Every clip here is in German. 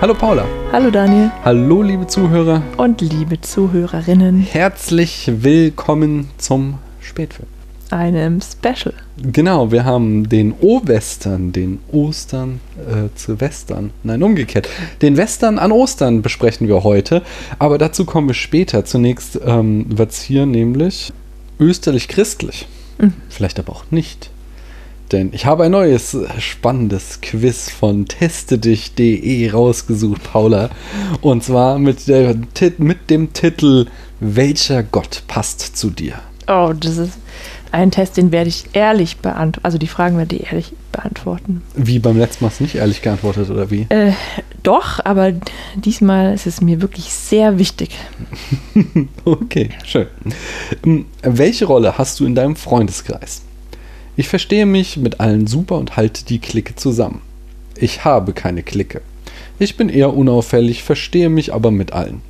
Hallo Paula. Hallo Daniel. Hallo liebe Zuhörer. Und liebe Zuhörerinnen. Herzlich willkommen zum Spätfilm. Einem Special. Genau, wir haben den O-Western, den Ostern äh, zu Western. Nein, umgekehrt. Den Western an Ostern besprechen wir heute, aber dazu kommen wir später. Zunächst ähm, wird es hier nämlich österlich-christlich. Mhm. Vielleicht aber auch nicht. Denn ich habe ein neues spannendes Quiz von testedich.de rausgesucht, Paula. Und zwar mit, der, mit dem Titel Welcher Gott passt zu dir? Oh, das ist ein Test, den werde ich ehrlich beantworten. Also die Fragen werde ich ehrlich beantworten. Wie beim letzten Mal du nicht ehrlich geantwortet, oder wie? Äh, doch, aber diesmal ist es mir wirklich sehr wichtig. okay, schön. Ähm, welche Rolle hast du in deinem Freundeskreis? Ich verstehe mich mit allen super und halte die Clique zusammen. Ich habe keine Clique. Ich bin eher unauffällig, verstehe mich aber mit allen.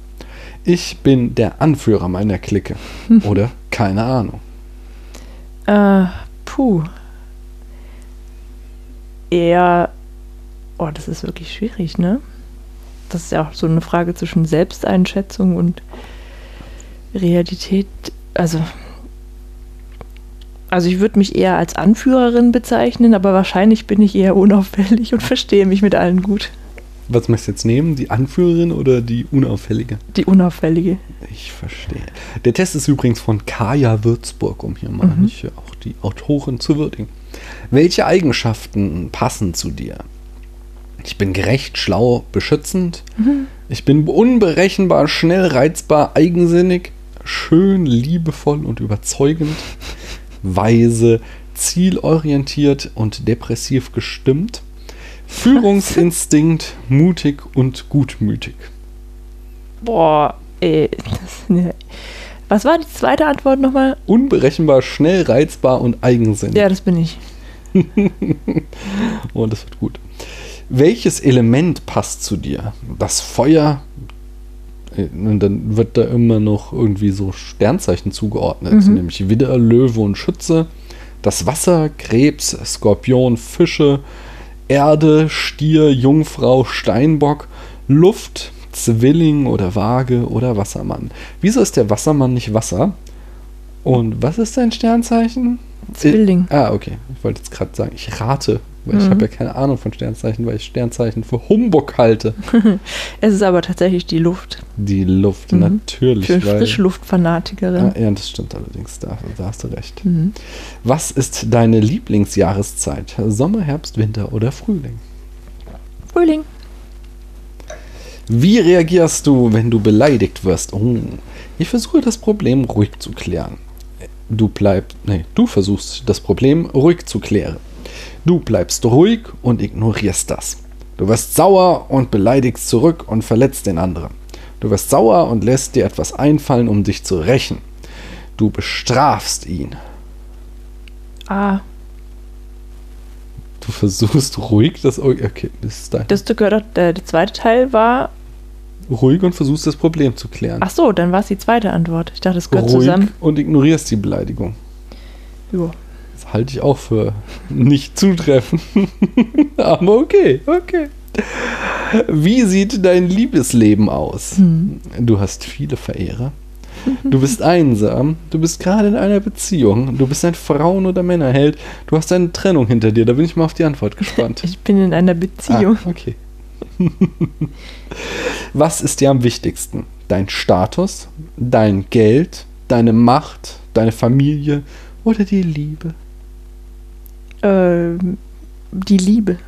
Ich bin der Anführer meiner Clique. Oder keine Ahnung. Äh, puh. Eher. Oh, das ist wirklich schwierig, ne? Das ist ja auch so eine Frage zwischen Selbsteinschätzung und Realität. Also, also ich würde mich eher als Anführerin bezeichnen, aber wahrscheinlich bin ich eher unauffällig und verstehe mich mit allen gut. Was möchtest du jetzt nehmen? Die Anführerin oder die unauffällige? Die unauffällige. Ich verstehe. Der Test ist übrigens von Kaya Würzburg, um hier mal mhm. nicht auch die Autorin zu würdigen. Welche Eigenschaften passen zu dir? Ich bin gerecht, schlau, beschützend. Mhm. Ich bin unberechenbar, schnell, reizbar, eigensinnig, schön, liebevoll und überzeugend weise, zielorientiert und depressiv gestimmt, Führungsinstinkt, mutig und gutmütig. Boah, ey. Das, Was war die zweite Antwort nochmal? Unberechenbar, schnell reizbar und eigensinnig. Ja, das bin ich. oh, das wird gut. Welches Element passt zu dir? Das Feuer, und dann wird da immer noch irgendwie so Sternzeichen zugeordnet, mhm. nämlich Widder, Löwe und Schütze. Das Wasser, Krebs, Skorpion, Fische, Erde, Stier, Jungfrau, Steinbock, Luft, Zwilling oder Waage oder Wassermann. Wieso ist der Wassermann nicht Wasser? Und was ist dein Sternzeichen? Zwilling. ah, okay. Ich wollte jetzt gerade sagen, ich rate weil mhm. ich habe ja keine Ahnung von Sternzeichen, weil ich Sternzeichen für Humbug halte. es ist aber tatsächlich die Luft. Die Luft, mhm. natürlich. Für Frischluftfanatikerin. Ah, ja, das stimmt allerdings, da, da hast du recht. Mhm. Was ist deine Lieblingsjahreszeit? Sommer, Herbst, Winter oder Frühling? Frühling. Wie reagierst du, wenn du beleidigt wirst? Oh, ich versuche das Problem ruhig zu klären. Du bleibst, nee, du versuchst das Problem ruhig zu klären. Du bleibst ruhig und ignorierst das. Du wirst sauer und beleidigst zurück und verletzt den anderen. Du wirst sauer und lässt dir etwas einfallen, um dich zu rächen. Du bestrafst ihn. Ah. Du versuchst ruhig das. Okay, das ist dein. Das gehört, der, der zweite Teil war. Ruhig und versuchst das Problem zu klären. Ach so, dann war es die zweite Antwort. Ich dachte, es gehört ruhig zusammen. Und ignorierst die Beleidigung. Jo halte ich auch für nicht zutreffend. Aber okay, okay. Wie sieht dein Liebesleben aus? Hm. Du hast viele Verehrer. Du bist einsam. Du bist gerade in einer Beziehung. Du bist ein Frauen- oder Männerheld. Du hast eine Trennung hinter dir. Da bin ich mal auf die Antwort gespannt. Ich bin in einer Beziehung. Ah, okay. Was ist dir am wichtigsten? Dein Status, dein Geld, deine Macht, deine Familie oder die Liebe? Äh, die Liebe.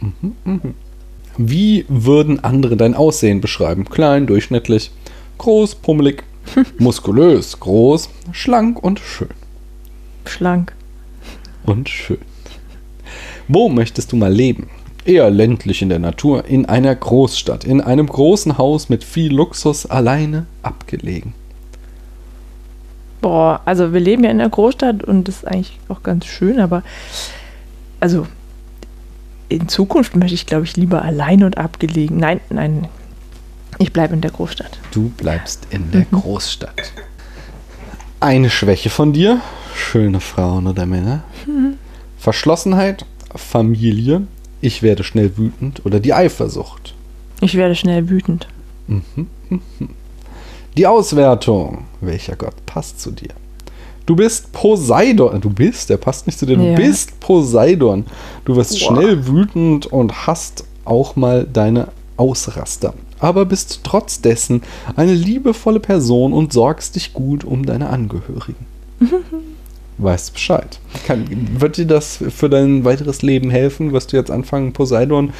Mhm, mh. Wie würden andere dein Aussehen beschreiben? Klein, durchschnittlich, groß, pummelig, muskulös, groß, schlank und schön. Schlank. Und schön. Wo möchtest du mal leben? Eher ländlich in der Natur, in einer Großstadt, in einem großen Haus mit viel Luxus, alleine, abgelegen. Boah, also wir leben ja in der Großstadt und das ist eigentlich auch ganz schön, aber also in Zukunft möchte ich, glaube ich, lieber allein und abgelegen. Nein, nein, ich bleibe in der Großstadt. Du bleibst in der mhm. Großstadt. Eine Schwäche von dir, schöne Frauen oder Männer. Mhm. Verschlossenheit, Familie, ich werde schnell wütend oder die Eifersucht. Ich werde schnell wütend. Mhm, mhm. Die Auswertung. Welcher Gott passt zu dir? Du bist Poseidon. Du bist, der passt nicht zu dir. Du Ja. bist Poseidon. Du wirst Boah. schnell wütend und hast auch mal deine Ausraster. Aber bist trotz dessen eine liebevolle Person und sorgst dich gut um deine Angehörigen. Weißt Bescheid. Kann, wird dir das für dein weiteres Leben helfen? Wirst du jetzt anfangen, Poseidon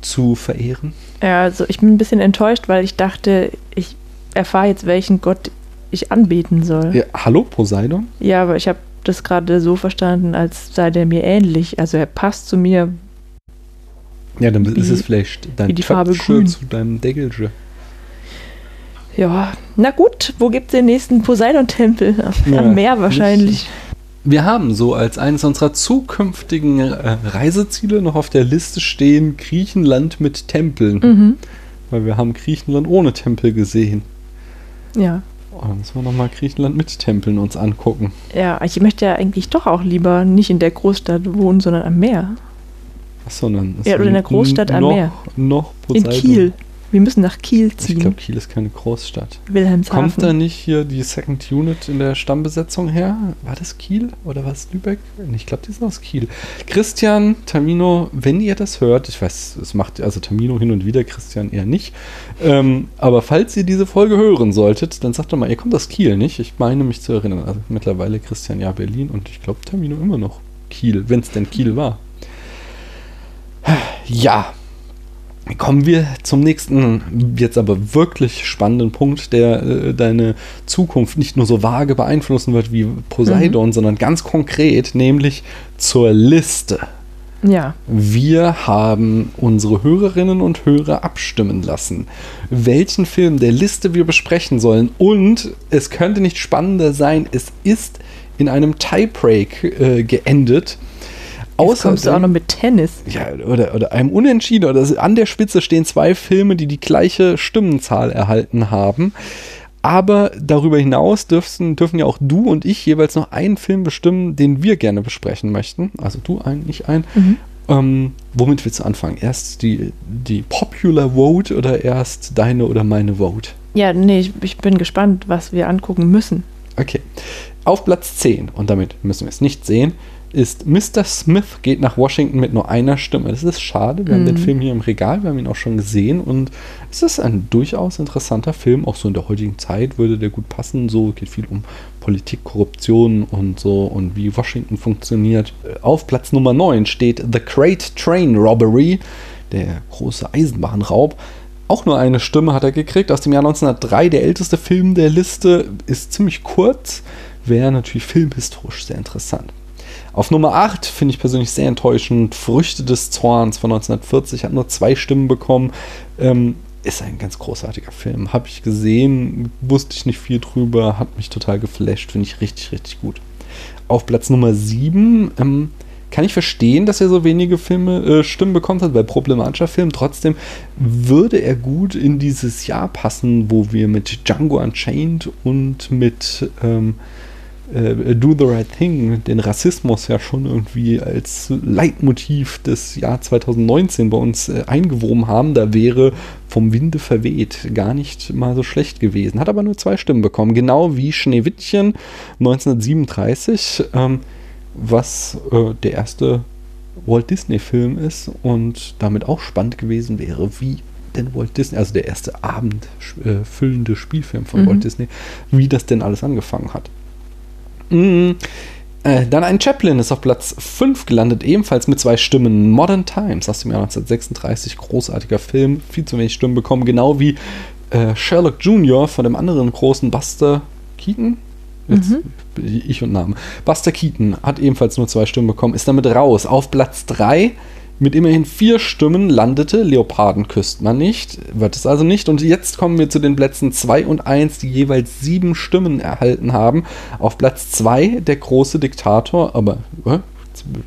zu verehren? Ja, also ich bin ein bisschen enttäuscht, weil ich dachte, ich erfahre jetzt, welchen Gott ich anbeten soll. Ja, hallo, Poseidon? Ja, aber ich habe das gerade so verstanden, als sei der mir ähnlich. Also er passt zu mir. Ja, dann ist Wie- es vielleicht dein die Farbe grün. zu deinem Deckelchen. Ja, na gut, wo gibt's den nächsten Poseidon-Tempel? Ja, Am Meer wahrscheinlich. Wir haben so als eines unserer zukünftigen äh, Reiseziele noch auf der Liste stehen Griechenland mit Tempeln. Mhm. Weil wir haben Griechenland ohne Tempel gesehen. Ja. Oh, dann müssen wir nochmal Griechenland mit Tempeln uns angucken. Ja, ich möchte ja eigentlich doch auch lieber nicht in der Großstadt wohnen, sondern am Meer. Achso, dann ist Ja, oder in der Großstadt am noch, Meer. Noch In Poseidon. Kiel. Wir müssen nach Kiel Ich ziehen. glaube, Kiel ist keine Großstadt. Wilhelmshaven. Kommt da nicht hier die Second Unit in der Stammbesetzung her? War das Kiel oder war es Lübeck? Ich glaube, die sind aus Kiel. Christian, Tamino, wenn ihr das hört, ich weiß, es macht also Tamino hin und wieder, Christian eher nicht. Ähm, aber falls ihr diese Folge hören solltet, dann sagt doch mal, ihr kommt aus Kiel, nicht? Ich meine mich zu erinnern. Also mittlerweile Christian ja Berlin und ich glaube Tamino immer noch Kiel, wenn es denn Kiel war. Ja, Kommen wir zum nächsten, jetzt aber wirklich spannenden Punkt, der äh, deine Zukunft nicht nur so vage beeinflussen wird wie Poseidon, sondern ganz konkret, nämlich zur Liste. Ja. Wir haben unsere Hörerinnen und Hörer abstimmen lassen, welchen Film der Liste wir besprechen sollen. Und es könnte nicht spannender sein, es ist in einem Tiebreak äh, geendet. Jetzt kommst du auch noch mit Tennis. Ja, oder, oder einem Unentschieden. Oder an der Spitze stehen zwei Filme, die die gleiche Stimmenzahl erhalten haben. Aber darüber hinaus dürfen, dürfen ja auch du und ich jeweils noch einen Film bestimmen, den wir gerne besprechen möchten. Also du einen, ich einen. Mhm. Ähm, womit willst du anfangen? Erst die, die Popular Vote oder erst deine oder meine Vote? Ja, nee, ich, ich bin gespannt, was wir angucken müssen. Okay. Auf Platz 10, und damit müssen wir es nicht sehen, ist Mr. Smith geht nach Washington mit nur einer Stimme. Das ist schade. Wir haben den Mhm. Film hier im Regal, wir haben ihn auch schon gesehen und es ist ein durchaus interessanter Film. Auch so in der heutigen Zeit würde der gut passen. So geht viel um Politik, Korruption und so und wie Washington funktioniert. Auf Platz Nummer 9 steht The Great Train Robbery, der große Eisenbahnraub. Auch nur eine Stimme hat er gekriegt aus dem Jahr 1903. Der älteste Film der Liste ist ziemlich kurz, wäre natürlich filmhistorisch sehr interessant. Auf Nummer 8 finde ich persönlich sehr enttäuschend. Früchte des Zorns von 1940 hat nur zwei Stimmen bekommen. Ähm, ist ein ganz großartiger Film. Habe ich gesehen, wusste ich nicht viel drüber, hat mich total geflasht. Finde ich richtig, richtig gut. Auf Platz Nummer 7 ähm, kann ich verstehen, dass er so wenige Filme, äh, Stimmen bekommt hat bei problematischer Film. Trotzdem würde er gut in dieses Jahr passen, wo wir mit Django Unchained und mit ähm, äh, Do the Right Thing den Rassismus ja schon irgendwie als Leitmotiv des Jahr 2019 bei uns äh, eingewoben haben. Da wäre vom Winde verweht gar nicht mal so schlecht gewesen. Hat aber nur zwei Stimmen bekommen, genau wie Schneewittchen 1937, ähm, was äh, der erste Walt Disney-Film ist und damit auch spannend gewesen wäre, wie denn Walt Disney, also der erste abendfüllende Spielfilm von Mhm. Walt Disney, wie das denn alles angefangen hat. Äh, dann ein Chaplin ist auf Platz 5 gelandet, ebenfalls mit zwei Stimmen. Modern Times aus dem Jahr 1936, großartiger Film, viel zu wenig Stimmen bekommen, genau wie äh, Sherlock Jr. von dem anderen großen Buster Keaton. Jetzt Mhm. ich und Namen. Buster Keaton hat ebenfalls nur zwei Stimmen bekommen, ist damit raus. Auf Platz 3 mit immerhin vier Stimmen landete Leoparden küsst man nicht, wird es also nicht. Und jetzt kommen wir zu den Plätzen 2 und 1, die jeweils sieben Stimmen erhalten haben. Auf Platz 2 der große Diktator, aber äh,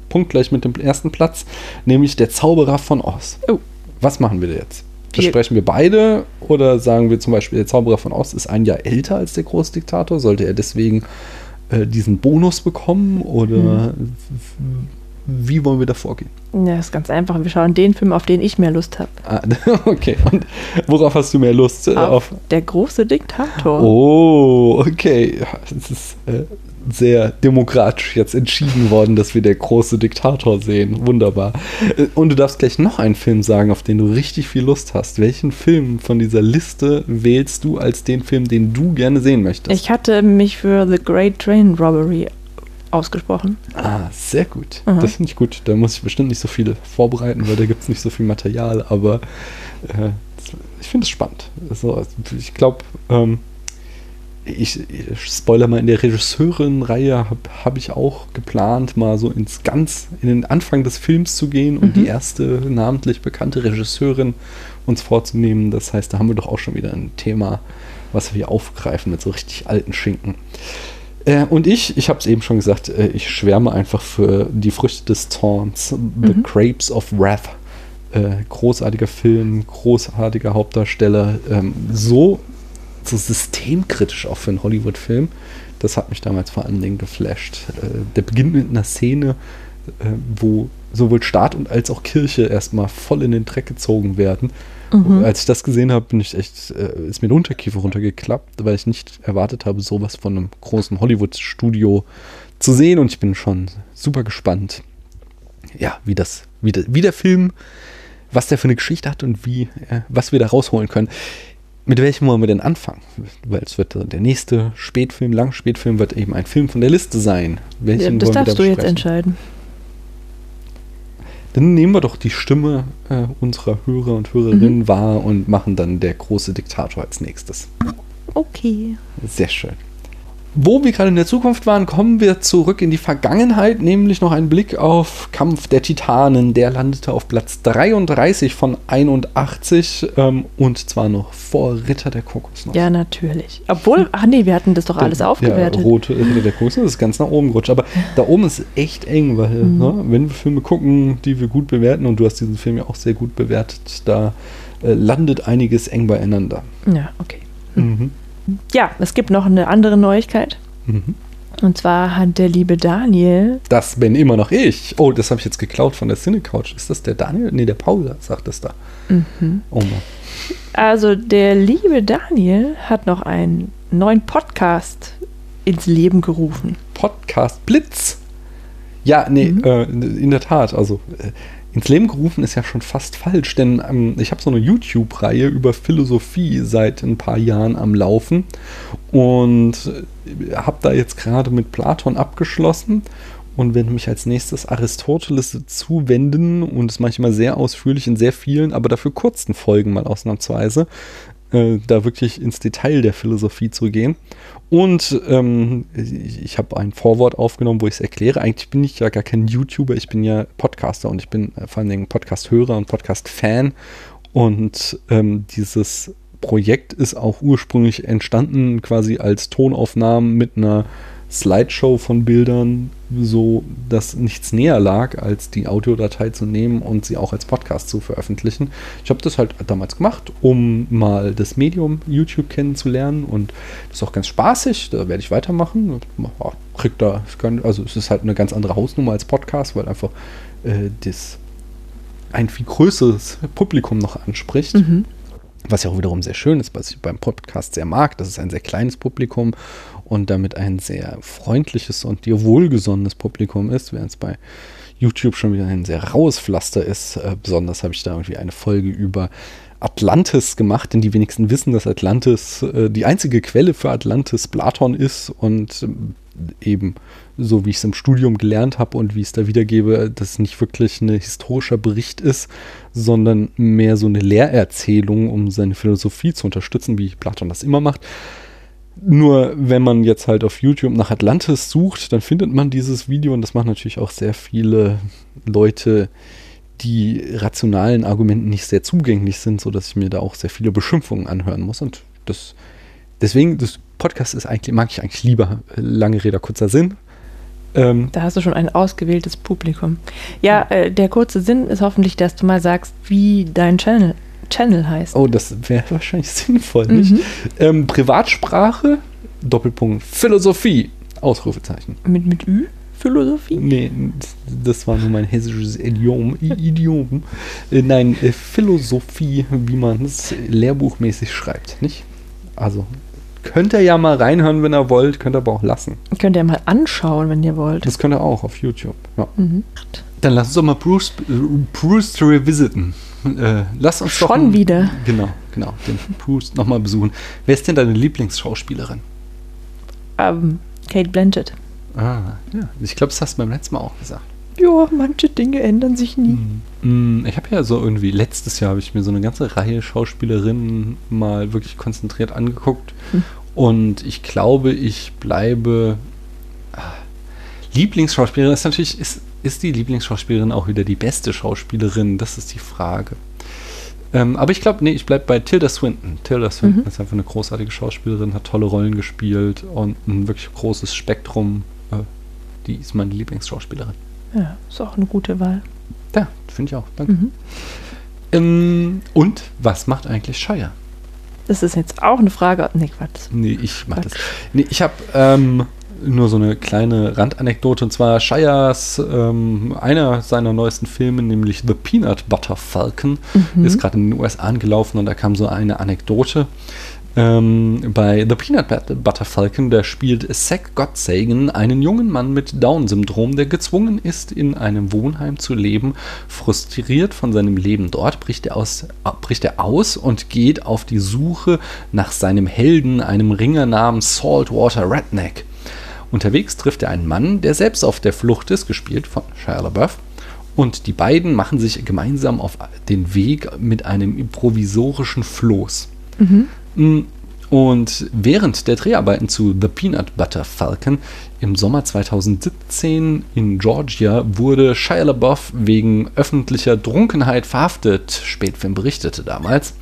punktgleich mit dem ersten Platz, nämlich der Zauberer von Oz. Oh. Was machen wir jetzt? Wir- Besprechen wir beide oder sagen wir zum Beispiel, der Zauberer von Oz ist ein Jahr älter als der Großdiktator? Sollte er deswegen äh, diesen Bonus bekommen oder wie wollen wir da vorgehen? Ja, ist ganz einfach. Wir schauen den Film, auf den ich mehr Lust habe. Ah, okay. Und worauf hast du mehr Lust? Auf, auf Der große Diktator. Oh, okay. Das ist äh, sehr demokratisch jetzt entschieden worden, dass wir der große Diktator sehen. Wunderbar. Äh, und du darfst gleich noch einen Film sagen, auf den du richtig viel Lust hast. Welchen Film von dieser Liste wählst du als den Film, den du gerne sehen möchtest? Ich hatte mich für The Great Train Robbery ausgesprochen. Ah, sehr gut. Aha. Das finde ich gut. Da muss ich bestimmt nicht so viele vorbereiten, weil da gibt es nicht so viel Material, aber äh, ich finde es spannend. Also, ich glaube, ähm, ich, ich spoiler mal, in der Regisseurin-Reihe habe hab ich auch geplant, mal so ins ganz, in den Anfang des Films zu gehen und mhm. die erste namentlich bekannte Regisseurin uns vorzunehmen. Das heißt, da haben wir doch auch schon wieder ein Thema, was wir aufgreifen mit so richtig alten Schinken. Äh, und ich, ich habe es eben schon gesagt, äh, ich schwärme einfach für die Früchte des Taunts, The mhm. Grapes of Wrath. Äh, großartiger Film, großartiger Hauptdarsteller, ähm, so, so systemkritisch auch für einen Hollywood-Film. Das hat mich damals vor allen Dingen geflasht. Äh, der beginnt mit einer Szene, äh, wo sowohl Staat und als auch Kirche erstmal voll in den Dreck gezogen werden Mhm. Als ich das gesehen habe, bin ich echt, äh, ist mir der Unterkiefer runtergeklappt, weil ich nicht erwartet habe, sowas von einem großen Hollywood-Studio zu sehen und ich bin schon super gespannt, ja, wie das, wie, der, wie der Film, was der für eine Geschichte hat und wie, äh, was wir da rausholen können. Mit welchem wollen wir denn anfangen? Weil es wird der nächste Spätfilm, Langspätfilm wird eben ein Film von der Liste sein. Welchen ja, das darfst da du jetzt entscheiden. Dann nehmen wir doch die Stimme äh, unserer Hörer und Hörerinnen mhm. wahr und machen dann der große Diktator als nächstes. Okay. Sehr schön. Wo wir gerade in der Zukunft waren, kommen wir zurück in die Vergangenheit, nämlich noch ein Blick auf Kampf der Titanen. Der landete auf Platz 33 von 81 ähm, und zwar noch vor Ritter der Kokosnuss. Ja, natürlich. Obwohl, ach nee, wir hatten das doch alles aufgewertet. Ja, rote Ritter der Kokosnuss ist ganz nach oben gerutscht. Aber da oben ist echt eng, weil mhm. ne, wenn wir Filme gucken, die wir gut bewerten, und du hast diesen Film ja auch sehr gut bewertet, da äh, landet einiges eng beieinander. Ja, okay. Mhm ja, es gibt noch eine andere Neuigkeit. Mhm. Und zwar hat der liebe Daniel. Das bin immer noch ich. Oh, das habe ich jetzt geklaut von der Cinecouch. Ist das der Daniel? Nee, der Paul sagt das da. Mhm. Oh Mann. Also, der liebe Daniel hat noch einen neuen Podcast ins Leben gerufen. Podcast Blitz. Ja, nee, mhm. äh, in der Tat. Also, äh, ins Leben gerufen ist ja schon fast falsch, denn ähm, ich habe so eine YouTube-Reihe über Philosophie seit ein paar Jahren am Laufen und äh, habe da jetzt gerade mit Platon abgeschlossen und werde mich als nächstes Aristoteles zuwenden und es manchmal sehr ausführlich in sehr vielen, aber dafür kurzen Folgen mal ausnahmsweise, äh, da wirklich ins Detail der Philosophie zu gehen. Und ähm, ich, habe ein Vorwort aufgenommen, wo ich es erkläre. Eigentlich bin ich ja gar kein YouTuber, ich bin ja Podcaster und ich bin äh, vor allen Dingen Podcast-Hörer und Podcast-Fan. Und ähm, dieses Projekt ist auch ursprünglich entstanden quasi als Tonaufnahmen mit einer Slideshow von Bildern, so dass nichts näher lag, als die Audiodatei zu nehmen und sie auch als Podcast zu veröffentlichen. Ich habe das halt damals gemacht, um mal das Medium YouTube kennenzulernen und das ist auch ganz spaßig. Da werde ich weitermachen. Kriegt da, also es ist halt eine ganz andere Hausnummer als Podcast, weil einfach äh, das ein viel größeres Publikum noch anspricht. Mhm. Was ja auch wiederum sehr schön ist, was ich beim Podcast sehr mag. Das ist ein sehr kleines Publikum und damit ein sehr freundliches und dir wohlgesonnenes Publikum ist, während es bei YouTube schon wieder ein sehr raues Pflaster ist. Äh, besonders habe ich da irgendwie eine Folge über Atlantis gemacht, denn die wenigsten wissen, dass Atlantis äh, die einzige Quelle für Atlantis Platon ist und äh, eben so wie ich es im Studium gelernt habe und wie ich es da wiedergebe, das nicht wirklich ein historischer Bericht ist, sondern mehr so eine Lehrerzählung, um seine Philosophie zu unterstützen, wie Platon das immer macht. Nur wenn man jetzt halt auf YouTube nach Atlantis sucht, dann findet man dieses Video und das machen natürlich auch sehr viele Leute, die rationalen Argumenten nicht sehr zugänglich sind, sodass ich mir da auch sehr viele Beschimpfungen anhören muss. Und das deswegen, das Podcast ist eigentlich, mag ich eigentlich lieber lange Rede, kurzer Sinn. Ähm, da hast du schon ein ausgewähltes Publikum. Ja, äh, der kurze Sinn ist hoffentlich, dass du mal sagst, wie dein Channel Channel heißt. Oh, das wäre wahrscheinlich sinnvoll, nicht? Mhm. Ähm, Privatsprache, Doppelpunkt, Philosophie, Ausrufezeichen. Mit, mit Ü? Philosophie? Nee, das war nur mein hessisches Idiom. Idiom. Äh, nein, äh, Philosophie, wie man es lehrbuchmäßig schreibt, nicht? Also, könnt ihr ja mal reinhören, wenn ihr wollt, könnt ihr aber auch lassen. Könnt ihr mal anschauen, wenn ihr wollt. Das könnt ihr auch auf YouTube. Ja. Mhm. Dann lass uns doch mal Bruce, äh, Bruce revisiten. Äh, lass uns doch Schon wieder. Genau, genau, den Bruce nochmal besuchen. Wer ist denn deine Lieblingsschauspielerin? Ähm, Kate Blanchett. Ah, ja. Ich glaube, das hast du beim letzten Mal auch gesagt. Ja, manche Dinge ändern sich nie. Mm, Ich habe ja so irgendwie, letztes Jahr habe ich mir so eine ganze Reihe Schauspielerinnen mal wirklich konzentriert angeguckt. Hm. Und ich glaube, ich bleibe. Ah, Lieblingsschauspielerin ist natürlich, ist, ist die Lieblingsschauspielerin auch wieder die beste Schauspielerin? Das ist die Frage. Ähm, aber ich glaube, nee, ich bleibe bei Tilda Swinton. Tilda Swinton Mhm. ist einfach eine großartige Schauspielerin, hat tolle Rollen gespielt und ein wirklich großes Spektrum. Äh, die ist meine Lieblingsschauspielerin. Ja, ist auch eine gute Wahl. Ja, finde ich auch. Danke. Mhm. Ähm, und was macht eigentlich Shire? Das ist jetzt auch eine Frage. Nee, Quatsch. Nee, ich mach das. Nee, ich habe ähm, nur so eine kleine Randanekdote und zwar Shires, ähm, einer seiner neuesten Filme, nämlich The Peanut Butter Falcon, Mhm. ist gerade in den USA angelaufen und da kam so eine Anekdote. Ähm, bei The Peanut But- Butter Falcon, da spielt Zack Gottsagen einen jungen Mann mit Down-Syndrom, der gezwungen ist, in einem Wohnheim zu leben. Frustriert von seinem Leben dort, bricht er, aus, äh, bricht er aus und geht auf die Suche nach seinem Helden, einem Ringer namens Saltwater Redneck. Unterwegs trifft er einen Mann, der selbst auf der Flucht ist, gespielt von Shia LaBeouf. Und die beiden machen sich gemeinsam auf den Weg mit einem provisorischen Floß. Mhm. Mm, Und während der Dreharbeiten zu The Peanut Butter Falcon im Sommer 2017 in Georgia wurde Shia LaBeouf wegen öffentlicher Trunkenheit verhaftet. Spätfilm berichtete damals.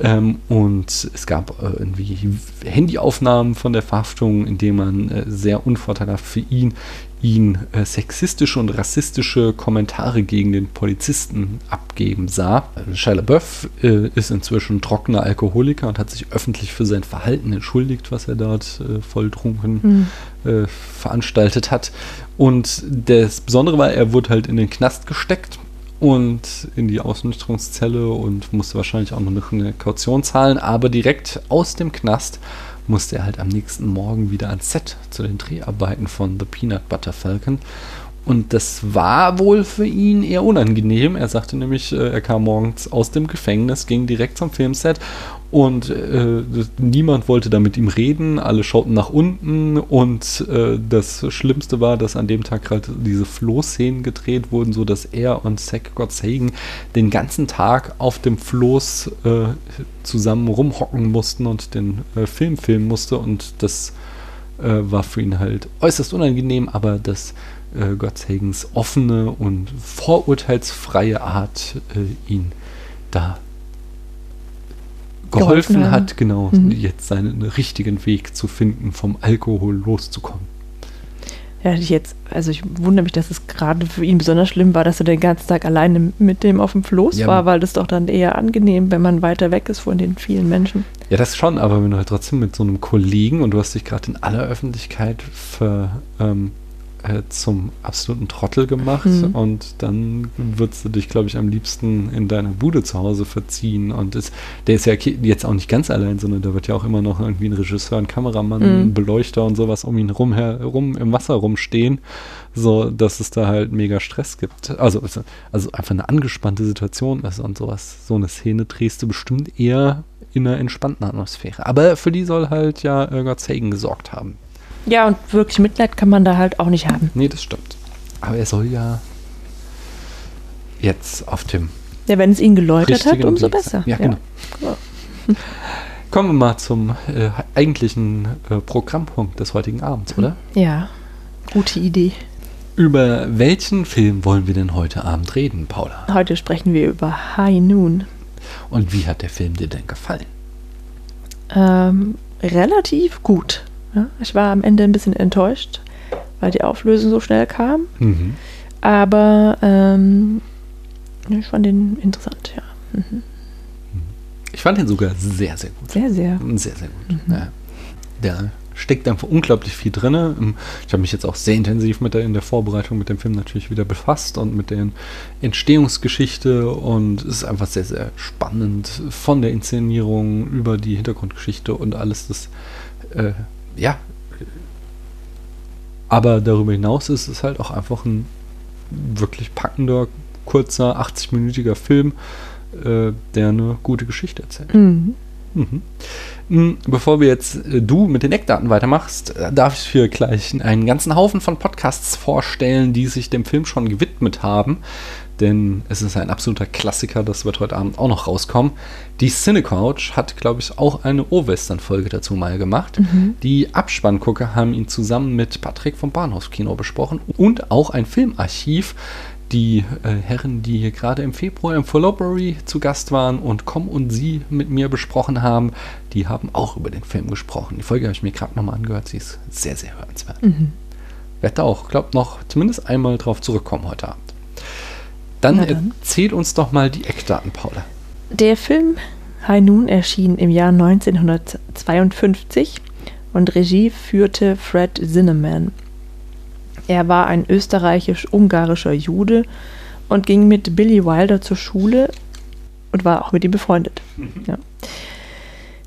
Ähm, und es gab äh, irgendwie Handyaufnahmen von der Verhaftung, in denen man äh, sehr unvorteilhaft für ihn ihn äh, sexistische und rassistische Kommentare gegen den Polizisten abgeben sah. Äh, Shia LaBeouf äh, ist inzwischen trockener Alkoholiker und hat sich öffentlich für sein Verhalten entschuldigt, was er dort äh, volltrunken Mhm. äh, veranstaltet hat. Und das Besondere war, er wurde halt in den Knast gesteckt und in die Ausnüchterungszelle und musste wahrscheinlich auch noch eine Kaution zahlen, aber direkt aus dem Knast musste er halt am nächsten Morgen wieder ans Set zu den Dreharbeiten von The Peanut Butter Falcon. Und das war wohl für ihn eher unangenehm. Er sagte nämlich, äh, er kam morgens aus dem Gefängnis, ging direkt zum Filmset und äh, niemand wollte da mit ihm reden. Alle schauten nach unten und äh, das Schlimmste war, dass an dem Tag halt diese Floßszenen gedreht wurden, so dass er und Zack Gottsagen den ganzen Tag auf dem Floß äh, zusammen rumhocken mussten und den äh, Film filmen musste und das äh, war für ihn halt äußerst unangenehm, aber das äh, Gottsagens offene und vorurteilsfreie Art äh, ihn da geholfen Geholfen hat, genau, Mhm. jetzt seinen richtigen Weg zu finden, vom Alkohol loszukommen. Ja, ich jetzt, also ich wundere mich, dass es gerade für ihn besonders schlimm war, dass er den ganzen Tag alleine mit dem auf dem Floß Ja, war, weil das doch dann eher angenehm, wenn man weiter weg ist von den vielen Menschen. Ja, das schon, aber wenn du halt trotzdem mit so einem Kollegen und du hast dich gerade in aller Öffentlichkeit für, ähm, äh, zum absoluten Trottel gemacht Mhm. und dann würdest du dich, glaube ich, am liebsten in deiner Bude zu Hause verziehen. Und es, der ist ja jetzt auch nicht ganz allein, sondern da wird ja auch immer noch irgendwie ein Regisseur, ein Kameramann, Mhm. ein Beleuchter und sowas um ihn rum herum im Wasser rumstehen, so dass es da halt mega Stress gibt. Also, also- also einfach eine angespannte Situation ist und sowas. So eine Szene drehst du bestimmt eher in einer entspannten Atmosphäre. Aber für die soll halt ja äh, Gott Sagan gesorgt haben. Ja, und wirklich Mitleid kann man da halt auch nicht haben. Nee, das stimmt. Aber er soll ja jetzt auf dem Ja, wenn es ihn geläutert hat, richtigen umso besser. Ja, genau. Ja. Kommen wir mal zum äh, eigentlichen äh, Programmpunkt des heutigen Abends, oder? Ja, gute Idee. Über welchen Film wollen wir denn heute Abend reden, Paula? Heute sprechen wir über High Noon. Und wie hat der Film dir denn gefallen? Ähm, relativ gut. Ja, ich war am Ende ein bisschen enttäuscht, weil die Auflösung so schnell kam. Mhm. Aber ähm, ich fand den interessant, ja. Mhm. Ich fand ihn sogar sehr, sehr gut. Sehr, sehr. Sehr, sehr gut. Ja. Der steckt einfach unglaublich viel drin. Ich habe mich jetzt auch sehr intensiv mit der, in der Vorbereitung mit dem Film natürlich wieder befasst und mit der Entstehungsgeschichte und es ist einfach sehr, sehr spannend von der Inszenierung über die Hintergrundgeschichte und alles das, äh, ja. Aber darüber hinaus ist es halt auch einfach ein wirklich packender, kurzer, 80-minütiger Film, äh, der eine gute Geschichte erzählt. Mhm. Mhm. Hm, bevor wir jetzt äh, du mit den Eckdaten weitermachst, äh, darf ich hier gleich einen ganzen Haufen von Podcasts vorstellen, die sich dem Film schon gewidmet haben. Denn es ist ein absoluter Klassiker, das wird heute Abend auch noch rauskommen. Die Cinecouch hat, glaube ich, auch eine O-Western-Folge dazu mal gemacht. Mhm. Die Abspanngucker haben ihn zusammen mit Patrick vom Bahnhofskino besprochen und auch ein Filmarchiv die äh, Herren, die hier gerade im Februar im Followbury zu Gast waren und Komm und Sie mit mir besprochen haben, die haben auch über den Film gesprochen. Die Folge habe ich mir gerade nochmal angehört. Sie ist sehr, sehr hörenswert. Mhm. Werde auch, glaube noch zumindest einmal drauf zurückkommen heute Abend. Dann, dann erzähl uns doch mal die Eckdaten, Paula. Der Film High Noon erschien im Jahr 1952 und Regie führte Fred Zinnemann. Er war ein österreichisch-ungarischer Jude und ging mit Billy Wilder zur Schule und war auch mit ihm befreundet. Mhm. Ja.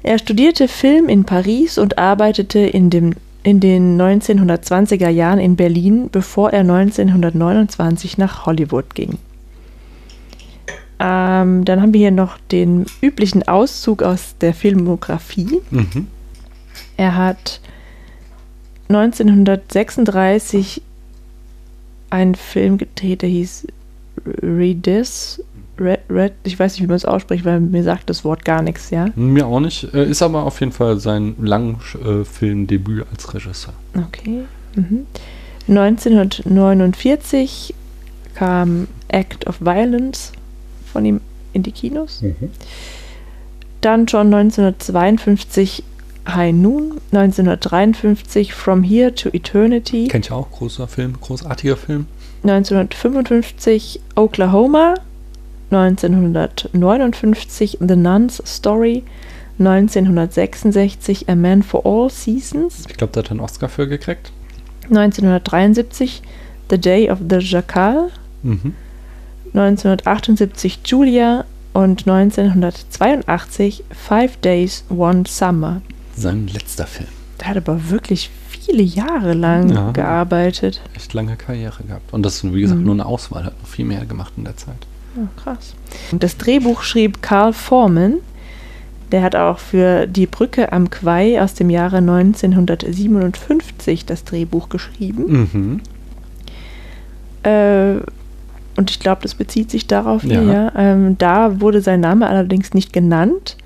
Er studierte Film in Paris und arbeitete in, dem, in den 1920er Jahren in Berlin, bevor er 1929 nach Hollywood ging. Ähm, dann haben wir hier noch den üblichen Auszug aus der Filmografie. Mhm. Er hat 1936 einen Film gedreht, der hieß Redis. Red, Red, ich weiß nicht, wie man es ausspricht, weil mir sagt das Wort gar nichts, ja? Mir auch nicht. Äh, ist aber auf jeden Fall sein Langfilmdebüt als Regisseur. Okay. Mhm. 1949 kam Act of Violence von ihm in die Kinos. Mhm. Dann schon 1952 High Noon, 1953 From Here to Eternity. Kennt ihr auch, großer Film, großartiger Film. 1955 Oklahoma, 1959 The Nun's Story, 1966 A Man for All Seasons. Ich glaube, da hat er einen Oscar für gekriegt. 1973 The Day of the Jackal. Mhm. 1978 Julia und 1982 Five Days, One Summer sein letzter Film. Der hat aber wirklich viele Jahre lang ja, gearbeitet. Echt lange Karriere gehabt. Und das ist, wie gesagt, mhm. nur eine Auswahl, hat noch viel mehr gemacht in der Zeit. Ja, krass. Und das Drehbuch schrieb Carl Foreman. Der hat auch für Die Brücke am Quai aus dem Jahre 1957 das Drehbuch geschrieben. Mhm. Äh, und ich glaube, das bezieht sich darauf ja. hier. Ja. Ähm, da wurde sein Name allerdings nicht genannt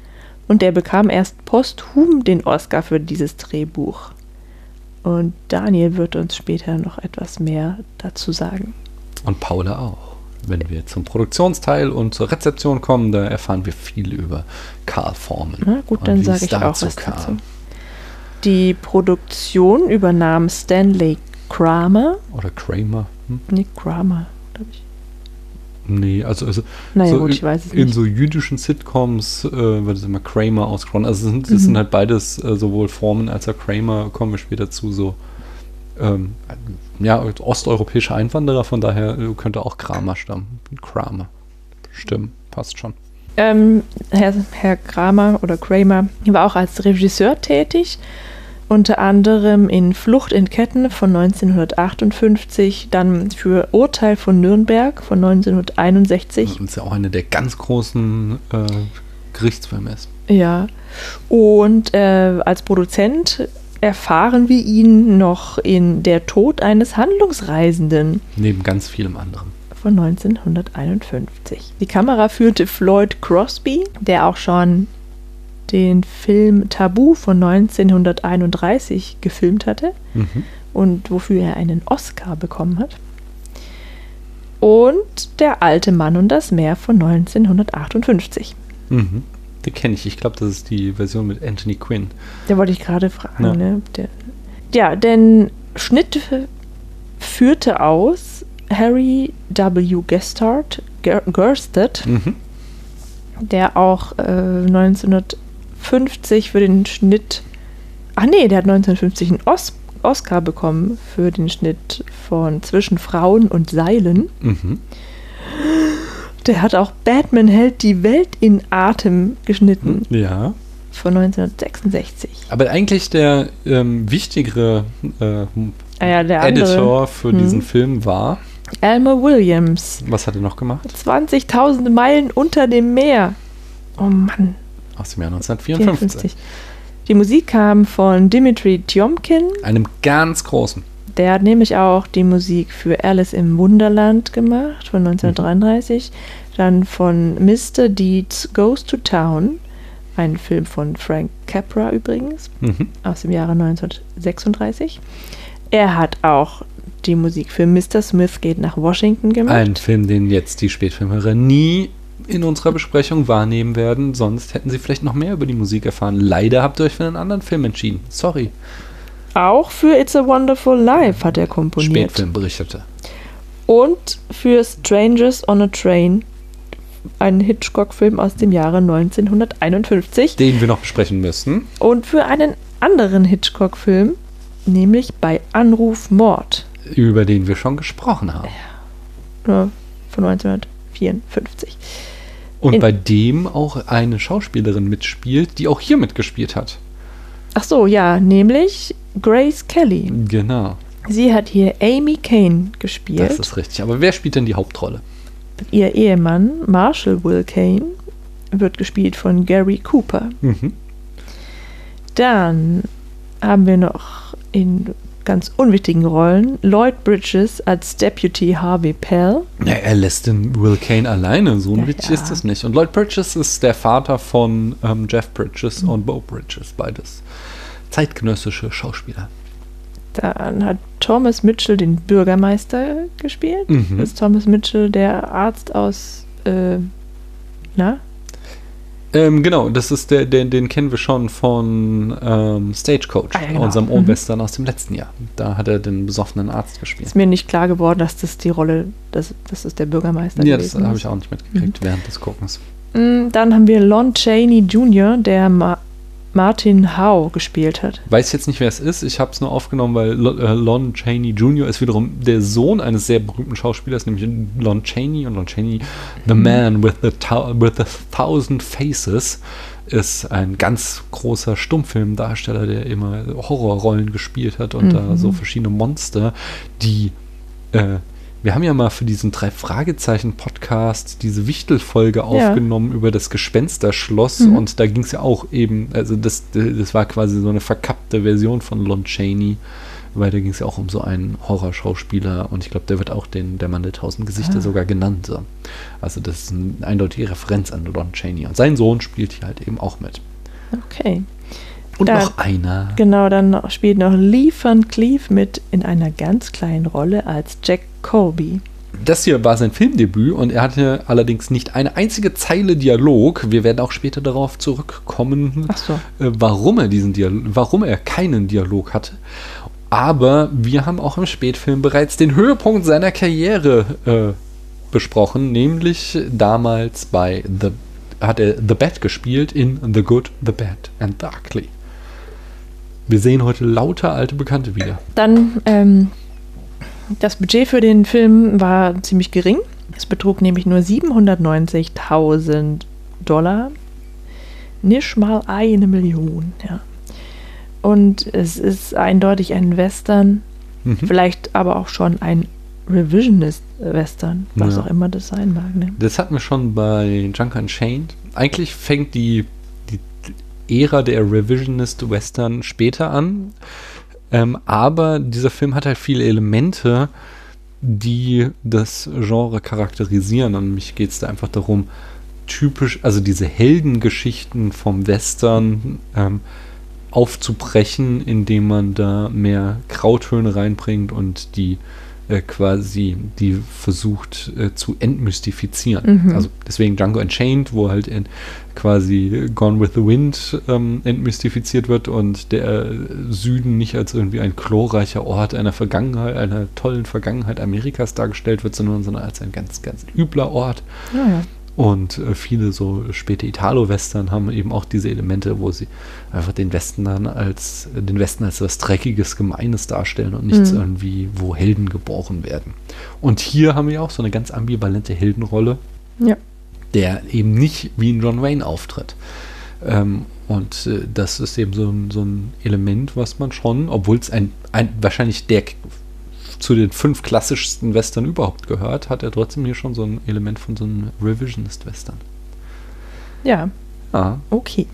und der bekam erst posthum den Oscar für dieses Drehbuch. Und Daniel wird uns später noch etwas mehr dazu sagen. Und Paula auch. Wenn wir zum Produktionsteil und zur Rezeption kommen, da erfahren wir viel über Karl Forman. Na gut, dann sage ich auch was kam. dazu. Die Produktion übernahm Stanley Kramer. Oder Kramer. Hm? Nee, Kramer, glaube ich. Nee, also, also naja, so gut, in nicht. so jüdischen Sitcoms äh, wird es immer Kramer ausgesprochen. Also es sind, mhm. sind halt beides äh, sowohl Formen als auch Kramer, kommen wir später zu, so ähm, ja, osteuropäische Einwanderer, von daher äh, könnte auch Kramer stammen. Kramer. Stimmt, passt schon. Ähm, Herr, Herr Kramer oder Kramer war auch als Regisseur tätig unter anderem in Flucht in Ketten von 1958, dann für Urteil von Nürnberg von 1961. Das ist ja auch eine der ganz großen äh, Gerichtsfilme ist. Ja, und äh, als Produzent erfahren wir ihn noch in Der Tod eines Handlungsreisenden. Neben ganz vielem anderen. Von 1951. Die Kamera führte Floyd Crosby, der auch schon den Film Tabu von 1931 gefilmt hatte mhm. und wofür er einen Oscar bekommen hat. Und Der alte Mann und das Meer von 1958. Mhm. Den kenne ich. Ich glaube, das ist die Version mit Anthony Quinn. Der wollte ich gerade fragen. Ja. Ne? Der, ja, denn Schnitt führte aus Harry W. Gestard, Gersted, mhm. der auch äh, 1900 50 für den Schnitt ach nee, der hat 1950 einen Os Oscar bekommen für den Schnitt von Zwischen Frauen und Seilen. Mhm. Der hat auch Batman hält die Welt in Atem geschnitten Ja. von 1966. Aber eigentlich der ähm, wichtigere äh, Ah ja, der. Editor für Hm. diesen Film war. Elmer Williams. Was hat er noch gemacht? 20.000 Meilen unter dem Meer. Oh Mann, Aus dem Jahr 1954. 54. Die Musik kam von Dimitri Tiomkin. Einem ganz großen. Der hat nämlich auch die Musik für Alice im Wunderland gemacht von 1933. Dann von Mr. Deeds Goes to Town. Ein Film von Frank Capra übrigens Mhm. aus dem Jahre 1936. Er hat auch die Musik für Mr. Smith geht nach Washington gemacht. Ein Film, den jetzt die Spätfilmhörer nie in unserer Besprechung wahrnehmen werden, sonst hätten sie vielleicht noch mehr über die Musik erfahren. Leider habt ihr euch für einen anderen Film entschieden. Sorry. Auch für It's a Wonderful Life hat er komponiert. Spätfilm berichtete. Und für Strangers on a Train, ein Hitchcock-Film aus dem Jahre 1951. Den wir noch besprechen müssen. Und für einen anderen Hitchcock-Film, nämlich bei Anruf Mord Über den wir schon gesprochen haben. äh, von 1954. Und bei dem auch eine Schauspielerin mitspielt, die auch hier mitgespielt hat. Ach so, ja, nämlich Grace Kelly. Genau. Sie hat hier Amy Kane Das gespielt. ist richtig. Aber wer spielt denn die Hauptrolle? Ihr Ehemann, Marshall Will Kane, wird gespielt von Gary Cooper. Mhm. Dann haben wir noch in ganz unwichtigen Rollen Lloyd Bridges als Deputy Harvey Pell. Ja, er lässt den Will Kane alleine. So Ja, ein Witz ja. ist das nicht. Und Lloyd Bridges ist der Vater von ähm, Jeff Bridges Mhm. und Bo Bridges. Beides zeitgenössische Schauspieler. Dann hat Thomas Mitchell den Bürgermeister gespielt. Mhm. Das ist Thomas Mitchell, der Arzt aus, äh, na? Ähm, genau, das ist der, den, den kennen wir schon von ähm, Stagecoach, Ah, ja, genau. unserem Mhm. O-Western aus dem letzten Jahr. Da hat er den besoffenen Arzt gespielt. Ist mir nicht klar geworden, dass das die Rolle, dass, dass das der Bürgermeister Ja, das gewesen habe ist. ich auch nicht mitgekriegt während des Guckens. Mm, Dann haben wir Lon Chaney Jr., der Ma Martin Howe gespielt hat. Weiß jetzt nicht, wer es ist. Ich habe es nur aufgenommen, weil äh, Lon Chaney Jr. ist wiederum der Sohn eines sehr berühmten Schauspielers, nämlich Lon Chaney. Und Lon Chaney, The Man with the, with the Thousand Faces, ist ein ganz großer Stummfilmdarsteller, der immer Horrorrollen gespielt hat und da Mhm. so verschiedene Monster, die äh, wir haben ja mal für diesen drei Fragezeichen Podcast diese Wichtelfolge aufgenommen über das Gespensterschloss Mhm. und da ging es ja auch eben, also das, das war quasi so eine verkappte Version von Lon Chaney, weil da ging es ja auch um so einen Horrorschauspieler und ich glaube, der wird auch den der Mann der tausend Gesichter Ah. sogar genannt. So. Also das ist eine eindeutige Referenz an Lon Chaney und sein Sohn spielt hier halt eben auch mit. Okay. Und Da- noch einer. Genau, dann spielt noch Lee Van Cleef mit in einer ganz kleinen Rolle als Jack Colby. Das hier war sein Filmdebüt und er hatte allerdings nicht eine einzige Zeile Dialog. Wir werden auch später darauf zurückkommen, so. äh, warum er diesen Dialog, warum er keinen Dialog hatte. Aber wir haben auch im Spätfilm bereits den Höhepunkt seiner Karriere äh, besprochen, nämlich damals bei The hat er The Bad gespielt in The Good, The Bad and The Ugly. Wir sehen heute lauter alte Bekannte wieder. Dann, ähm, das Budget für den Film war ziemlich gering. Es betrug nämlich nur 790.000 Dollar. Nicht mal eine Million, ja. Und es ist eindeutig ein Western, Mhm. vielleicht aber auch schon ein Revisionist-Western, was Ja. auch immer das sein mag. Ne? Das hatten wir schon bei Junker Unchained. Eigentlich fängt die, die Ära der Revisionist Western später an. Ähm, aber dieser Film hat halt viele Elemente, die das Genre charakterisieren. Und mich geht es da einfach darum, typisch, also diese Heldengeschichten vom Western ähm, aufzubrechen, indem man da mehr Grautöne reinbringt und die äh, quasi die versucht äh, zu entmystifizieren. Mhm. Also deswegen Django Unchained, wo halt in quasi Gone with the Wind ähm, entmystifiziert wird und der Süden nicht als irgendwie ein glorreicher Ort einer Vergangenheit, einer tollen Vergangenheit Amerikas dargestellt wird, sondern, sondern als ein ganz, ganz übler Ort. Ja, ja. Und äh, viele so späte Italo-Western haben eben auch diese Elemente, wo sie einfach den Westen dann als den Westen als was Dreckiges, Gemeines darstellen und nichts Mhm. irgendwie, wo Helden geboren werden. Und hier haben wir auch so eine ganz ambivalente Heldenrolle, Ja. der eben nicht wie ein John Wayne auftritt. Ähm, und äh, das ist eben so ein, so ein Element, was man schon, obwohl es ein, ein wahrscheinlich der zu den fünf klassischsten Western überhaupt gehört, hat er trotzdem hier schon so ein Element von so einem Revisionist-Western. Ja, Ah. okay.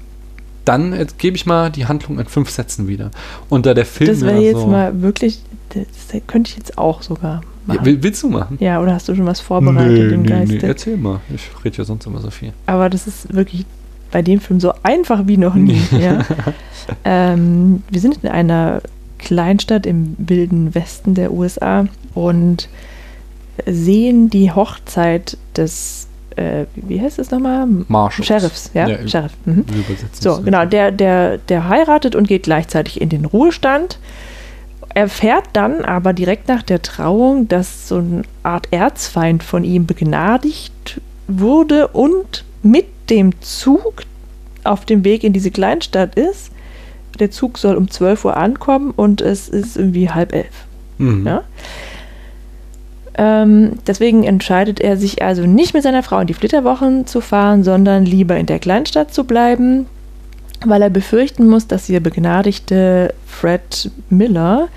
Dann äh, gebe ich mal die Handlung in fünf Sätzen wieder. Und da der Film Das wäre ja jetzt so, mal wirklich, das könnte ich jetzt auch sogar Ja, machen. will, willst du machen? Ja, oder hast du schon was vorbereitet im Geiste? erzähl mal. Ich rede ja sonst immer so viel. Aber das ist wirklich bei dem Film so einfach wie noch nie. ja. ähm, wir sind in einer Kleinstadt im wilden Westen der USA und sehen die Hochzeit des, äh, wie heißt es nochmal? Marshals. Sheriffs, ja, Ja, Sheriff. Mhm. So, genau, der, der, der heiratet und geht gleichzeitig in den Ruhestand. Erfährt dann aber direkt nach der Trauung, dass so eine Art Erzfeind von ihm begnadigt wurde und mit dem Zug auf dem Weg in diese Kleinstadt ist. Der Zug soll um 12 Uhr ankommen und es ist irgendwie halb elf. Mhm. Ja? Ähm, deswegen entscheidet er sich also nicht mit seiner Frau in die Flitterwochen zu fahren, sondern lieber in der Kleinstadt zu bleiben, weil er befürchten muss, dass ihr begnadigte Fred Miller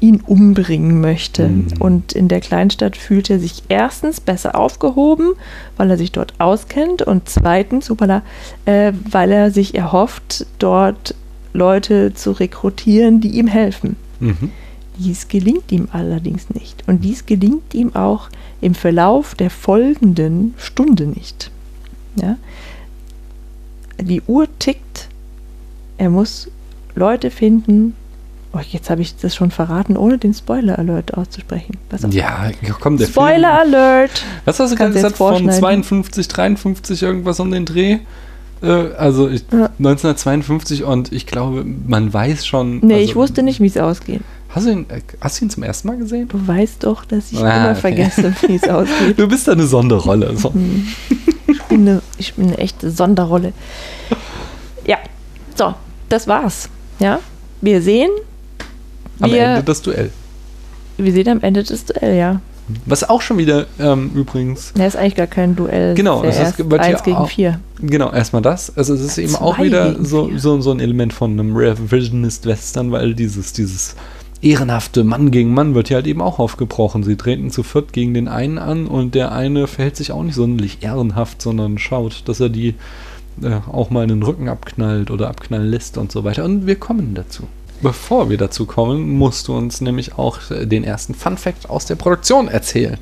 ihn umbringen möchte. Mhm. Und in der Kleinstadt fühlt er sich erstens besser aufgehoben, weil er sich dort auskennt und zweitens, upala, äh, weil er sich erhofft, dort Leute zu rekrutieren, die ihm helfen. Mhm. Dies gelingt ihm allerdings nicht. Und dies gelingt ihm auch im Verlauf der folgenden Stunde nicht. Ja? Die Uhr tickt. Er muss Leute finden. Oh, jetzt habe ich das schon verraten, ohne den Spoiler-Alert auszusprechen. Pass auf. Ja, komm, der Spoiler Film. Alert! Was hast du du gesagt? Von vorschneiden. 52, 53 irgendwas um den Dreh? Äh, also ich, Ja. 1952 und ich glaube, man weiß schon. Nee, also, ich wusste nicht, wie es ausgeht. Hast du, ihn, äh, hast du ihn zum ersten Mal gesehen? Du weißt doch, dass ich Ah, immer okay. vergesse, wie es ausgeht. Du bist da eine Sonderrolle. So. Hm. Ich bin, eine, ich bin eine echte Sonderrolle. Ja, so, das war's. Ja, wir sehen, Am wir, Ende das Duell. wir sehen am Ende das Duell, ja. Was auch schon wieder ähm, übrigens. Ja, ist eigentlich gar kein Duell. Genau, das ist wird eins gegen auch- vier. Genau, erstmal das. Also es ist eben auch Zwei wieder so, so, so ein Element von einem Revisionist-Western, weil dieses, dieses ehrenhafte Mann gegen Mann wird hier halt eben auch aufgebrochen. Sie treten zu viert gegen den einen an und der eine verhält sich auch nicht sonderlich ehrenhaft, sondern schaut, dass er die äh, auch mal in den Rücken abknallt oder abknallen lässt und so weiter. Und wir kommen dazu. Bevor wir dazu kommen, musst du uns nämlich auch äh, den ersten Fun-Fact aus der Produktion erzählen.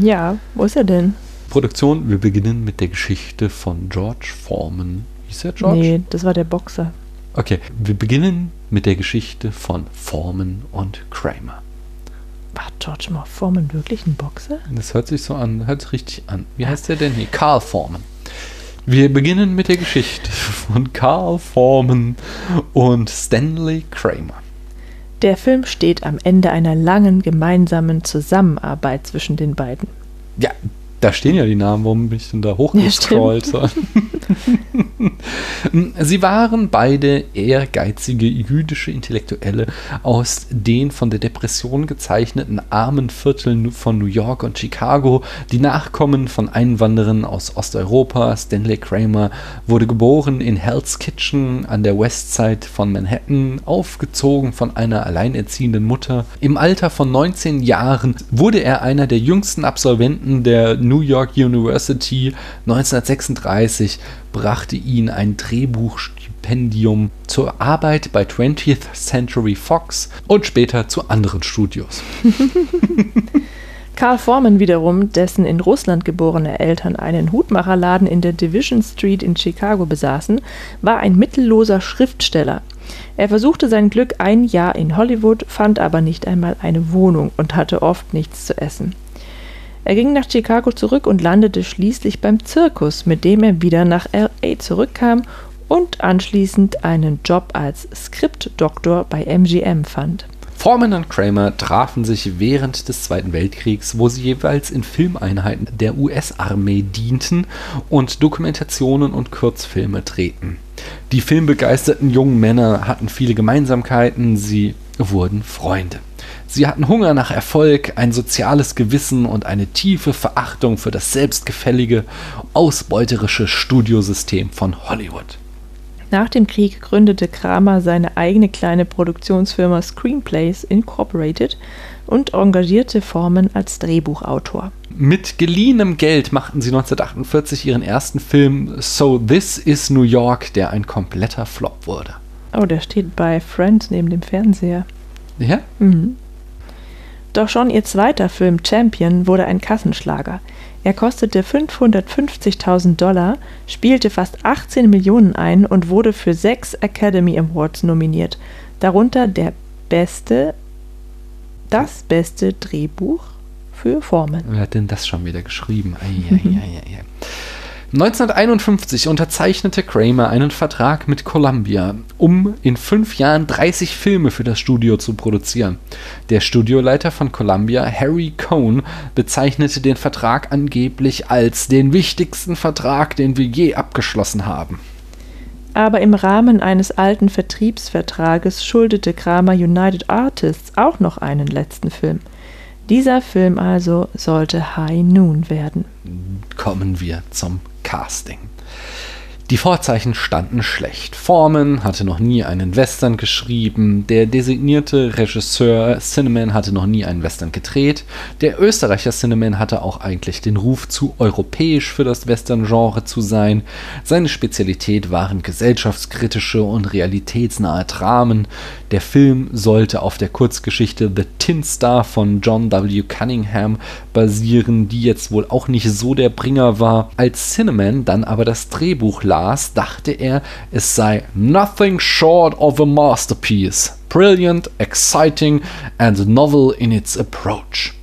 Ja, wo ist er denn? Produktion, wir beginnen mit der Geschichte von George Foreman. Hieß er George? Nee, das war der Boxer. Okay, wir beginnen mit der Geschichte von Foreman und Kramer. War George Foreman wirklich ein Boxer? Das hört sich so an, hört sich richtig an. Wie heißt der denn hier? Carl Foreman. Wir beginnen mit der Geschichte von Carl Foreman und Stanley Kramer. Der Film steht am Ende einer langen gemeinsamen Zusammenarbeit zwischen den beiden. Ja, da stehen ja die Namen, warum bin ich denn da hochgescrollt? So. Sie waren beide ehrgeizige jüdische Intellektuelle aus den von der Depression gezeichneten armen Vierteln von New York und Chicago, die Nachkommen von Einwanderern aus Osteuropa. Stanley Kramer wurde geboren in Hell's Kitchen an der Westside von Manhattan, aufgezogen von einer alleinerziehenden Mutter. Im Alter von 19 Jahren wurde er einer der jüngsten Absolventen der New York University. 1936 brachte ihn ein Drehbuchstipendium zur Arbeit bei 20th Century Fox und später zu anderen Studios. Carl Foreman wiederum, dessen in Russland geborene Eltern einen Hutmacherladen in der Division Street in Chicago besaßen, war ein mittelloser Schriftsteller. Er versuchte sein Glück ein Jahr in Hollywood, fand aber nicht einmal eine Wohnung und hatte oft nichts zu essen. Er ging nach Chicago zurück und landete schließlich beim Zirkus, mit dem er wieder nach LA zurückkam und anschließend einen Job als Skriptdoktor bei MGM fand. Foreman und Kramer trafen sich während des Zweiten Weltkriegs, wo sie jeweils in Filmeinheiten der US-Armee dienten und Dokumentationen und Kurzfilme drehten. Die filmbegeisterten jungen Männer hatten viele Gemeinsamkeiten, sie wurden Freunde. Sie hatten Hunger nach Erfolg, ein soziales Gewissen und eine tiefe Verachtung für das selbstgefällige, ausbeuterische Studiosystem von Hollywood. Nach dem Krieg gründete Kramer seine eigene kleine Produktionsfirma Screenplays Incorporated und engagierte Forman als Drehbuchautor. Mit geliehenem Geld machten sie 1948 ihren ersten Film So This is New York, der ein kompletter Flop wurde. Oh, der steht bei Friends neben dem Fernseher. Ja? Mhm. Doch schon ihr zweiter Film Champion wurde ein Kassenschlager. Er kostete 550.000 Dollar, spielte fast 18 Millionen ein und wurde für sechs Academy Awards nominiert, darunter der beste, das beste Drehbuch für Foreman. Wer hat denn das schon wieder geschrieben? Ei, ei, ei, ei, ei. 1951 unterzeichnete Kramer einen Vertrag mit Columbia, um in fünf Jahren 30 Filme für das Studio zu produzieren. Der Studioleiter von Columbia, Harry Cohn, bezeichnete den Vertrag angeblich als den wichtigsten Vertrag, den wir je abgeschlossen haben. Aber im Rahmen eines alten Vertriebsvertrages schuldete Kramer United Artists auch noch einen letzten Film. Dieser Film also sollte High Noon werden. Kommen wir zum Casting. Die Vorzeichen standen schlecht. Foreman hatte noch nie einen Western geschrieben, der designierte Regisseur Cinnamon hatte noch nie einen Western gedreht, der Österreicher Cinnamon hatte auch eigentlich den Ruf, zu europäisch für das Western-Genre zu sein. Seine Spezialität waren gesellschaftskritische und realitätsnahe Dramen. Der Film sollte auf der Kurzgeschichte The Tin Star von John W. Cunningham basieren, die jetzt wohl auch nicht so der Bringer war. Als Cinnamon dann aber das Drehbuch las, las, dachte er, es sei nothing short of a masterpiece. Brilliant, exciting and novel in its approach.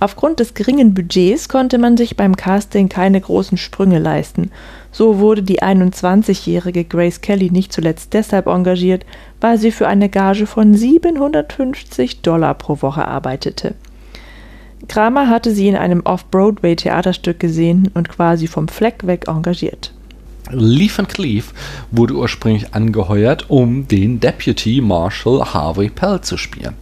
Aufgrund des geringen Budgets konnte man sich beim Casting keine großen Sprünge leisten. So wurde die 21-jährige Grace Kelly nicht zuletzt deshalb engagiert, weil sie für eine Gage von 750 Dollar pro Woche arbeitete. Kramer hatte sie in einem Off-Broadway-Theaterstück gesehen und quasi vom Fleck weg engagiert. Lee Van Cleef wurde ursprünglich angeheuert, um den Deputy Marshal Harvey Pell zu spielen.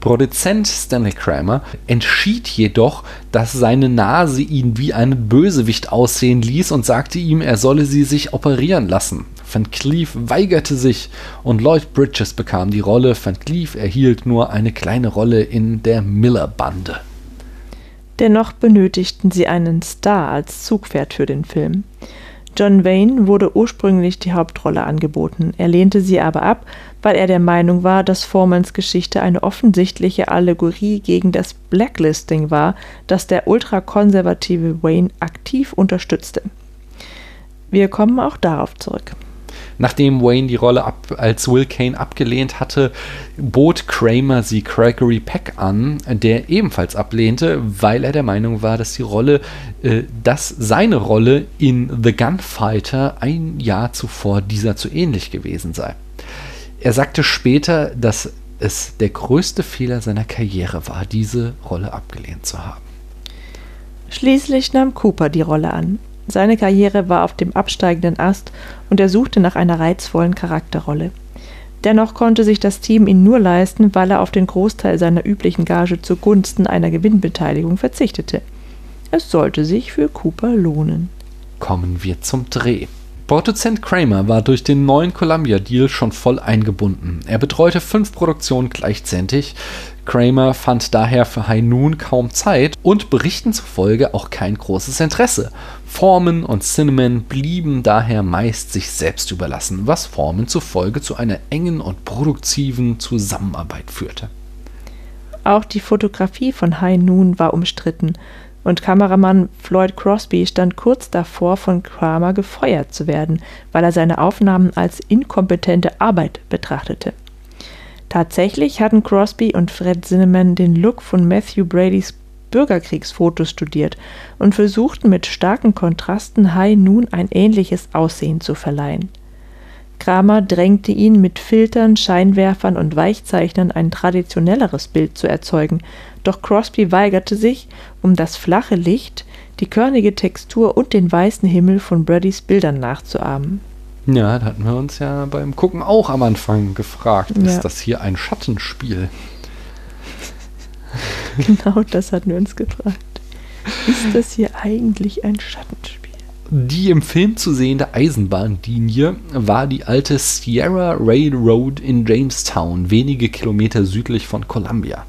Produzent Stanley Kramer entschied jedoch, dass seine Nase ihn wie einen Bösewicht aussehen ließ und sagte ihm, er solle sie sich operieren lassen. Van Cleef weigerte sich und Lloyd Bridges bekam die Rolle. Van Cleef erhielt nur eine kleine Rolle in der Miller-Bande. Dennoch benötigten sie einen Star als Zugpferd für den Film. John Wayne wurde ursprünglich die Hauptrolle angeboten, er lehnte sie aber ab, weil er der Meinung war, dass Formans Geschichte eine offensichtliche Allegorie gegen das Blacklisting war, das der ultrakonservative Wayne aktiv unterstützte. Wir kommen auch darauf zurück. Nachdem Wayne die Rolle ab, als Will Kane abgelehnt hatte, bot Kramer sie Gregory Peck an, der ebenfalls ablehnte, weil er der Meinung war, dass die Rolle, äh, dass seine Rolle in The Gunfighter ein Jahr zuvor dieser zu ähnlich gewesen sei. Er sagte später, dass es der größte Fehler seiner Karriere war, diese Rolle abgelehnt zu haben. Schließlich nahm Cooper die Rolle an. Seine Karriere war auf dem absteigenden Ast und er suchte nach einer reizvollen Charakterrolle. Dennoch konnte sich das Team ihn nur leisten, weil er auf den Großteil seiner üblichen Gage zugunsten einer Gewinnbeteiligung verzichtete. Es sollte sich für Cooper lohnen. Kommen wir zum Dreh. Produzent Kramer war durch den neuen Columbia-Deal schon voll eingebunden. Er betreute fünf Produktionen gleichzeitig. Kramer fand daher für High Noon kaum Zeit und Berichten zufolge auch kein großes Interesse. Foreman und Cinnamon blieben daher meist sich selbst überlassen, was Foreman zufolge zu einer engen und produktiven Zusammenarbeit führte. Auch die Fotografie von High Noon war umstritten und Kameramann Floyd Crosby stand kurz davor, von Kramer gefeuert zu werden, weil er seine Aufnahmen als inkompetente Arbeit betrachtete. Tatsächlich hatten Crosby und Fred Zinnemann den Look von Matthew Bradys Bürgerkriegsfotos studiert und versuchten mit starken Kontrasten High Noon ein ähnliches Aussehen zu verleihen. Kramer drängte ihn, mit Filtern, Scheinwerfern und Weichzeichnern ein traditionelleres Bild zu erzeugen, doch Crosby weigerte sich, um das flache Licht, die körnige Textur und den weißen Himmel von Bradys Bildern nachzuahmen. Ja, da hatten wir uns ja beim Gucken auch am Anfang gefragt, Ja. ist das hier ein Schattenspiel? Genau das hatten wir uns gefragt. Ist das hier eigentlich ein Schattenspiel? Die im Film zu sehende Eisenbahnlinie war die alte Sierra Railroad in Jamestown, wenige Kilometer südlich von Columbia.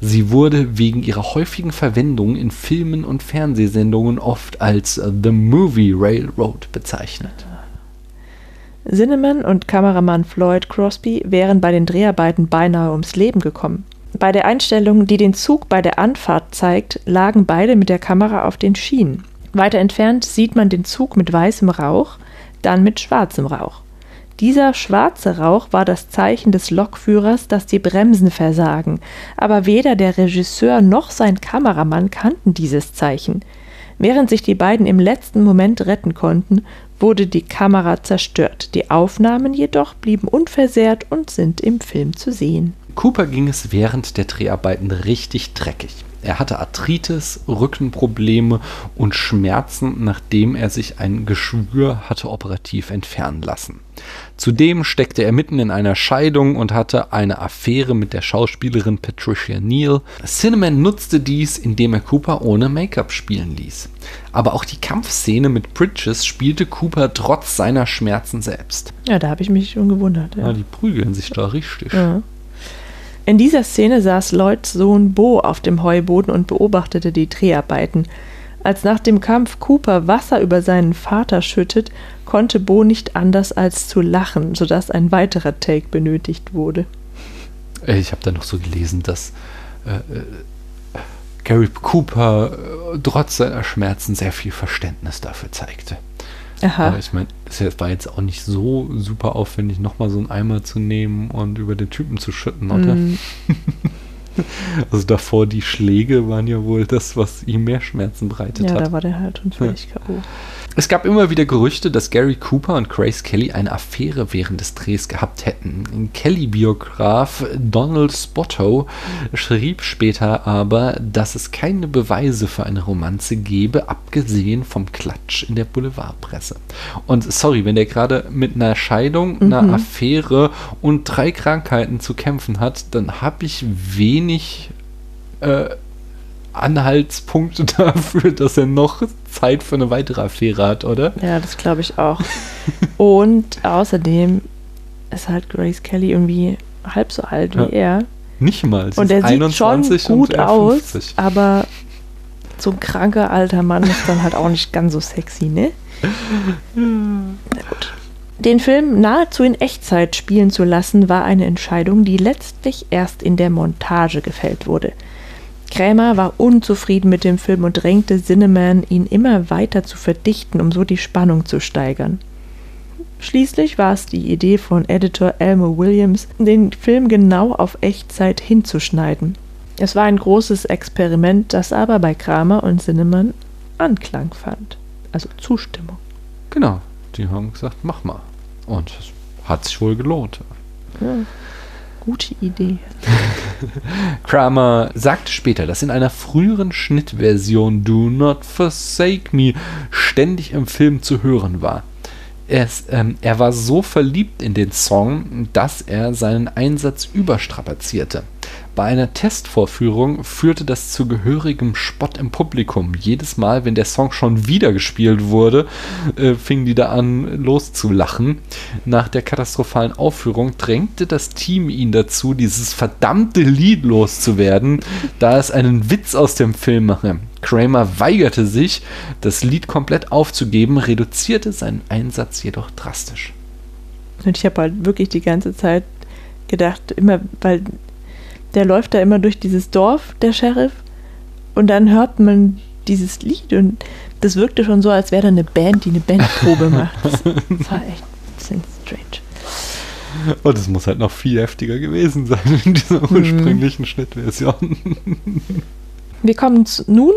Sie wurde wegen ihrer häufigen Verwendung in Filmen und Fernsehsendungen oft als The Movie Railroad bezeichnet. Zinnemann und Kameramann Floyd Crosby wären bei den Dreharbeiten beinahe ums Leben gekommen. Bei der Einstellung, die den Zug bei der Anfahrt zeigt, lagen beide mit der Kamera auf den Schienen. Weiter entfernt sieht man den Zug mit weißem Rauch, dann mit schwarzem Rauch. Dieser schwarze Rauch war das Zeichen des Lokführers, dass die Bremsen versagen, aber weder der Regisseur noch sein Kameramann kannten dieses Zeichen. Während sich die beiden im letzten Moment retten konnten, wurde die Kamera zerstört. Die Aufnahmen jedoch blieben unversehrt und sind im Film zu sehen. Cooper ging es während der Dreharbeiten richtig dreckig. Er hatte Arthritis, Rückenprobleme und Schmerzen, nachdem er sich ein Geschwür hatte operativ entfernen lassen. Zudem steckte er mitten in einer Scheidung und hatte eine Affäre mit der Schauspielerin Patricia Neal. Cinnamon nutzte dies, indem er Cooper ohne Make-up spielen ließ. Aber auch die Kampfszene mit Bridges spielte Cooper trotz seiner Schmerzen selbst. Ja, da habe ich mich schon gewundert. Ja, Ja. die prügeln sich da richtig. Ja. In dieser Szene saß Lloyds Sohn Bo auf dem Heuboden und beobachtete die Dreharbeiten. Als nach dem Kampf Cooper Wasser über seinen Vater schüttet, konnte Bo nicht anders als zu lachen, sodass ein weiterer Take benötigt wurde. Äh, Ich habe da noch so gelesen, dass äh, äh, Gary Cooper äh, trotz seiner Schmerzen sehr viel Verständnis dafür zeigte. Aha. Aber ich meine, es war jetzt auch nicht so super aufwendig, nochmal so einen Eimer zu nehmen und über den Typen zu schütten, oder? Mm, Also davor die Schläge waren ja wohl das, was ihm mehr Schmerzen bereitet ja, hat. da war der halt schon völlig K.O. Es gab immer wieder Gerüchte, dass Gary Cooper und Grace Kelly eine Affäre während des Drehs gehabt hätten. Kelly-Biograf Donald Spotto schrieb später aber, dass es keine Beweise für eine Romanze gebe, abgesehen vom Klatsch in der Boulevardpresse. Und sorry, wenn der gerade mit einer Scheidung, einer Mhm. Affäre und drei Krankheiten zu kämpfen hat, dann habe ich wenig äh, Anhaltspunkte dafür, dass er noch Zeit für eine weitere Affäre hat, oder? Ja, das glaube ich auch. Und außerdem ist halt Grace Kelly irgendwie halb so alt wie Ja. er. Nicht mal. sie Und er sieht schon 21 und gut aus, 50. aber so ein kranker alter Mann ist dann halt auch nicht ganz so sexy, ne? Na gut. Den Film nahezu in Echtzeit spielen zu lassen, war eine Entscheidung, die letztlich erst in der Montage gefällt wurde. Krämer war unzufrieden mit dem Film und drängte Zinnemann, ihn immer weiter zu verdichten, um so die Spannung zu steigern. Schließlich war es die Idee von Editor Elmo Williams, den Film genau auf Echtzeit hinzuschneiden. Es war ein großes Experiment, das aber bei Kramer und Zinnemann Anklang fand. Also Zustimmung. Genau. Die haben gesagt, mach mal. Und es hat sich wohl gelohnt. Ja. Gute Idee. Kramer sagte später, dass in einer früheren Schnittversion Do Not Forsake Me ständig im Film zu hören war. Ist, ähm, er war so verliebt in den Song, dass er seinen Einsatz überstrapazierte. Bei einer Testvorführung führte das zu gehörigem Spott im Publikum. Jedes Mal, wenn der Song schon wieder gespielt wurde, äh, fingen die da an loszulachen. Nach der katastrophalen Aufführung drängte das Team ihn dazu, dieses verdammte Lied loszuwerden, da es einen Witz aus dem Film mache. Kramer weigerte sich, das Lied komplett aufzugeben, reduzierte seinen Einsatz jedoch drastisch. Und ich habe halt wirklich die ganze Zeit gedacht, immer, weil der läuft da immer durch dieses Dorf, der Sheriff, und dann hört man dieses Lied und das wirkte schon so, als wäre da eine Band, die eine Bandprobe macht. Das, war echt ein bisschen strange. Und es muss halt noch viel heftiger gewesen sein in dieser ursprünglichen Schnittversion. Wir kommen nun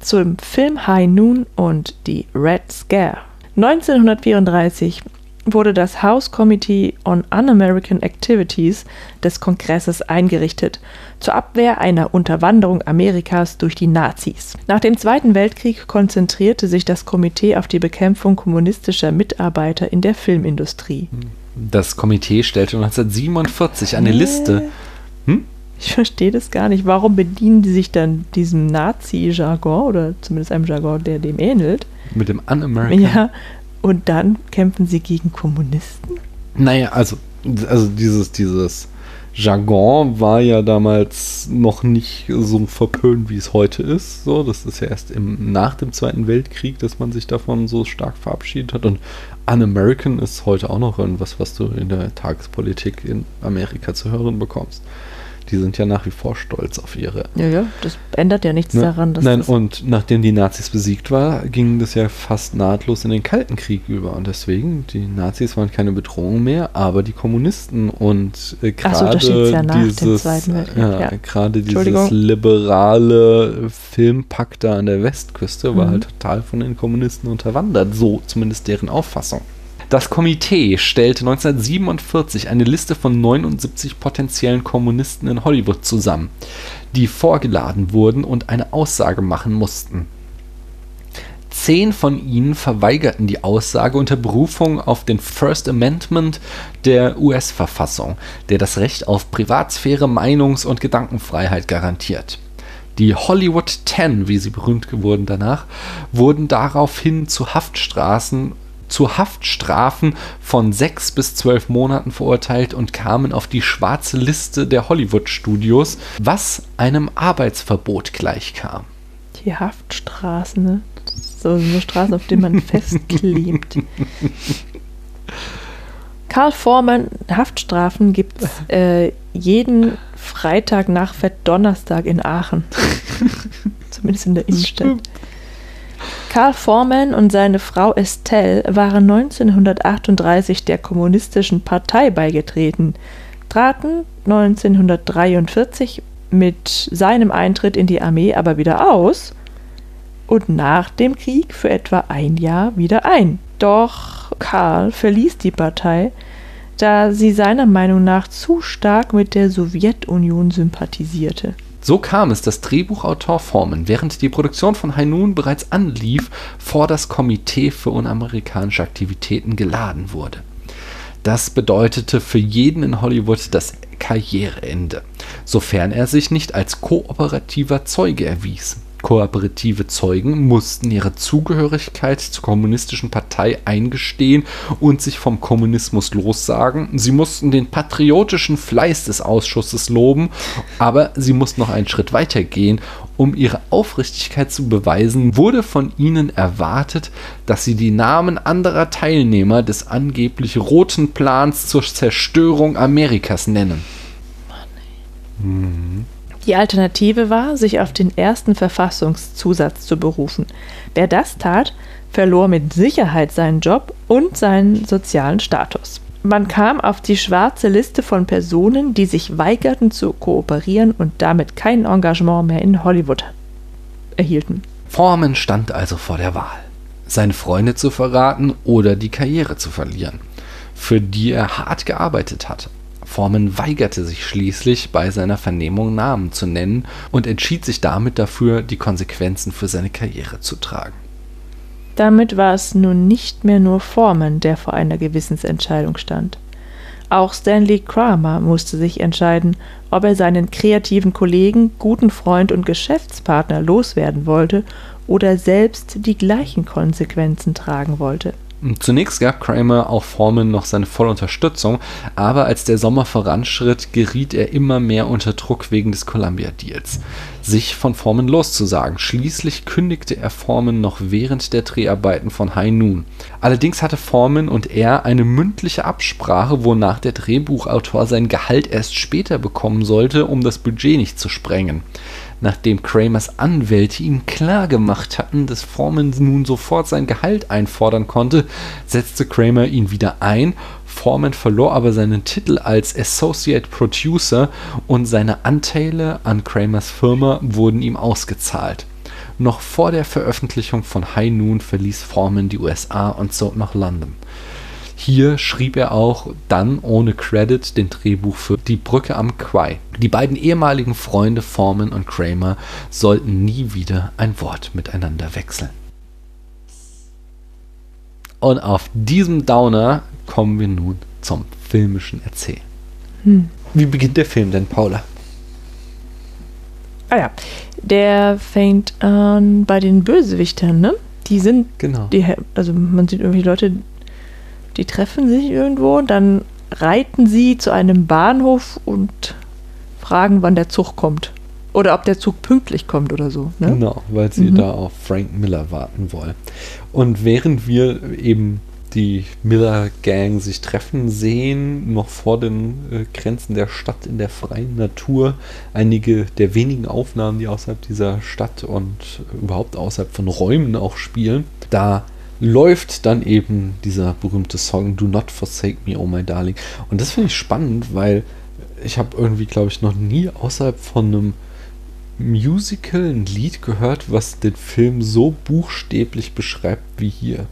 zum Film High Noon und die Red Scare. 1934 wurde das House Committee on Un-American Activities des Kongresses eingerichtet, zur Abwehr einer Unterwanderung Amerikas durch die Nazis. Nach dem Zweiten Weltkrieg konzentrierte sich das Komitee auf die Bekämpfung kommunistischer Mitarbeiter in der Filmindustrie. Das Komitee stellte 1947 eine Liste. Hm? Ich verstehe das gar nicht. Warum bedienen die sich dann diesem Nazi-Jargon oder zumindest einem Jargon, der dem ähnelt? Mit dem Un-American. Ja, und dann kämpfen sie gegen Kommunisten? Naja, also, also dieses, dieses Jargon war ja damals noch nicht so verpönt, wie es heute ist. So, das ist ja erst im, nach dem Zweiten Weltkrieg, dass man sich davon so stark verabschiedet hat. Und Un-American ist heute auch noch irgendwas, was du in der Tagespolitik in Amerika zu hören bekommst die sind ja nach wie vor stolz auf ihre. Ja, ja, das ändert ja nichts ne? daran. Nein, und nachdem die Nazis besiegt war, ging das ja fast nahtlos in den Kalten Krieg über. Und deswegen, die Nazis waren keine Bedrohung mehr, aber die Kommunisten und äh, gerade so, ja dieses, ja, ja. gerade dieses liberale Filmpakt da an der Westküste mhm. war halt total von den Kommunisten unterwandert, so zumindest deren Auffassung. Das Komitee stellte 1947 eine Liste von 79 potenziellen Kommunisten in Hollywood zusammen, die vorgeladen wurden und eine Aussage machen mussten. Zehn von ihnen verweigerten die Aussage unter Berufung auf den First Amendment der US-Verfassung, der das Recht auf Privatsphäre, Meinungs- und Gedankenfreiheit garantiert. Die Hollywood Ten, wie sie berühmt wurden danach, wurden daraufhin zu Haftstraßen zu Haftstrafen von sechs bis zwölf Monaten verurteilt und kamen auf die schwarze Liste der Hollywood-Studios, was einem Arbeitsverbot gleichkam. Die Haftstraßen, ne? So eine Straße, auf der man festklebt. Karl Vormann, Haftstrafen gibt es äh, jeden Freitag nach Fettdonnerstag in Aachen. Zumindest in der Innenstadt. Karl Forman und seine Frau Estelle waren 1938 der Kommunistischen Partei beigetreten, traten 1943 mit seinem Eintritt in die Armee aber wieder aus und nach dem Krieg für etwa ein Jahr wieder ein. Doch Karl verließ die Partei, da sie seiner Meinung nach zu stark mit der Sowjetunion sympathisierte. So kam es, dass Drehbuchautor Forman, während die Produktion von Noon bereits anlief, vor das Komitee für unamerikanische Aktivitäten geladen wurde. Das bedeutete für jeden in Hollywood das Karriereende, sofern er sich nicht als kooperativer Zeuge erwies kooperative Zeugen mussten ihre Zugehörigkeit zur kommunistischen Partei eingestehen und sich vom Kommunismus lossagen. Sie mussten den patriotischen Fleiß des Ausschusses loben, aber sie mussten noch einen Schritt weiter gehen. Um ihre Aufrichtigkeit zu beweisen, wurde von ihnen erwartet, dass sie die Namen anderer Teilnehmer des angeblich roten Plans zur Zerstörung Amerikas nennen. Mann, mhm. Die Alternative war, sich auf den ersten Verfassungszusatz zu berufen. Wer das tat, verlor mit Sicherheit seinen Job und seinen sozialen Status. Man kam auf die schwarze Liste von Personen, die sich weigerten zu kooperieren und damit kein Engagement mehr in Hollywood erhielten. Foreman stand also vor der Wahl, seine Freunde zu verraten oder die Karriere zu verlieren, für die er hart gearbeitet hatte. Foreman weigerte sich schließlich, bei seiner Vernehmung Namen zu nennen und entschied sich damit dafür, die Konsequenzen für seine Karriere zu tragen. Damit war es nun nicht mehr nur Foreman, der vor einer Gewissensentscheidung stand. Auch Stanley Kramer musste sich entscheiden, ob er seinen kreativen Kollegen, guten Freund und Geschäftspartner loswerden wollte oder selbst die gleichen Konsequenzen tragen wollte. Zunächst gab Kramer auch Foreman noch seine volle Unterstützung, aber als der Sommer voranschritt, geriet er immer mehr unter Druck wegen des Columbia-Deals, sich von Foreman loszusagen. Schließlich kündigte er Foreman noch während der Dreharbeiten von High Noon. Allerdings hatte Foreman und er eine mündliche Absprache, wonach der Drehbuchautor sein Gehalt erst später bekommen sollte, um das Budget nicht zu sprengen nachdem Kramers Anwälte ihm klargemacht hatten, dass Foreman nun sofort sein Gehalt einfordern konnte, setzte Kramer ihn wieder ein. Foreman verlor aber seinen Titel als Associate Producer und seine Anteile an Kramers Firma wurden ihm ausgezahlt. Noch vor der Veröffentlichung von High Noon verließ Foreman die USA und zog nach London. Hier schrieb er auch dann ohne Credit den Drehbuch für Die Brücke am Quai. Die beiden ehemaligen Freunde Foreman und Kramer sollten nie wieder ein Wort miteinander wechseln. Und auf diesem Downer kommen wir nun zum filmischen Erzählen. Hm. Wie beginnt der Film denn, Paula? Ah ja, der fängt an bei den Bösewichtern, ne? Die sind, Genau. die, also man sieht irgendwie Leute, die treffen sich irgendwo, dann reiten sie zu einem Bahnhof und fragen, wann der Zug kommt. Oder ob der Zug pünktlich kommt oder so. Ne? Genau, weil sie Mhm. da auf Frank Miller warten wollen. Und während wir eben die Miller-Gang sich treffen sehen, noch vor den äh, Grenzen der Stadt in der freien Natur, einige der wenigen Aufnahmen, die außerhalb dieser Stadt und überhaupt außerhalb von Räumen auch spielen, da läuft dann eben dieser berühmte Song Do Not Forsake Me, Oh My Darling. Und das finde ich spannend, weil ich habe irgendwie, glaube ich, noch nie außerhalb von einem Musical ein Lied gehört, was den Film so buchstäblich beschreibt wie hier.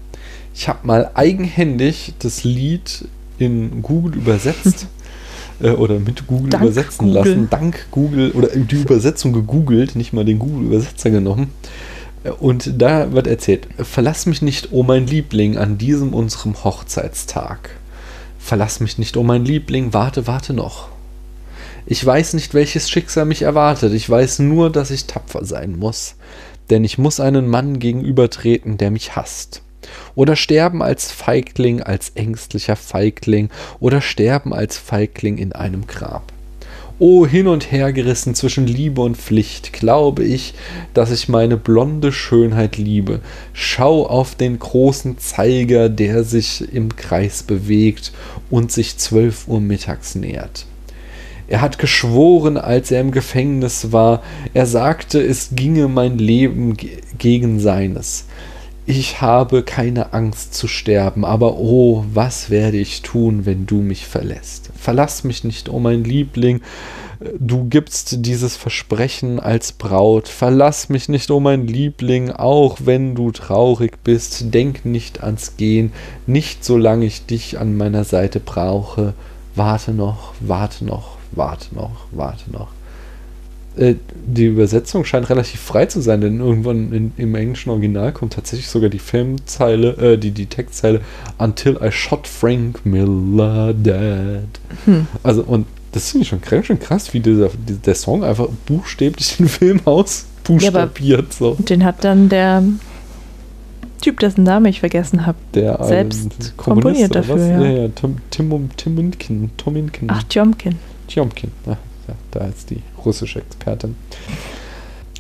Ich habe mal eigenhändig das Lied in Google übersetzt äh, oder mit Google Dank übersetzen Google. lassen. Dank Google oder die Übersetzung gegoogelt, nicht mal den Google-Übersetzer genommen. Und da wird erzählt: Verlass mich nicht, oh mein Liebling, an diesem unserem Hochzeitstag. Verlass mich nicht, oh mein Liebling, warte, warte noch. Ich weiß nicht, welches Schicksal mich erwartet. Ich weiß nur, dass ich tapfer sein muss. Denn ich muss einen Mann gegenübertreten, der mich hasst. Oder sterben als Feigling, als ängstlicher Feigling. Oder sterben als Feigling in einem Grab. O hin und her gerissen zwischen Liebe und Pflicht, glaube ich, dass ich meine blonde Schönheit liebe. Schau auf den großen Zeiger, der sich im Kreis bewegt und sich zwölf Uhr mittags nähert. Er hat geschworen, als er im Gefängnis war, er sagte, es ginge mein Leben ge- gegen seines. Ich habe keine Angst zu sterben, aber oh, was werde ich tun, wenn du mich verlässt? Verlass mich nicht, oh mein Liebling, du gibst dieses Versprechen als Braut. Verlass mich nicht, oh mein Liebling, auch wenn du traurig bist. Denk nicht ans Gehen, nicht solange ich dich an meiner Seite brauche. Warte noch, warte noch, warte noch, warte noch. Äh, die Übersetzung scheint relativ frei zu sein, denn irgendwann in, im englischen Original kommt tatsächlich sogar die Filmzeile, äh, die, die Textzeile Until I shot Frank Miller dead. Hm. Also, und das finde ich schon schön krass, wie dieser, die- der Song einfach buchstäblich den Film ausbuchstabiert. so. Und den hat dann der Typ, dessen Name ich vergessen habe. Selbst komponiert dafür, was? ja. ja, ja Tim, Tim, Timinkin, Tominkin. Ach, Tjomkin. Tjomkin. Ja, ja, da ist die russische Expertin.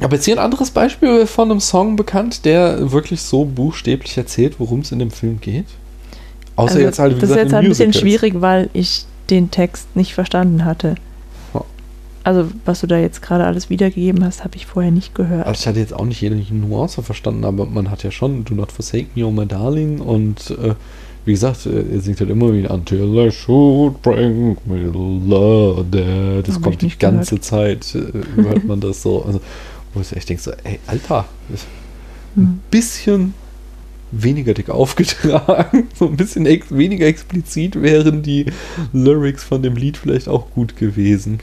Aber jetzt hier ein anderes Beispiel von einem Song bekannt, der wirklich so buchstäblich erzählt, worum es in dem Film geht. Außer Also, jetzt halt, wie das ist gesagt, jetzt in halt ein bisschen schwierig, weil ich den Text nicht verstanden hatte. Also, was du da jetzt gerade alles wiedergegeben hast, habe ich vorher nicht gehört. Also ich hatte jetzt auch nicht jede Nuance verstanden, aber man hat ja schon Do Not Forsake Me, Oh My Darling und äh, wie gesagt, äh, er singt halt immer wieder Until I should bring Miller dead. Das Hab kommt die ganze Zeit, äh, hört man das so. Also, wo ich echt denke so, ey, Alter, ist ein Hm. bisschen weniger dick aufgetragen, so ein bisschen ex weniger explizit wären die Lyrics von dem Lied vielleicht auch gut gewesen.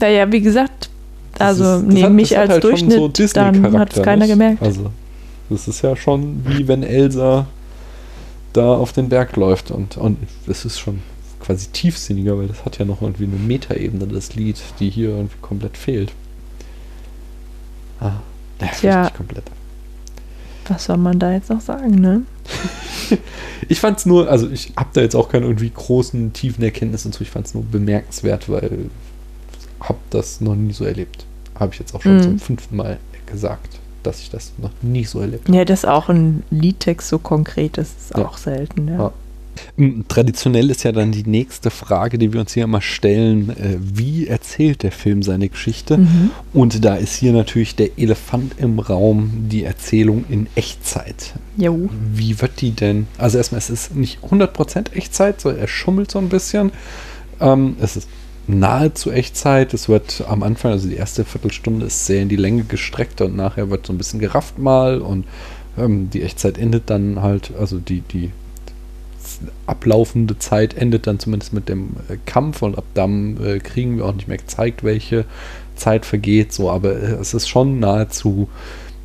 Naja, wie gesagt, Das also ist- das hat- mich als halt Durchschnitt, so dann hat es keiner gemerkt. Also, das ist ja schon wie wenn Elsa da auf den Berg läuft und, und das ist schon quasi tiefsinniger, weil das hat ja noch irgendwie eine Metaebene, das Lied, die hier irgendwie komplett fehlt. Ah, ja, Tja. komplett. Was soll man da jetzt noch sagen, ne? Ich fand es nur, also ich habe da jetzt auch keine irgendwie großen, tiefen Erkenntnisse zu. Ich fand es nur bemerkenswert, weil ich habe das noch nie so erlebt. Habe ich jetzt auch schon Mhm. zum fünften Mal gesagt, dass ich das noch nie so erlebt habe. Ja, dass auch ein Liedtext so konkret ist, ist Ja. auch selten, ja. Ja. M, Traditionell ist ja dann die nächste Frage, die wir uns hier immer stellen, äh, wie erzählt der Film seine Geschichte? Mhm. Und da ist hier natürlich der Elefant im Raum, die Erzählung in Echtzeit. Jo. Wie wird die denn? Also erstmal, es ist nicht 100% Echtzeit, so er schummelt so ein bisschen. Ähm, es ist nahezu Echtzeit. Es wird am Anfang, also die erste Viertelstunde ist sehr in die Länge gestreckt und nachher wird so ein bisschen gerafft mal und ähm, die Echtzeit endet dann halt, also die, die ablaufende Zeit endet dann zumindest mit dem äh, Kampf und ab dann äh, kriegen wir auch nicht mehr gezeigt, welche Zeit vergeht. So, aber äh, es ist schon nahezu,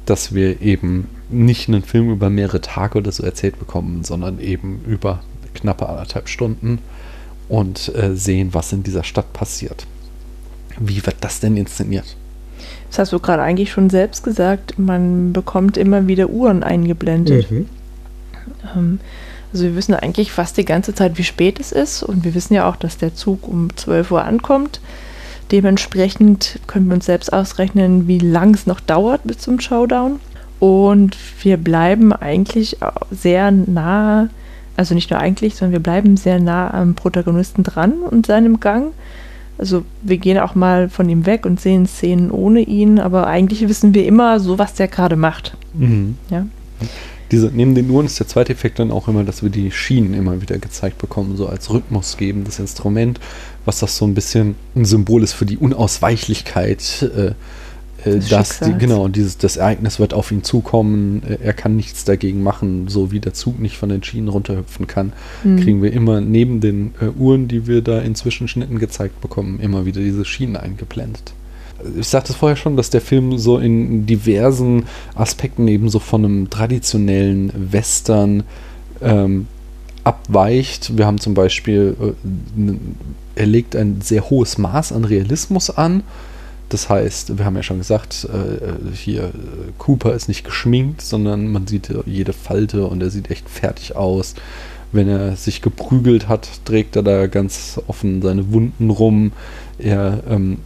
dass wir eben nicht einen Film über mehrere Tage oder so erzählt bekommen, sondern eben über knappe anderthalb Stunden und äh, sehen, was in dieser Stadt passiert. Wie wird das denn inszeniert? Das hast du gerade eigentlich schon selbst gesagt. Man bekommt immer wieder Uhren eingeblendet. Mhm. Ähm, also wir wissen eigentlich fast die ganze Zeit, wie spät es ist. Und wir wissen ja auch, dass der Zug um 12 Uhr ankommt. Dementsprechend können wir uns selbst ausrechnen, wie lang es noch dauert bis zum Showdown. Und wir bleiben eigentlich sehr nah, also nicht nur eigentlich, sondern wir bleiben sehr nah am Protagonisten dran und seinem Gang. Also wir gehen auch mal von ihm weg und sehen Szenen ohne ihn, aber eigentlich wissen wir immer so, was der gerade macht. Mhm. Ja. Diese, neben den Uhren ist der zweite Effekt dann auch immer, dass wir die Schienen immer wieder gezeigt bekommen, so als rhythmusgebendes Instrument, was das so ein bisschen ein Symbol ist für die Unausweichlichkeit äh, äh, dass die, genau, dieses, das Ereignis wird auf ihn zukommen, äh, er kann nichts dagegen machen, so wie der Zug nicht von den Schienen runterhüpfen kann, mhm. kriegen wir immer neben den äh, Uhren, die wir da in Zwischenschnitten gezeigt bekommen, immer wieder diese Schienen eingeblendet. Ich sagte es vorher schon, dass der Film so in diversen Aspekten eben so von einem traditionellen Western ähm, abweicht. Wir haben zum Beispiel, äh, er legt ein sehr hohes Maß an Realismus an das heißt, wir haben ja schon gesagt, äh, hier Cooper ist nicht geschminkt, sondern man sieht jede Falte und er sieht echt fertig aus. Wenn er sich geprügelt hat, trägt er da ganz offen seine Wunden rum. Er ähm,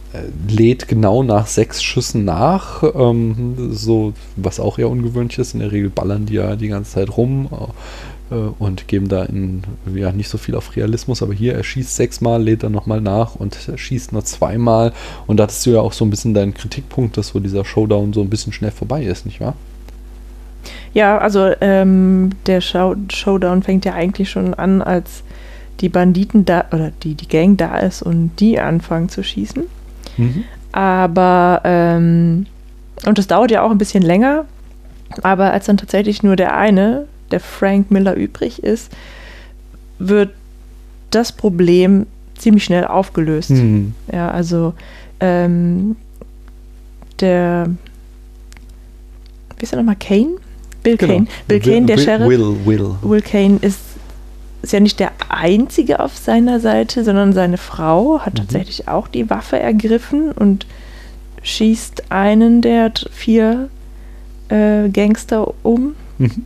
lädt genau nach sechs Schüssen nach, ähm, so was auch eher ungewöhnlich ist. In der Regel ballern die ja die ganze Zeit rum äh, und geben da in, ja, nicht so viel auf Realismus, aber hier, er schießt sechsmal, lädt dann nochmal nach und schießt nur zweimal. Und da hattest du ja auch so ein bisschen deinen Kritikpunkt, dass so dieser Showdown so ein bisschen schnell vorbei ist, nicht wahr? Ja, also ähm, der Show Showdown fängt ja eigentlich schon an, als die Banditen da oder die, die Gang da ist und die anfangen zu schießen. Mhm. Aber ähm, und das dauert ja auch ein bisschen länger, aber als dann tatsächlich nur der eine der Frank Miller übrig ist, wird das Problem ziemlich schnell aufgelöst. Mhm. Ja, also ähm, der, wie ist er nochmal, Kane? Bill genau. Kane. Bill Kane, der Will, Sheriff. Will, Will. Will Kane ist, ist ja nicht der Einzige auf seiner Seite, sondern seine Frau hat mhm. tatsächlich auch die Waffe ergriffen und schießt einen der vier äh, Gangster um. Mhm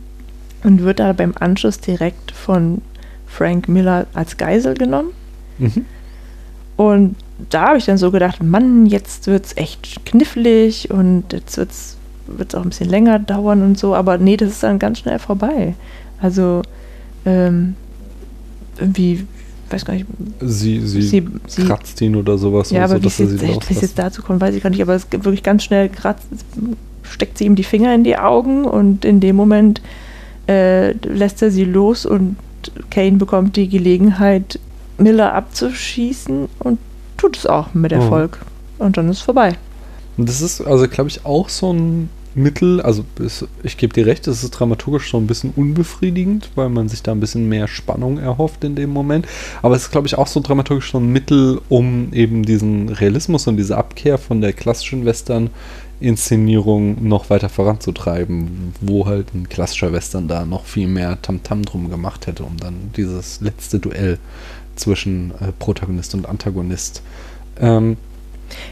und wird da beim Anschluss direkt von Frank Miller als Geisel genommen. Mhm. Und da habe ich dann so gedacht, Mann, jetzt wird es echt knifflig und jetzt wird es auch ein bisschen länger dauern und so, aber nee, das ist dann ganz schnell vorbei. Also ähm, irgendwie, weiß gar nicht. Sie, sie, sie, sie kratzt ihn oder sowas. Ja, aber so, wie es jetzt, jetzt dazu kommt, weiß ich gar nicht, aber es wirklich ganz schnell kratzt, steckt sie ihm die Finger in die Augen und in dem Moment äh, lässt er sie los und Kane bekommt die Gelegenheit, Miller abzuschießen und tut es auch mit Erfolg. Oh. Und dann ist es vorbei. Und das ist also, glaube ich, auch so ein Mittel, also ist, ich gebe dir recht, es ist dramaturgisch so ein bisschen unbefriedigend, weil man sich da ein bisschen mehr Spannung erhofft in dem Moment. Aber es ist, glaube ich, auch so dramaturgisch so ein Mittel, um eben diesen Realismus und diese Abkehr von der klassischen Western Inszenierung noch weiter voranzutreiben, wo halt ein klassischer Western da noch viel mehr Tamtam -Tam drum gemacht hätte, um dann dieses letzte Duell zwischen äh, Protagonist und Antagonist. Ähm,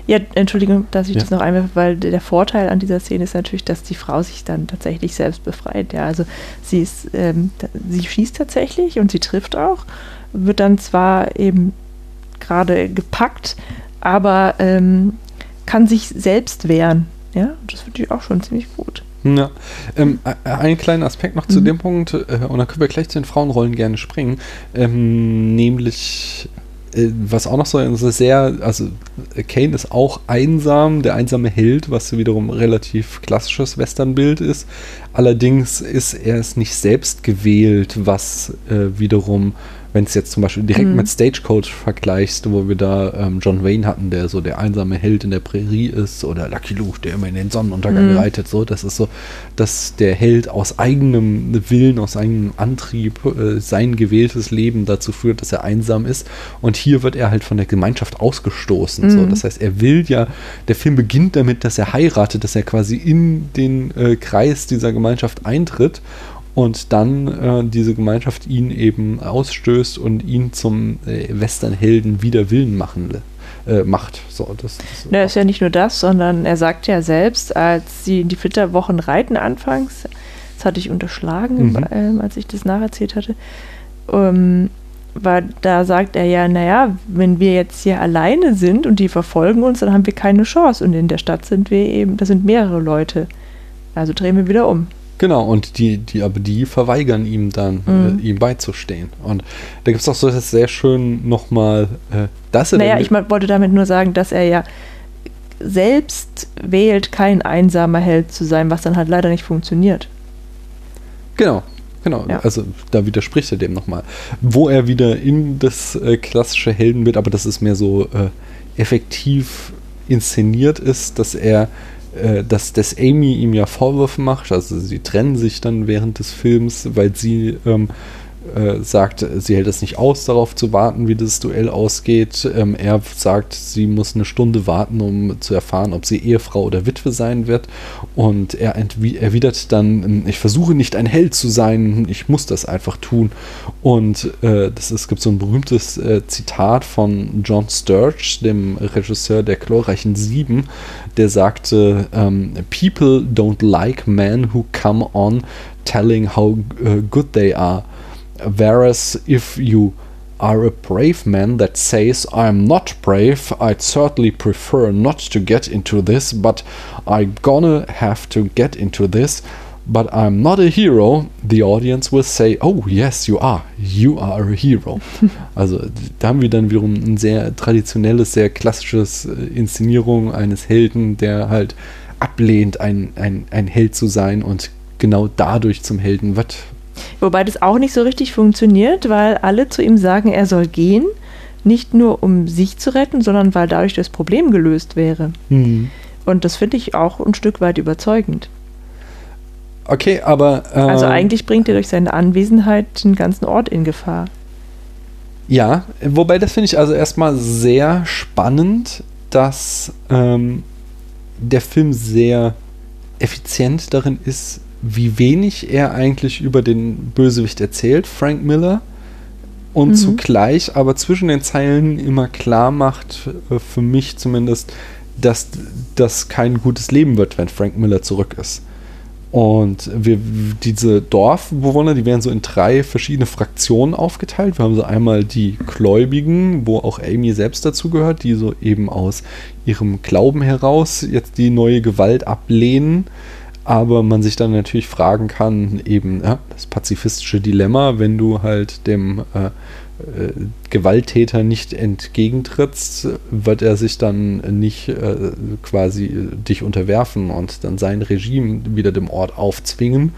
ja, Entschuldigung, dass ich ja. das noch einwerfe, weil der Vorteil an dieser Szene ist natürlich, dass die Frau sich dann tatsächlich selbst befreit. Ja, also sie ist, ähm, sie schießt tatsächlich und sie trifft auch, wird dann zwar eben gerade gepackt, aber ähm, kann sich selbst wehren. Ja, das finde ich auch schon ziemlich gut. Ja, ähm, ein kleiner Aspekt noch zu mhm. dem Punkt, äh, und dann können wir gleich zu den Frauenrollen gerne springen, ähm, nämlich was auch noch so sehr, also Kane ist auch einsam, der einsame Held, was wiederum relativ klassisches Westernbild ist. Allerdings ist er es nicht selbst gewählt, was äh, wiederum wenn es jetzt zum Beispiel direkt mhm. mit Stagecoach vergleichst, wo wir da ähm, John Wayne hatten, der so der einsame Held in der Prärie ist, oder Lucky Luke, der immer in den Sonnenuntergang mhm. reitet, so, das ist so, dass der Held aus eigenem Willen, aus eigenem Antrieb äh, sein gewähltes Leben dazu führt, dass er einsam ist. Und hier wird er halt von der Gemeinschaft ausgestoßen. Mhm. So. Das heißt, er will ja, der Film beginnt damit, dass er heiratet, dass er quasi in den äh, Kreis dieser Gemeinschaft eintritt und dann äh, diese Gemeinschaft ihn eben ausstößt und ihn zum äh, Westernhelden wider Willen machen äh, macht. So, das, das Na, ist ja nicht nur das, sondern er sagt ja selbst, als sie in die Flitterwochen reiten anfangs, das hatte ich unterschlagen, mhm. ähm, als ich das nacherzählt hatte, ähm, war, da sagt er ja, naja, wenn wir jetzt hier alleine sind und die verfolgen uns, dann haben wir keine Chance. Und in der Stadt sind wir eben, da sind mehrere Leute. Also drehen wir wieder um. Genau, und die, die, aber die verweigern ihm dann, mhm. äh, ihm beizustehen. Und da gibt es auch so das sehr schön nochmal, äh, dass er. Naja, ich wollte damit nur sagen, dass er ja selbst wählt, kein einsamer Held zu sein, was dann halt leider nicht funktioniert. Genau, genau. Ja. Also da widerspricht er dem nochmal. Wo er wieder in das äh, klassische Heldenbild, aber das ist mehr so äh, effektiv inszeniert ist, dass er äh, dass, dass Amy ihm ja Vorwürfe macht. Also sie trennen sich dann während des Films, weil sie ähm, äh, sagt, sie hält es nicht aus, darauf zu warten, wie das Duell ausgeht. Ähm, er sagt, sie muss eine Stunde warten, um zu erfahren, ob sie Ehefrau oder Witwe sein wird. Und er erwidert dann, ich versuche nicht ein Held zu sein, ich muss das einfach tun. Und äh, das es gibt so ein berühmtes äh, Zitat von John Sturge, dem Regisseur der glorreichen Sieben, der sagte, ähm, People don't like men who come on telling how uh, good they are. Whereas if you are a brave man that says, I'm not brave, I'd certainly prefer not to get into this, but I'm gonna have to get into this, but I'm not a hero, the audience will say, oh yes, you are, you are a hero. also da haben wir dann wiederum ein sehr traditionelles, sehr klassisches äh, Inszenierung eines Helden, der halt ablehnt, ein, ein, ein Held zu sein und genau dadurch zum Helden wird, Wobei das auch nicht so richtig funktioniert, weil alle zu ihm sagen, er soll gehen, nicht nur um sich zu retten, sondern weil dadurch das Problem gelöst wäre. Mhm. Und das finde ich auch ein Stück weit überzeugend. Okay, aber. Äh, also eigentlich bringt er durch seine Anwesenheit den ganzen Ort in Gefahr. Ja, wobei das finde ich also erstmal sehr spannend, dass ähm, der Film sehr effizient darin ist, wie wenig er eigentlich über den Bösewicht erzählt, Frank Miller, und mhm. zugleich aber zwischen den Zeilen immer klar macht, äh, für mich zumindest, dass das kein gutes Leben wird, wenn Frank Miller zurück ist. Und wir, diese Dorfbewohner, die werden so in drei verschiedene Fraktionen aufgeteilt. Wir haben so einmal die Gläubigen, wo auch Amy selbst dazu gehört, die so eben aus ihrem Glauben heraus jetzt die neue Gewalt ablehnen aber man sich dann natürlich fragen kann, eben ja, das pazifistische Dilemma, wenn du halt dem äh, äh, Gewalttäter nicht entgegentrittst, wird er sich dann nicht äh, quasi dich unterwerfen und dann sein Regime wieder dem Ort aufzwingen.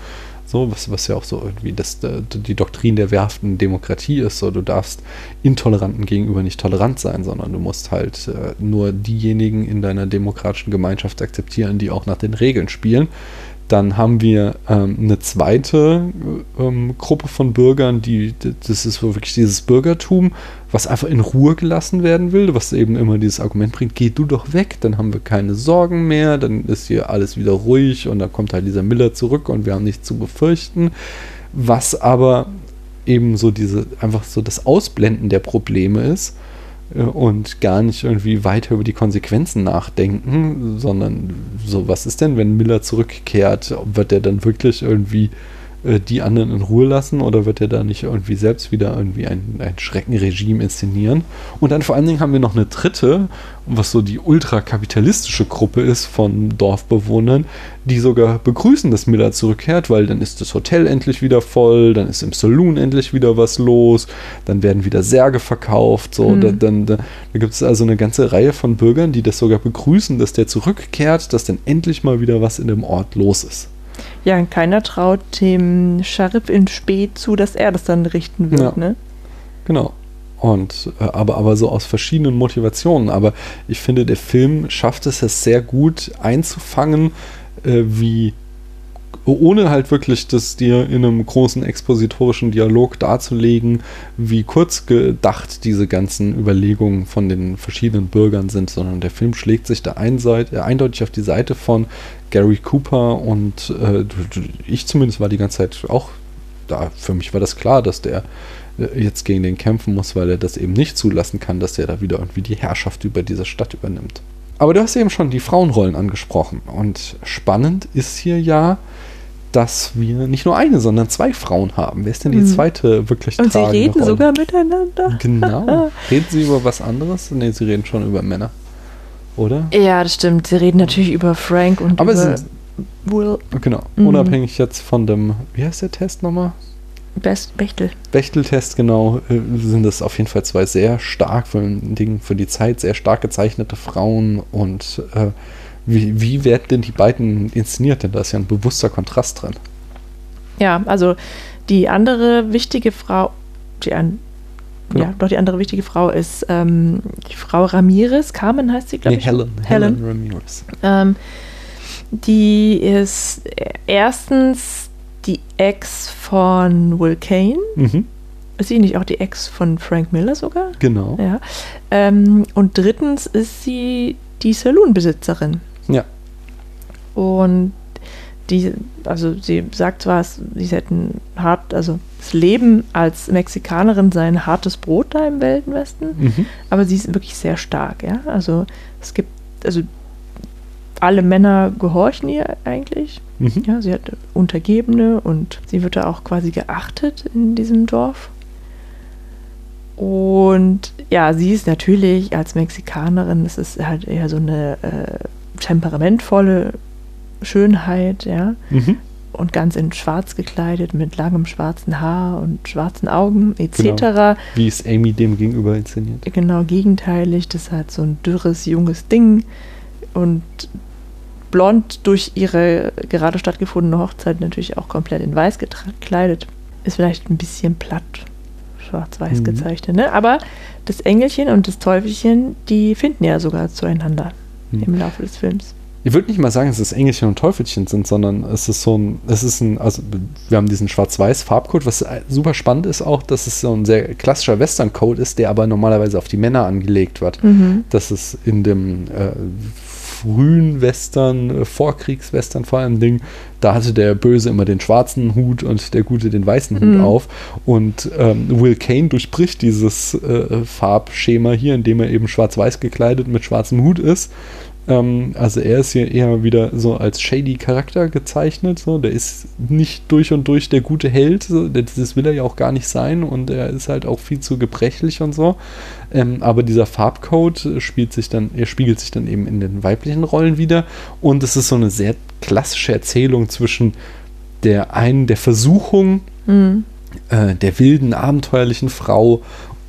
So, was, was ja auch so irgendwie das, die Doktrin der werften Demokratie ist. So, du darfst Intoleranten gegenüber nicht tolerant sein, sondern du musst halt äh, nur diejenigen in deiner demokratischen Gemeinschaft akzeptieren, die auch nach den Regeln spielen. Dann haben wir ähm, eine zweite ähm, Gruppe von Bürgern, die, das ist wirklich dieses Bürgertum, was einfach in Ruhe gelassen werden will, was eben immer dieses Argument bringt, geh du doch weg, dann haben wir keine Sorgen mehr, dann ist hier alles wieder ruhig und dann kommt halt dieser Miller zurück und wir haben nichts zu befürchten. Was aber eben so diese, einfach so das Ausblenden der Probleme ist und gar nicht irgendwie weiter über die Konsequenzen nachdenken, sondern so, was ist denn, wenn Miller zurückkehrt? Wird er dann wirklich irgendwie äh, die anderen in Ruhe lassen oder wird er da nicht irgendwie selbst wieder irgendwie ein, ein Schreckenregime inszenieren? Und dann vor allen Dingen haben wir noch eine dritte, was so die ultrakapitalistische Gruppe ist von Dorfbewohnern, die sogar begrüßen, dass Miller zurückkehrt, weil dann ist das Hotel endlich wieder voll, dann ist im Saloon endlich wieder was los, dann werden wieder Särge verkauft, so, mhm. da, dann, da, da gibt es also eine ganze Reihe von Bürgern, die das sogar begrüßen, dass der zurückkehrt, dass dann endlich mal wieder was in dem Ort los ist. Ja, keiner traut dem Scharif in Spee zu, dass er das dann richten wird, ja. ne? Genau. Und äh, aber, aber so aus verschiedenen Motivationen. Aber ich finde, der Film schafft es es sehr gut einzufangen, äh, wie ohne halt wirklich das dir in einem großen expositorischen Dialog darzulegen, wie kurz gedacht diese ganzen Überlegungen von den verschiedenen Bürgern sind, sondern der Film schlägt sich da äh, eindeutig auf die Seite von Gary Cooper und äh, ich zumindest war die ganze Zeit auch da. Für mich war das klar, dass der äh, jetzt gegen den kämpfen muss, weil er das eben nicht zulassen kann, dass er da wieder irgendwie die Herrschaft über diese Stadt übernimmt. Aber du hast eben schon die Frauenrollen angesprochen und spannend ist hier ja, dass wir nicht nur eine, sondern zwei Frauen haben. Wer ist denn die mhm. zweite wirklich Und sie reden Rolle? sogar miteinander. Genau. reden sie über was anderes? Ne, sie reden schon über Männer. Oder? Ja, das stimmt. Sie reden natürlich über Frank und Aber über Will. Genau. Mhm. Unabhängig jetzt von dem, wie heißt der Test nochmal? Best Bechtel. Bechtel-Test, genau, äh, sind das auf jeden Fall zwei sehr stark für, Ding, für die Zeit, sehr stark gezeichnete Frauen und äh, wie, wie werden denn die beiden inszeniert? Denn da ist ja ein bewusster Kontrast drin. Ja, also die andere wichtige Frau, die an, genau. ja, doch die andere wichtige Frau ist ähm, die Frau Ramirez, Carmen heißt sie, glaube nee, ich. Helen, Helen, Helen Ramirez. Ähm, die ist erstens die Ex von Will Kane. Mhm. Ist sie nicht auch die Ex von Frank Miller sogar? Genau. Ja. Ähm, und drittens ist sie die Saloonbesitzerin. Ja. Und die, also sie sagt zwar, sie hätten hart, also das Leben als Mexikanerin sei ein hartes Brot da im Wilden Westen, mhm. aber sie ist wirklich sehr stark, ja. Also es gibt, also alle Männer gehorchen ihr eigentlich. Mhm. Ja, sie hat Untergebene und sie wird da auch quasi geachtet in diesem Dorf. Und ja, sie ist natürlich als Mexikanerin, es ist halt eher so eine äh, temperamentvolle Schönheit, ja. Mhm. Und ganz in schwarz gekleidet, mit langem schwarzen Haar und schwarzen Augen, etc. Genau. Wie ist Amy dem gegenüber inszeniert? Genau, gegenteilig. Das hat so ein dürres, junges Ding und blond durch ihre gerade stattgefundene Hochzeit natürlich auch komplett in weiß gekleidet. Ist vielleicht ein bisschen platt, schwarz-weiß mhm. gezeichnet, ne? Aber das Engelchen und das Teufelchen, die finden ja sogar zueinander hm. im Laufe des Films. Ich würde nicht mal sagen, dass es Engelchen und Teufelchen sind, sondern es ist so ein, es ist ein, also wir haben diesen schwarz-weiß Farbcode, was super spannend ist auch, dass es so ein sehr klassischer Western-Code ist, der aber normalerweise auf die Männer angelegt wird. Mhm. Dass es in dem äh, frühen Western, äh, Vorkriegswestern vor allem Ding, da hatte der Böse immer den schwarzen Hut und der Gute den weißen Hut mhm. auf. Und ähm, Will Kane durchbricht dieses äh, Farbschema hier, indem er eben schwarz-weiß gekleidet mit schwarzem Hut ist ähm, also er ist hier eher wieder so als shady Charakter gezeichnet. So. Der ist nicht durch und durch der gute Held. So. Das will er ja auch gar nicht sein und er ist halt auch viel zu gebrechlich und so. Ähm, aber dieser Farbcode spielt sich dann, er spiegelt sich dann eben in den weiblichen Rollen wieder. Und es ist so eine sehr klassische Erzählung zwischen der einen, der Versuchung, mhm. äh, der wilden, abenteuerlichen Frau,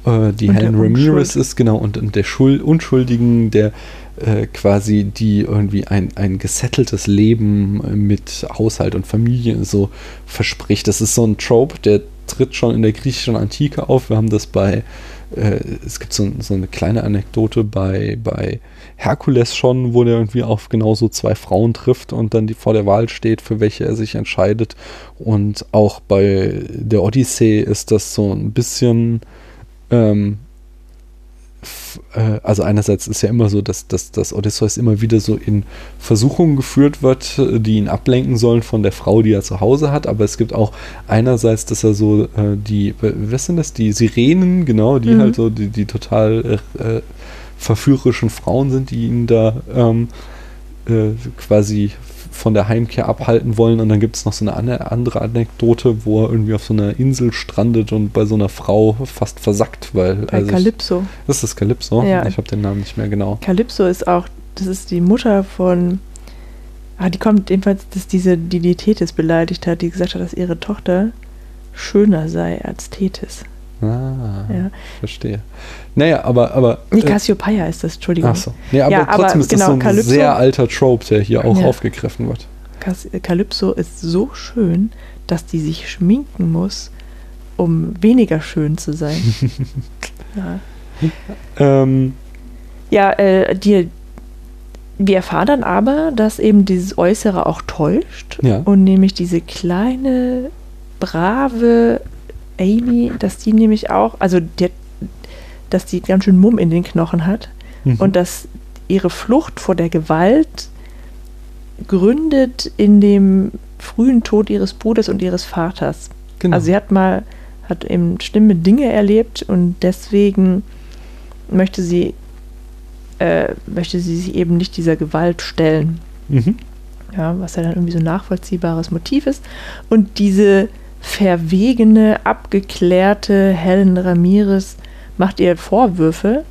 äh, die und Helen Ramirez ist, genau, und, und der Schul Unschuldigen, der äh, quasi die irgendwie ein, ein gesetteltes Leben mit Haushalt und Familie so verspricht. Das ist so ein Trope, der tritt schon in der griechischen Antike auf. Wir haben das bei, äh, es gibt so, so, eine kleine Anekdote bei, bei Herkules schon, wo der irgendwie auf genauso zwei Frauen trifft und dann die vor der Wahl steht, für welche er sich entscheidet. Und auch bei der Odyssee ist das so ein bisschen ähm, äh, also einerseits ist ja immer so, dass, dass, dass Odysseus immer wieder so in Versuchungen geführt wird, die ihn ablenken sollen von der Frau, die er zu Hause hat, aber es gibt auch einerseits, dass er so äh, die, was sind das, die Sirenen, genau, die mhm. halt so die, die total äh, verführerischen Frauen sind, die ihn da ähm, äh, quasi von der Heimkehr abhalten wollen. Und dann gibt es noch so eine andere Anekdote, wo er irgendwie auf so einer Insel strandet und bei so einer Frau fast versackt, weil. Bei also Calypso. das ist Calypso. Ja. Ich habe den Namen nicht mehr genau. Calypso ist auch, das ist die Mutter von. Ah, die kommt jedenfalls, dass diese die, Tethys beleidigt hat, die gesagt hat, dass ihre Tochter schöner sei als Tethys. Ah, ja. verstehe. Naja, aber. aber nee, äh, Cassiopeia ist das, Entschuldigung. Achso. Nee, aber ja, trotzdem aber, ist das genau, so ein Calypso, sehr alter Trope, der hier auch ja. aufgegriffen wird. Calypso ist so schön, dass die sich schminken muss, um weniger schön zu sein. ja, Ähm, ja äh, die, wir erfahren dann aber, dass eben dieses Äußere auch täuscht Ja. und nämlich diese kleine, brave Amy, dass die nämlich auch, also die, dass die ganz schön Mumm in den Knochen hat mhm. und dass ihre Flucht vor der Gewalt gründet in dem frühen Tod ihres Bruders und ihres Vaters. genau. Also sie hat mal, hat eben schlimme Dinge erlebt und deswegen möchte sie, äh, möchte sie sich eben nicht dieser Gewalt stellen. mhm. Ja, was ja dann irgendwie so ein nachvollziehbares Motiv ist. Und diese verwegene, abgeklärte Helen Ramirez macht ihr Vorwürfe,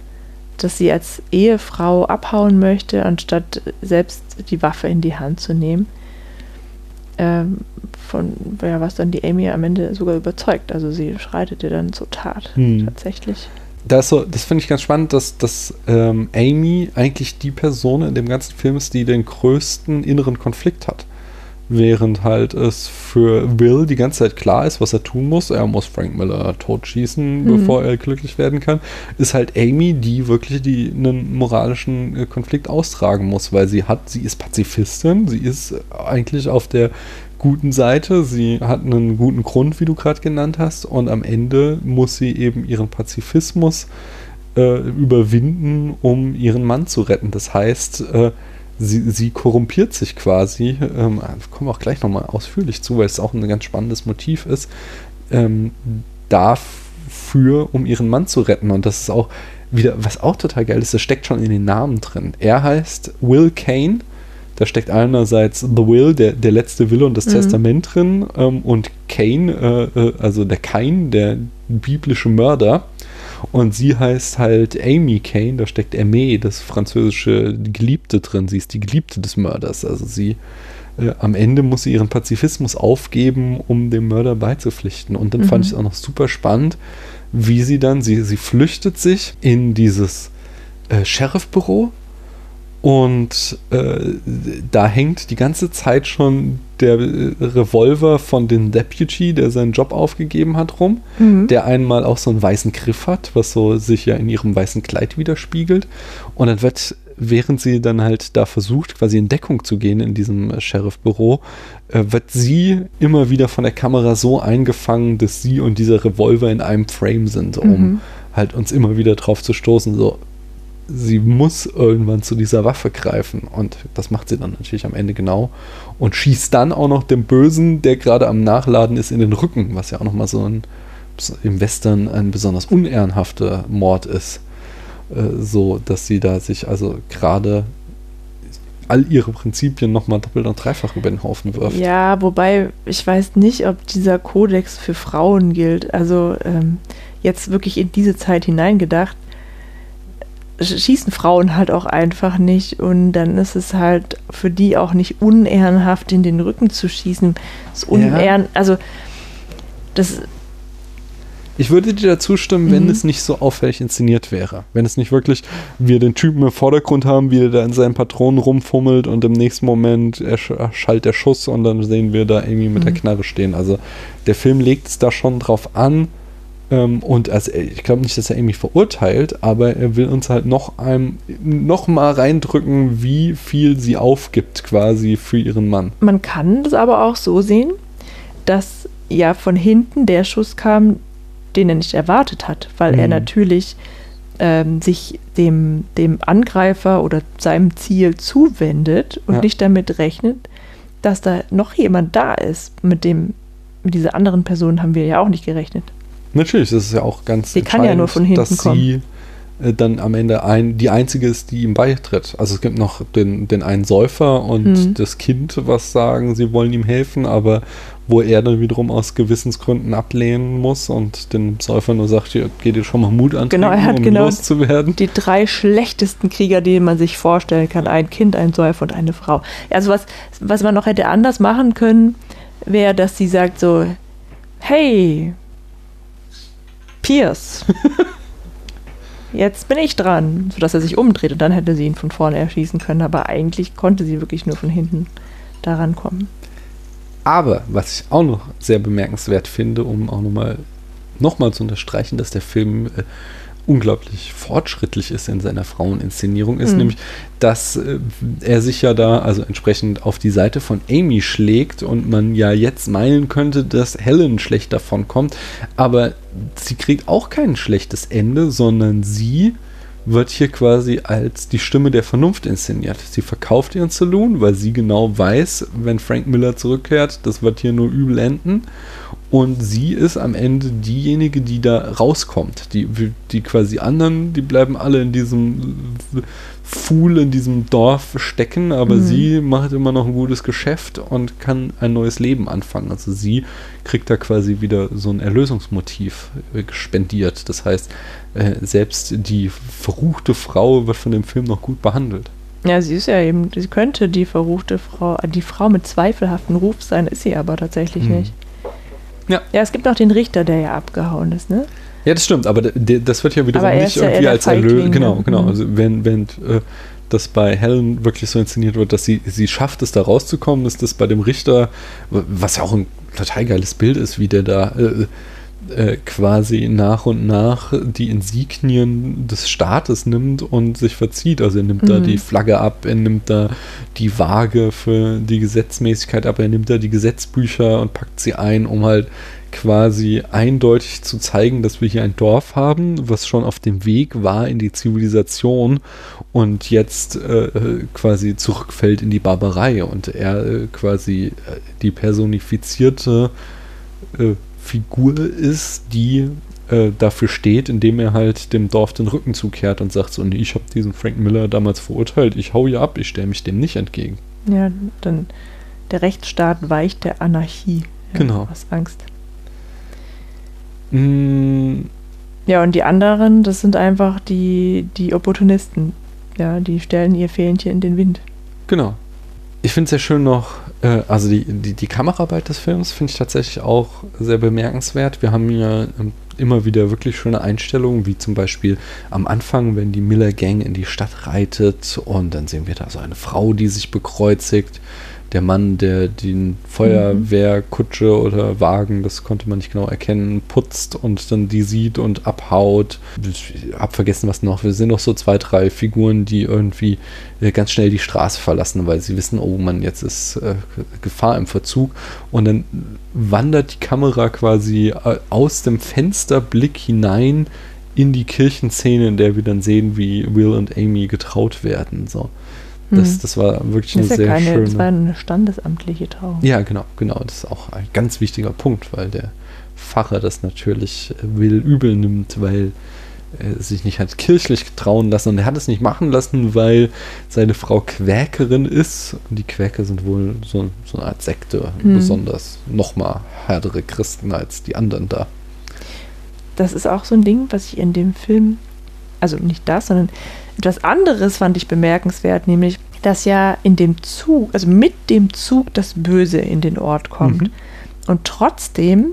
dass sie als Ehefrau abhauen möchte, anstatt selbst die Waffe in die Hand zu nehmen. Ähm, von ja, was dann die Amy am Ende sogar überzeugt. Also sie schreitet ihr dann zur Tat. Hm. Tatsächlich. Da ist so, das finde ich ganz spannend, dass, dass ähm, Amy eigentlich die Person in dem ganzen Film ist, die den größten inneren Konflikt hat. Während halt es für Will die ganze Zeit klar ist, was er tun muss. Er muss Frank Miller totschießen, Mhm. bevor er glücklich werden kann. Ist halt Amy, die wirklich die, einen moralischen äh, Konflikt austragen muss, weil sie hat, sie ist Pazifistin, sie ist eigentlich auf der guten Seite, sie hat einen guten Grund, wie du gerade genannt hast, und am Ende muss sie eben ihren Pazifismus äh, überwinden, um ihren Mann zu retten. Das heißt, äh, sie, sie korrumpiert sich quasi, ähm, kommen wir auch gleich nochmal ausführlich zu, weil es auch ein ganz spannendes Motiv ist, ähm, dafür, um ihren Mann zu retten. Und das ist auch wieder, was auch total geil ist, das steckt schon in den Namen drin. Er heißt Will Kane. Da steckt einerseits The Will, der, der letzte Wille und das Mhm. Testament drin, ähm, und Kane, äh, äh, also der Kain, der biblische Mörder. Und sie heißt halt Amy Kane, da steckt Aimee, das französische Geliebte drin. Sie ist die Geliebte des Mörders. Also sie äh, am Ende muss sie ihren Pazifismus aufgeben, um dem Mörder beizupflichten. Und dann fand Mhm. ich es auch noch super spannend, wie sie dann, sie, sie flüchtet sich in dieses äh, Sheriffbüro und äh, da hängt die ganze Zeit schon der äh, Revolver von dem Deputy, der seinen Job aufgegeben hat, rum Mhm. der einmal auch so einen weißen Griff hat, was so sich ja in ihrem weißen Kleid widerspiegelt. Und dann wird, während sie dann halt da versucht, quasi in Deckung zu gehen in diesem äh, Sheriff-Büro, äh, wird sie immer wieder von der Kamera so eingefangen, dass sie und dieser Revolver in einem Frame sind, um Mhm. halt uns immer wieder drauf zu stoßen, so sie muss irgendwann zu dieser Waffe greifen und das macht sie dann natürlich am Ende genau und schießt dann auch noch dem Bösen, der gerade am Nachladen ist, in den Rücken, was ja auch nochmal so ein im Western ein besonders unehrenhafter Mord ist, äh, so dass sie da sich also gerade all ihre Prinzipien nochmal doppelt und dreifach über den Haufen wirft. Ja, wobei ich weiß nicht, ob dieser Kodex für Frauen gilt. Also ähm, jetzt wirklich in diese Zeit hineingedacht, schießen Frauen halt auch einfach nicht und dann ist es halt für die auch nicht unehrenhaft, in den Rücken zu schießen. Das unehren, also das, Ich würde dir dazu stimmen, wenn Mhm. es nicht so auffällig inszeniert wäre. Wenn es nicht wirklich, wir den Typen im Vordergrund haben, wie er da in seinen Patronen rumfummelt und im nächsten Moment ersch- erschallt der Schuss und dann sehen wir da irgendwie mit der Mhm. Knarre stehen. Also der Film legt es da schon drauf an. Ähm, und also, ich glaube nicht, dass er irgendwie verurteilt, aber er will uns halt noch einem noch mal reindrücken, wie viel sie aufgibt quasi für ihren Mann. man kann das aber auch so sehen, dass ja von hinten der Schuss kam, den er nicht erwartet hat, weil er Mhm. natürlich ähm, sich dem, dem Angreifer oder seinem Ziel zuwendet und Ja. nicht damit rechnet, dass da noch jemand da ist. Mit dem, mit dieser anderen Person haben wir ja auch nicht gerechnet. Natürlich, das ist ja auch ganz Die kann ja nur von hinten dass sie äh, dann am Ende ein, die einzige ist, die ihm beitritt. Also es gibt noch den, den einen Säufer und Mhm. das Kind, was sagen, sie wollen ihm helfen, aber wo er dann wiederum aus Gewissensgründen ablehnen muss und den Säufer nur sagt, hier, geh dir schon mal Mut an, Genau, er hat um genau- loszuwerden. Die drei schlechtesten Krieger, die man sich vorstellen kann. Ein Kind, ein Säufer und eine Frau. Also was, was man noch hätte anders machen können, wäre, dass sie sagt so, hey, Pierce, jetzt bin ich dran. Sodass er sich umdreht und dann hätte sie ihn von vorne erschießen können. Aber eigentlich konnte sie wirklich nur von hinten daran kommen. Aber was ich auch noch sehr bemerkenswert finde, um auch nochmal nochmal zu unterstreichen, dass der Film äh, unglaublich fortschrittlich ist in seiner Fraueninszenierung, ist Mhm. nämlich, dass äh, er sich ja da also entsprechend auf die Seite von Amy schlägt und man ja jetzt meinen könnte, dass Helen schlecht davon kommt, aber sie kriegt auch kein schlechtes Ende, sondern sie wird hier quasi als die Stimme der Vernunft inszeniert. Sie verkauft ihren Saloon, weil sie genau weiß, wenn Frank Miller zurückkehrt, das wird hier nur übel enden. Und sie ist am Ende diejenige, die da rauskommt. Die, die quasi anderen, die bleiben alle in diesem Fool, in diesem Dorf stecken, aber Mhm. sie macht immer noch ein gutes Geschäft und kann ein neues Leben anfangen. Also sie kriegt da quasi wieder so ein Erlösungsmotiv äh, gespendiert. Das heißt, äh, selbst die verruchte Frau wird von dem Film noch gut behandelt. Ja, sie ist ja eben, sie könnte die verruchte Frau, die Frau mit zweifelhaftem Ruf sein, ist sie aber tatsächlich Mhm. nicht. Ja. Ja, es gibt noch den Richter, der ja abgehauen ist, ne? Ja, das stimmt, aber das wird ja wiederum er nicht ja irgendwie als Erlösung. Genau, genau. Mhm. Also wenn, wenn äh, das bei Helen wirklich so inszeniert wird, dass sie, sie schafft es da rauszukommen, ist das bei dem Richter, was ja auch ein total geiles Bild ist, wie der da äh, äh, quasi nach und nach die Insignien des Staates nimmt und sich verzieht. Also er nimmt da Mhm. die Flagge ab, er nimmt da die Waage für die Gesetzmäßigkeit ab, er nimmt da die Gesetzbücher und packt sie ein, um halt quasi eindeutig zu zeigen, dass wir hier ein Dorf haben, was schon auf dem Weg war in die Zivilisation und jetzt äh, äh, quasi zurückfällt in die Barbarei und er äh, quasi äh, die personifizierte äh, Figur ist, die äh, dafür steht, indem er halt dem Dorf den Rücken zukehrt und sagt so, nee, ich habe diesen Frank Miller damals verurteilt, ich hau hier ab, ich stelle mich dem nicht entgegen. Ja, dann der Rechtsstaat weicht der Anarchie. Ja, Genau. Was Angst. Mm, Ja, und die anderen, das sind einfach die, die Opportunisten. Ja, die stellen ihr Fähnchen in den Wind. Genau. Ich finde es sehr schön noch, äh, also die, die, die Kameraarbeit des Films finde ich tatsächlich auch sehr bemerkenswert. Wir haben hier ähm, immer wieder wirklich schöne Einstellungen, wie zum Beispiel am Anfang, wenn die Miller Gang in die Stadt reitet und dann sehen wir da so eine Frau, die sich bekreuzigt. Der Mann, der den Feuerwehrkutsche oder Wagen, das konnte man nicht genau erkennen, putzt und dann die sieht und abhaut. Ich hab vergessen, was noch. Wir sehen noch so zwei, drei Figuren, die irgendwie äh, ganz schnell die Straße verlassen, weil sie wissen, oh Mann, jetzt ist äh, Gefahr im Verzug. Und dann wandert die Kamera quasi äh, aus dem Fensterblick hinein in die Kirchenszene, in der wir dann sehen, wie Will und Amy getraut werden. So. Das, Hm. das war wirklich Das eine sehr keine, schöne. das war eine standesamtliche Trauung. Ja, genau, genau. Das ist auch ein ganz wichtiger Punkt, weil der Pfarrer das natürlich äh, will übel nimmt, weil er sich nicht hat kirchlich trauen lassen und er hat es nicht machen lassen, weil seine Frau Quäkerin ist und die Quäker sind wohl so, so eine Art Sekte, Mhm. besonders nochmal härtere Christen als die anderen da. Das ist auch so ein Ding, was ich in dem Film, also nicht das, sondern etwas anderes fand ich bemerkenswert, nämlich, dass ja in dem Zug, also mit dem Zug das Böse in den Ort kommt. Mhm. Und trotzdem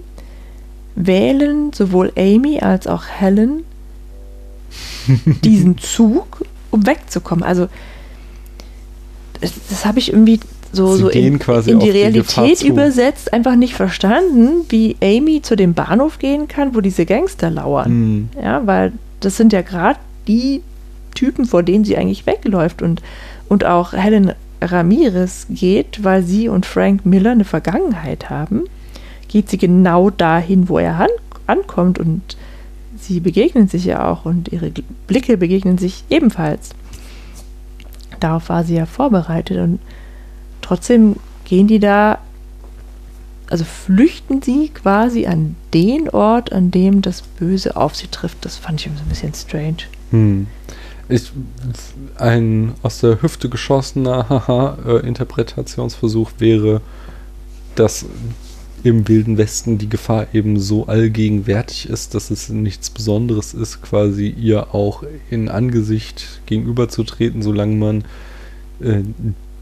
wählen sowohl Amy als auch Helen diesen Zug, um wegzukommen. Also das, das habe ich irgendwie so, Sie so in, quasi in die die Realität zu. übersetzt einfach nicht verstanden, wie Amy zu dem Bahnhof gehen kann, wo diese Gangster lauern. Mhm. Ja, weil das sind ja gerade die Typen, vor denen sie eigentlich wegläuft. Und, und auch Helen Ramirez geht, weil sie und Frank Miller eine Vergangenheit haben, geht sie genau dahin, wo er an, ankommt. Und sie begegnen sich ja auch und ihre Blicke begegnen sich ebenfalls. Darauf war sie ja vorbereitet. Und trotzdem gehen die da, also flüchten sie quasi an den Ort, an dem das Böse auf sie trifft. Das fand ich so ein bisschen strange. Hm. Ich, ein aus der Hüfte geschossener Haha, äh, Interpretationsversuch wäre, dass im Wilden Westen die Gefahr eben so allgegenwärtig ist, dass es nichts Besonderes ist, quasi ihr auch in Angesicht gegenüberzutreten, solange man äh,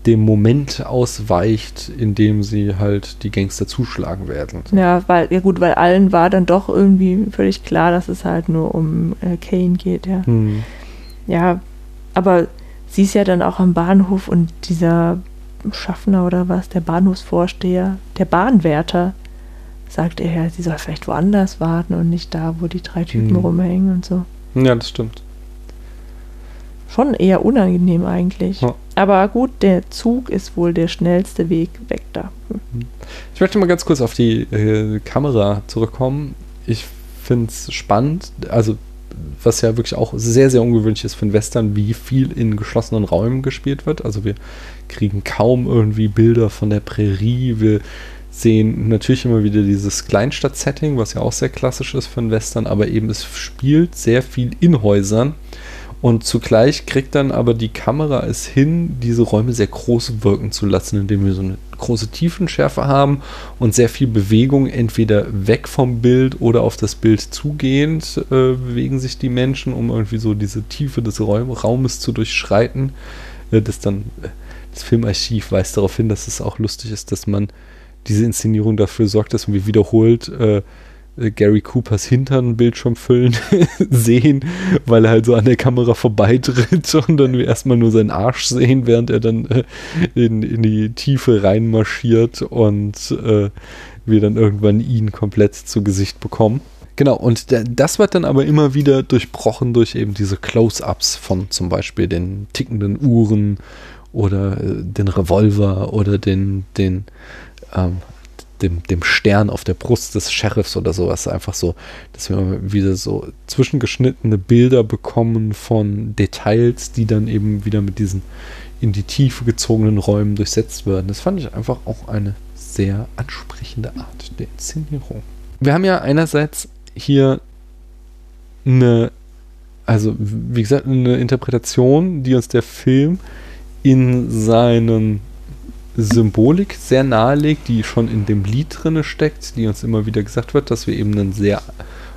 dem Moment ausweicht, in dem sie halt die Gangster zuschlagen werden. Ja, weil, ja gut, weil allen war dann doch irgendwie völlig klar, dass es halt nur um äh, Kane geht, ja. Hm. Ja, aber sie ist ja dann auch am Bahnhof und dieser Schaffner oder was, der Bahnhofsvorsteher, der Bahnwärter, sagt er ja, sie soll vielleicht woanders warten und nicht da, wo die drei Typen Hm. rumhängen und so. Ja, das stimmt. Schon eher unangenehm eigentlich. Ja. Aber gut, der Zug ist wohl der schnellste Weg weg da. Hm. Ich möchte mal ganz kurz auf die äh, Kamera zurückkommen. Ich finde es spannend, also was ja wirklich auch sehr, sehr ungewöhnlich ist für einen Western, wie viel in geschlossenen Räumen gespielt wird. Also wir kriegen kaum irgendwie Bilder von der Prärie. Wir sehen natürlich immer wieder dieses Kleinstadt-Setting, was ja auch sehr klassisch ist für einen Western, aber eben es spielt sehr viel in Häusern. Und zugleich kriegt dann aber die Kamera es hin, diese Räume sehr groß wirken zu lassen, indem wir so eine große Tiefenschärfe haben und sehr viel Bewegung, entweder weg vom Bild oder auf das Bild zugehend, äh, bewegen sich die Menschen, um irgendwie so diese Tiefe des Räum Raumes zu durchschreiten. Äh, das dann, äh, das Filmarchiv weist darauf hin, dass es auch lustig ist, dass man diese Inszenierung dafür sorgt, dass wir wiederholt äh, Gary Coopers Hintern Bildschirm füllen sehen, weil er halt so an der Kamera vorbeitritt und dann wir erstmal nur seinen Arsch sehen, während er dann äh, in, in die Tiefe reinmarschiert und äh, wir dann irgendwann ihn komplett zu Gesicht bekommen. Genau, und da- das wird dann aber immer wieder durchbrochen durch eben diese Close-ups von zum Beispiel den tickenden Uhren oder äh, den Revolver oder den, den ähm, dem, dem Stern auf der Brust des Sheriffs oder sowas. Einfach so, dass wir wieder so zwischengeschnittene Bilder bekommen von Details, die dann eben wieder mit diesen in die Tiefe gezogenen Räumen durchsetzt werden. Das fand ich einfach auch eine sehr ansprechende Art der Inszenierung. Wir haben ja einerseits hier eine, also wie gesagt, eine Interpretation, die uns der Film in seinen Symbolik sehr nahelegt, die schon in dem Lied drinne steckt, die uns immer wieder gesagt wird, dass wir eben einen sehr,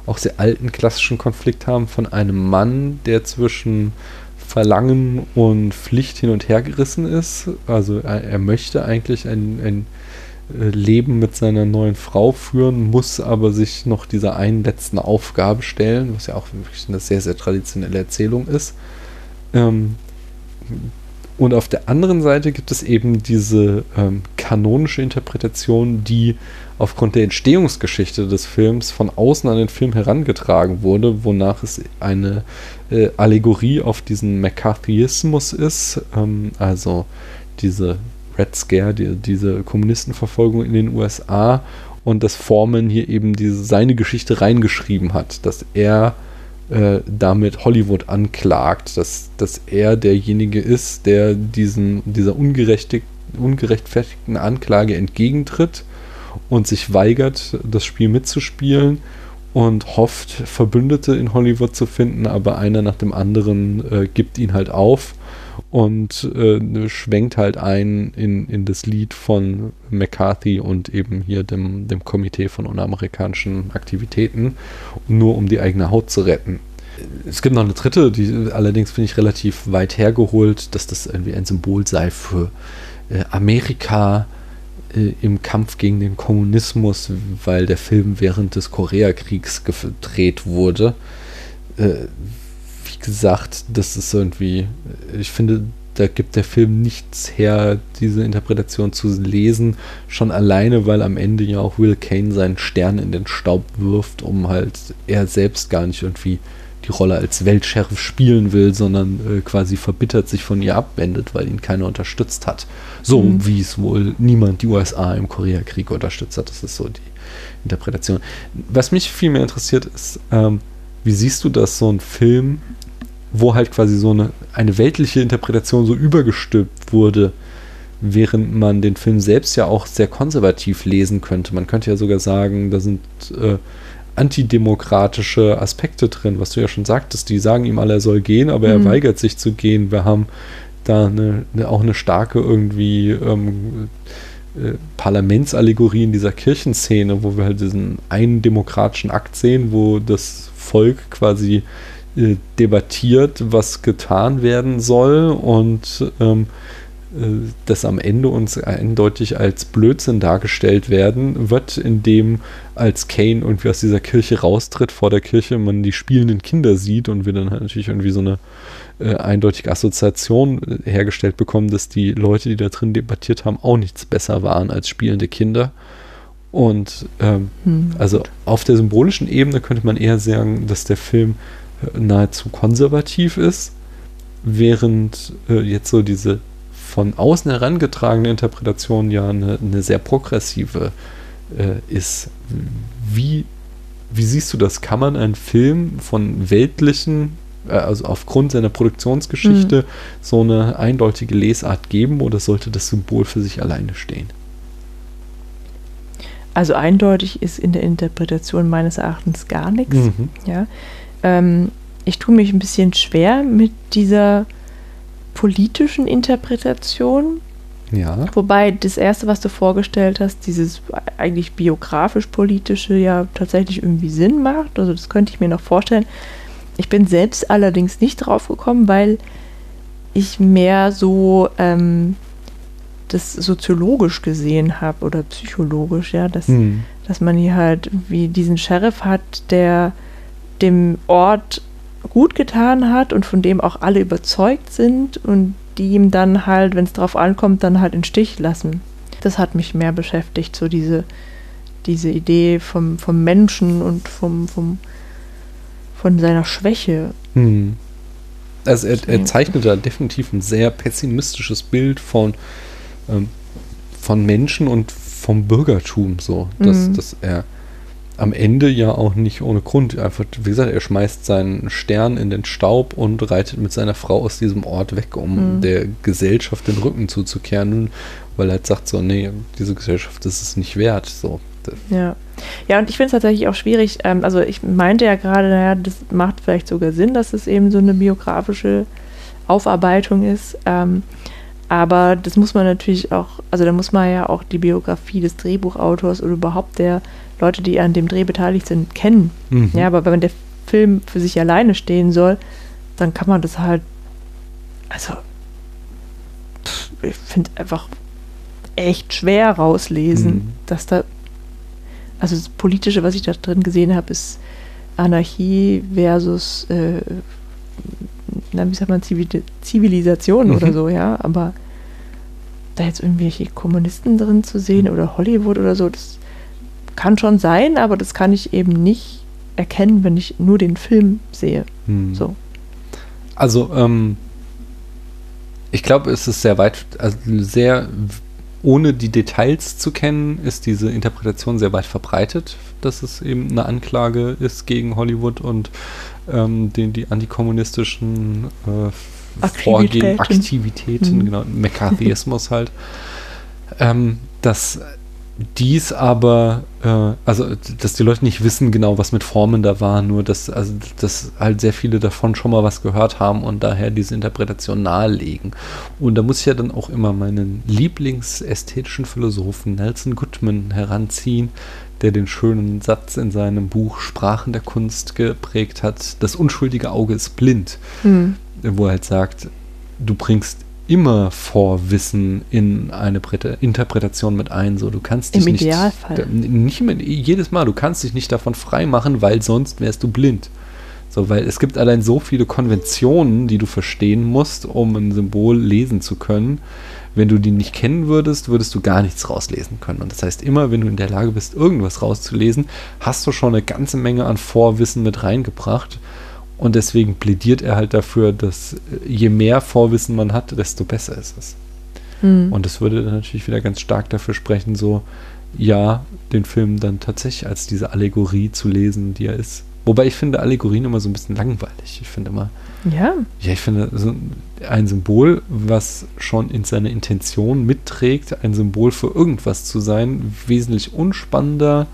auch sehr alten klassischen Konflikt haben von einem Mann, der zwischen Verlangen und Pflicht hin und her gerissen ist. Also er, er möchte eigentlich ein, ein äh, Leben mit seiner neuen Frau führen, muss aber sich noch dieser einen letzten Aufgabe stellen, was ja auch wirklich eine sehr, sehr traditionelle Erzählung ist. Ähm, und auf der anderen Seite gibt es eben diese ähm, kanonische Interpretation, die aufgrund der Entstehungsgeschichte des Films von außen an den Film herangetragen wurde, wonach es eine äh, Allegorie auf diesen McCarthyismus ist, ähm, also diese Red Scare, die, diese Kommunistenverfolgung in den USA und dass Foreman hier eben diese, seine Geschichte reingeschrieben hat, dass er äh, damit Hollywood anklagt, dass, dass er derjenige ist, der diesen, dieser ungerechtfertigten Anklage entgegentritt und sich weigert, das Spiel mitzuspielen und hofft, Verbündete in Hollywood zu finden, aber einer nach dem anderen äh, gibt ihn halt auf und äh, schwenkt halt ein in, in das Lied von McCarthy und eben hier dem, dem Komitee von unamerikanischen Aktivitäten, nur um die eigene Haut zu retten. Es gibt noch eine dritte, die allerdings finde ich relativ weit hergeholt, dass das irgendwie ein Symbol sei für äh, Amerika äh, im Kampf gegen den Kommunismus, weil der Film während des Koreakriegs gedreht wurde. Gesagt, das ist irgendwie, ich finde, da gibt der Film nichts her, diese Interpretation zu lesen, schon alleine, weil am Ende ja auch Will Kane seinen Stern in den Staub wirft, um halt er selbst gar nicht irgendwie die Rolle als Weltsheriff spielen will, sondern äh, quasi verbittert sich von ihr abwendet, weil ihn keiner unterstützt hat. So Mhm. wie es wohl niemand die USA im Koreakrieg unterstützt hat. Das ist so die Interpretation. Was mich viel mehr interessiert ist, ähm, wie siehst du das, so ein Film, wo halt quasi so eine, eine weltliche Interpretation so übergestülpt wurde, während man den Film selbst ja auch sehr konservativ lesen könnte. Man könnte ja sogar sagen, da sind äh, antidemokratische Aspekte drin, was du ja schon sagtest. Die sagen ihm alle, er soll gehen, aber er Mhm. weigert sich zu gehen. Wir haben da eine, eine, auch eine starke irgendwie ähm, äh, Parlamentsallegorie in dieser Kirchenszene, wo wir halt diesen einen demokratischen Akt sehen, wo das Volk quasi äh, debattiert, was getan werden soll und ähm, äh, das am Ende uns eindeutig als Blödsinn dargestellt werden wird, indem als Kane irgendwie aus dieser Kirche raustritt, vor der Kirche man die spielenden Kinder sieht und wir dann halt natürlich irgendwie so eine äh, eindeutige Assoziation äh, hergestellt bekommen, dass die Leute, die da drin debattiert haben, auch nichts besser waren als spielende Kinder. Und ähm, Hm, also auf der symbolischen Ebene könnte man eher sagen, dass der Film nahezu konservativ ist, während äh, jetzt so diese von außen herangetragene Interpretation ja eine, eine sehr progressive äh, ist. Wie, wie siehst du das? Kann man einen Film von weltlichen, äh, also aufgrund seiner Produktionsgeschichte, so eine eindeutige Lesart geben oder sollte das Symbol für sich alleine stehen? Also eindeutig ist in der Interpretation meines Erachtens gar nichts. Mhm. Ja. Ähm, ich tue mich ein bisschen schwer mit dieser politischen Interpretation, Ja. wobei das erste, was du vorgestellt hast, dieses eigentlich biografisch-politische ja tatsächlich irgendwie Sinn macht. Also das könnte ich mir noch vorstellen. Ich bin selbst allerdings nicht drauf gekommen, weil ich mehr so ähm, das soziologisch gesehen habe oder psychologisch, ja, dass Hm. dass man hier halt wie diesen Sheriff hat, der dem Ort gut getan hat und von dem auch alle überzeugt sind und die ihm dann halt, wenn es drauf ankommt, dann halt in Stich lassen. Das hat mich mehr beschäftigt, so diese, diese Idee vom, vom Menschen und vom, vom, von seiner Schwäche. Hm. Also er, er zeichnet da definitiv ein sehr pessimistisches Bild von, ähm, von Menschen und vom Bürgertum so. Dass, Mhm. dass er am Ende ja auch nicht ohne Grund einfach, wie gesagt, er schmeißt seinen Stern in den Staub und reitet mit seiner Frau aus diesem Ort weg, um Mhm. der Gesellschaft den Rücken zuzukehren, weil er halt sagt so, nee, diese Gesellschaft ist es nicht wert. So. Ja. Ja, und ich finde es tatsächlich auch schwierig. Ähm, also ich meinte ja gerade, naja, das macht vielleicht sogar Sinn, dass es eben so eine biografische Aufarbeitung ist. Ähm, aber das muss man natürlich auch, also da muss man ja auch die Biografie des Drehbuchautors oder überhaupt der Leute, die an dem Dreh beteiligt sind, kennen. Mhm. Ja, aber wenn der Film für sich alleine stehen soll, dann kann man das halt, also ich finde einfach echt schwer rauslesen, Mhm. dass da, also das Politische, was ich da drin gesehen habe, ist Anarchie versus, äh, na, wie sagt man, Zivil Zivilisation oder Mhm. so, ja, aber da jetzt irgendwelche Kommunisten drin zu sehen oder Hollywood oder so, das kann schon sein, aber das kann ich eben nicht erkennen, wenn ich nur den Film sehe. Hm. So. Also, ähm, ich glaube, es ist sehr weit, also sehr, ohne die Details zu kennen, ist diese Interpretation sehr weit verbreitet, dass es eben eine Anklage ist gegen Hollywood und ähm, den, die antikommunistischen äh, Vorgehen, Aktivitäten. Aktivitäten, Mhm. genau, Mekathismus halt. Ähm, dass dies aber, äh, also dass die Leute nicht wissen genau, was mit Formen da war, nur dass, also, dass halt sehr viele davon schon mal was gehört haben und daher diese Interpretation nahelegen. Und da muss ich ja dann auch immer meinen lieblingsästhetischen Philosophen Nelson Goodman heranziehen, der den schönen Satz in seinem Buch Sprachen der Kunst geprägt hat, das unschuldige Auge ist blind Hm. wo er halt sagt, du bringst immer Vorwissen in eine Interpretation mit ein. So, du kannst Im dich nicht, Idealfall. Nicht immer, jedes Mal, du kannst dich nicht davon freimachen, weil sonst wärst du blind. So, weil es gibt allein so viele Konventionen, die du verstehen musst, um ein Symbol lesen zu können. Wenn du die nicht kennen würdest, würdest du gar nichts rauslesen können. Und das heißt, immer wenn du in der Lage bist, irgendwas rauszulesen, hast du schon eine ganze Menge an Vorwissen mit reingebracht. Und deswegen plädiert er halt dafür, dass äh, je mehr Vorwissen man hat, desto besser ist es. Hm. Und das würde dann natürlich wieder ganz stark dafür sprechen, so, ja, den Film dann tatsächlich als diese Allegorie zu lesen, die er ist. Wobei ich finde Allegorien immer so ein bisschen langweilig. Ich finde immer, ja, ja, ich finde so ein Symbol, was schon in seiner Intention mitträgt, ein Symbol für irgendwas zu sein, wesentlich unspannender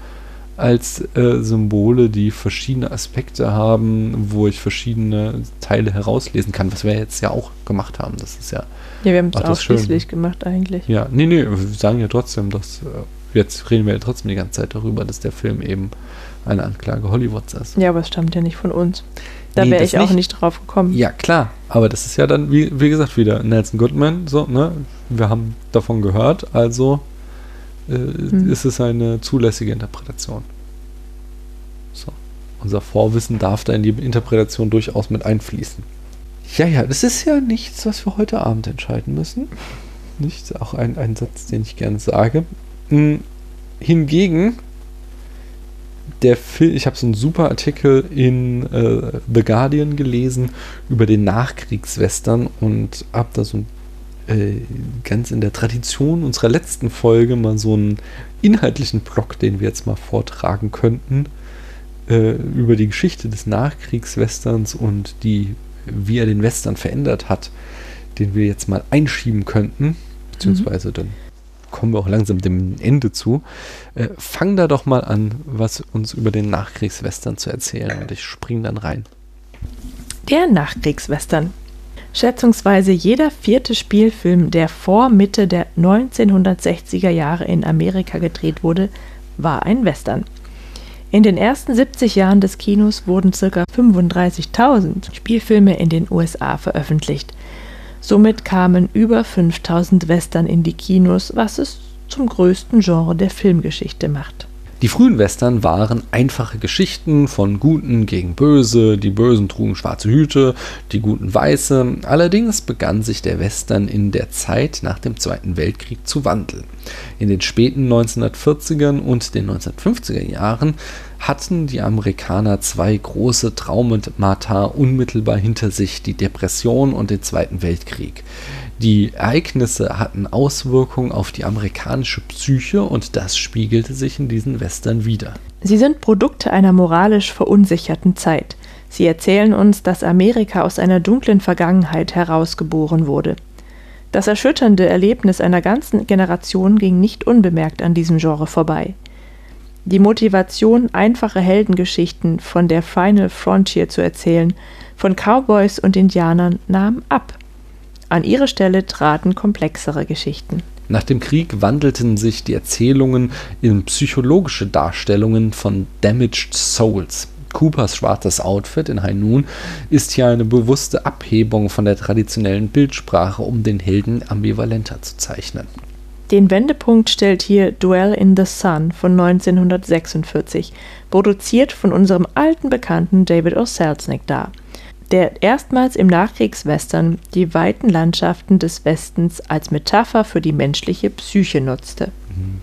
als äh, Symbole, die verschiedene Aspekte haben, wo ich verschiedene Teile herauslesen kann, was wir jetzt ja auch gemacht haben. Das ist ja, ja, wir haben es ausschließlich gemacht eigentlich. ja, nee, nee, wir sagen ja trotzdem, dass, äh, jetzt reden wir ja trotzdem die ganze Zeit darüber, dass der Film eben eine Anklage Hollywoods ist. Ja, aber es stammt ja nicht von uns. Da Nee, wäre ich auch nicht. nicht drauf gekommen. Ja, klar. Aber das ist ja dann, wie, wie gesagt, wieder Nelson Goodman. So, ne? Wir haben davon gehört, also äh, Hm. ist es eine zulässige Interpretation. So. Unser Vorwissen darf da in die Interpretation durchaus mit einfließen. Ja, ja, das ist ja nichts, was wir heute Abend entscheiden müssen. Nicht? Auch ein, ein Satz, den ich gerne sage. Hm, hingegen der Film, ich habe so einen super Artikel in äh, The Guardian gelesen über den Nachkriegswestern und habe da so äh, ganz in der Tradition unserer letzten Folge mal so einen inhaltlichen Block, den wir jetzt mal vortragen könnten, äh, über die Geschichte des Nachkriegswesterns und die, wie er den Western verändert hat, den wir jetzt mal einschieben könnten, beziehungsweise mhm. dann kommen wir auch langsam dem Ende zu. Äh, fang da doch mal an, was uns über den Nachkriegswestern zu erzählen und ich spring dann rein. Der Nachkriegswestern. Schätzungsweise jeder vierte Spielfilm, der vor Mitte der 1960er Jahre in Amerika gedreht wurde, war ein Western. In den ersten 70 Jahren des Kinos wurden ca. 35.000 Spielfilme in den USA veröffentlicht. Somit kamen über 5000 Western in die Kinos, was es zum größten Genre der Filmgeschichte macht. Die frühen Western waren einfache Geschichten von Guten gegen Böse, die Bösen trugen schwarze Hüte, die Guten weiße. Allerdings begann sich der Western in der Zeit nach dem Zweiten Weltkrieg zu wandeln. In den späten 1940ern und den 1950er Jahren hatten die Amerikaner zwei große Traumata unmittelbar hinter sich, die Depression und den Zweiten Weltkrieg. Die Ereignisse hatten Auswirkungen auf die amerikanische Psyche und das spiegelte sich in diesen Western wider. Sie sind Produkte einer moralisch verunsicherten Zeit. Sie erzählen uns, dass Amerika aus einer dunklen Vergangenheit herausgeboren wurde. Das erschütternde Erlebnis einer ganzen Generation ging nicht unbemerkt an diesem Genre vorbei. Die Motivation, einfache Heldengeschichten von der Final Frontier zu erzählen, von Cowboys und Indianern, nahm ab. An ihre Stelle traten komplexere Geschichten. Nach dem Krieg wandelten sich die Erzählungen in psychologische Darstellungen von Damaged Souls. Coopers schwarzes Outfit in Noon ist hier eine bewusste Abhebung von der traditionellen Bildsprache, um den Helden ambivalenter zu zeichnen. Den Wendepunkt stellt hier Duell in the Sun von 1946, produziert von unserem alten Bekannten David O. Selznick dar, der erstmals im Nachkriegswestern die weiten Landschaften des Westens als Metapher für die menschliche Psyche nutzte.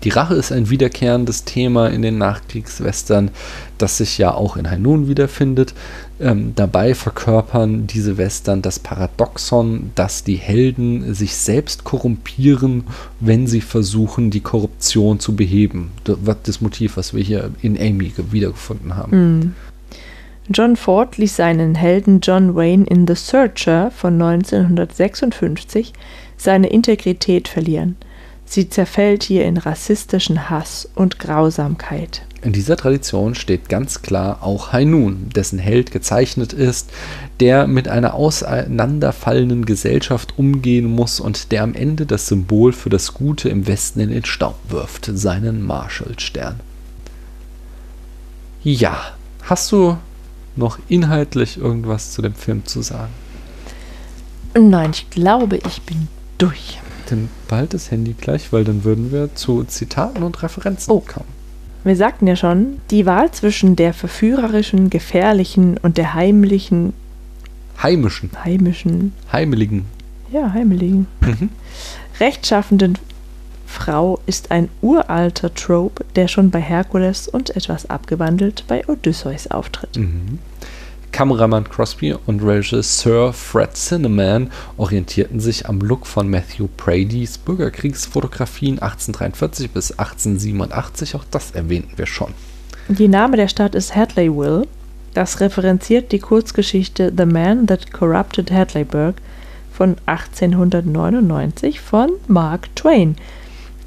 Die Rache ist ein wiederkehrendes Thema in den Nachkriegswestern, das sich ja auch in Hainun wiederfindet. Ähm, dabei verkörpern diese Western das Paradoxon, dass die Helden sich selbst korrumpieren, wenn sie versuchen, die Korruption zu beheben. Das, das Motiv, was wir hier in Amy wiedergefunden haben. Mm. John Ford ließ seinen Helden John Wayne in The Searcher von 1956 seine Integrität verlieren – Sie zerfällt hier in rassistischen Hass und Grausamkeit. In dieser Tradition steht ganz klar auch Hainun, dessen Held gezeichnet ist, der mit einer auseinanderfallenden Gesellschaft umgehen muss und der am Ende das Symbol für das Gute im Westen in den Staub wirft, seinen Marshallstern. Ja, hast du noch inhaltlich irgendwas zu dem Film zu sagen? Nein, ich glaube, ich bin durch denn bald das Handy gleich, weil dann würden wir zu Zitaten und Referenzen oh. kommen. Wir sagten ja schon, die Wahl zwischen der verführerischen, gefährlichen und der heimlichen. Heimischen. Heimischen. Heimeligen. Ja, heimeligen. Mhm. Rechtschaffenden Frau ist ein uralter Trope, der schon bei Herkules und etwas abgewandelt bei Odysseus auftritt. Mhm. Kameramann Crosby und Regisseur Fred Cinnamon orientierten sich am Look von Matthew Bradys Bürgerkriegsfotografien 1843 bis 1887, auch das erwähnten wir schon. Die Name der Stadt ist Hadleyville. Das referenziert die Kurzgeschichte The Man That Corrupted Hadleyburg von 1899 von Mark Twain,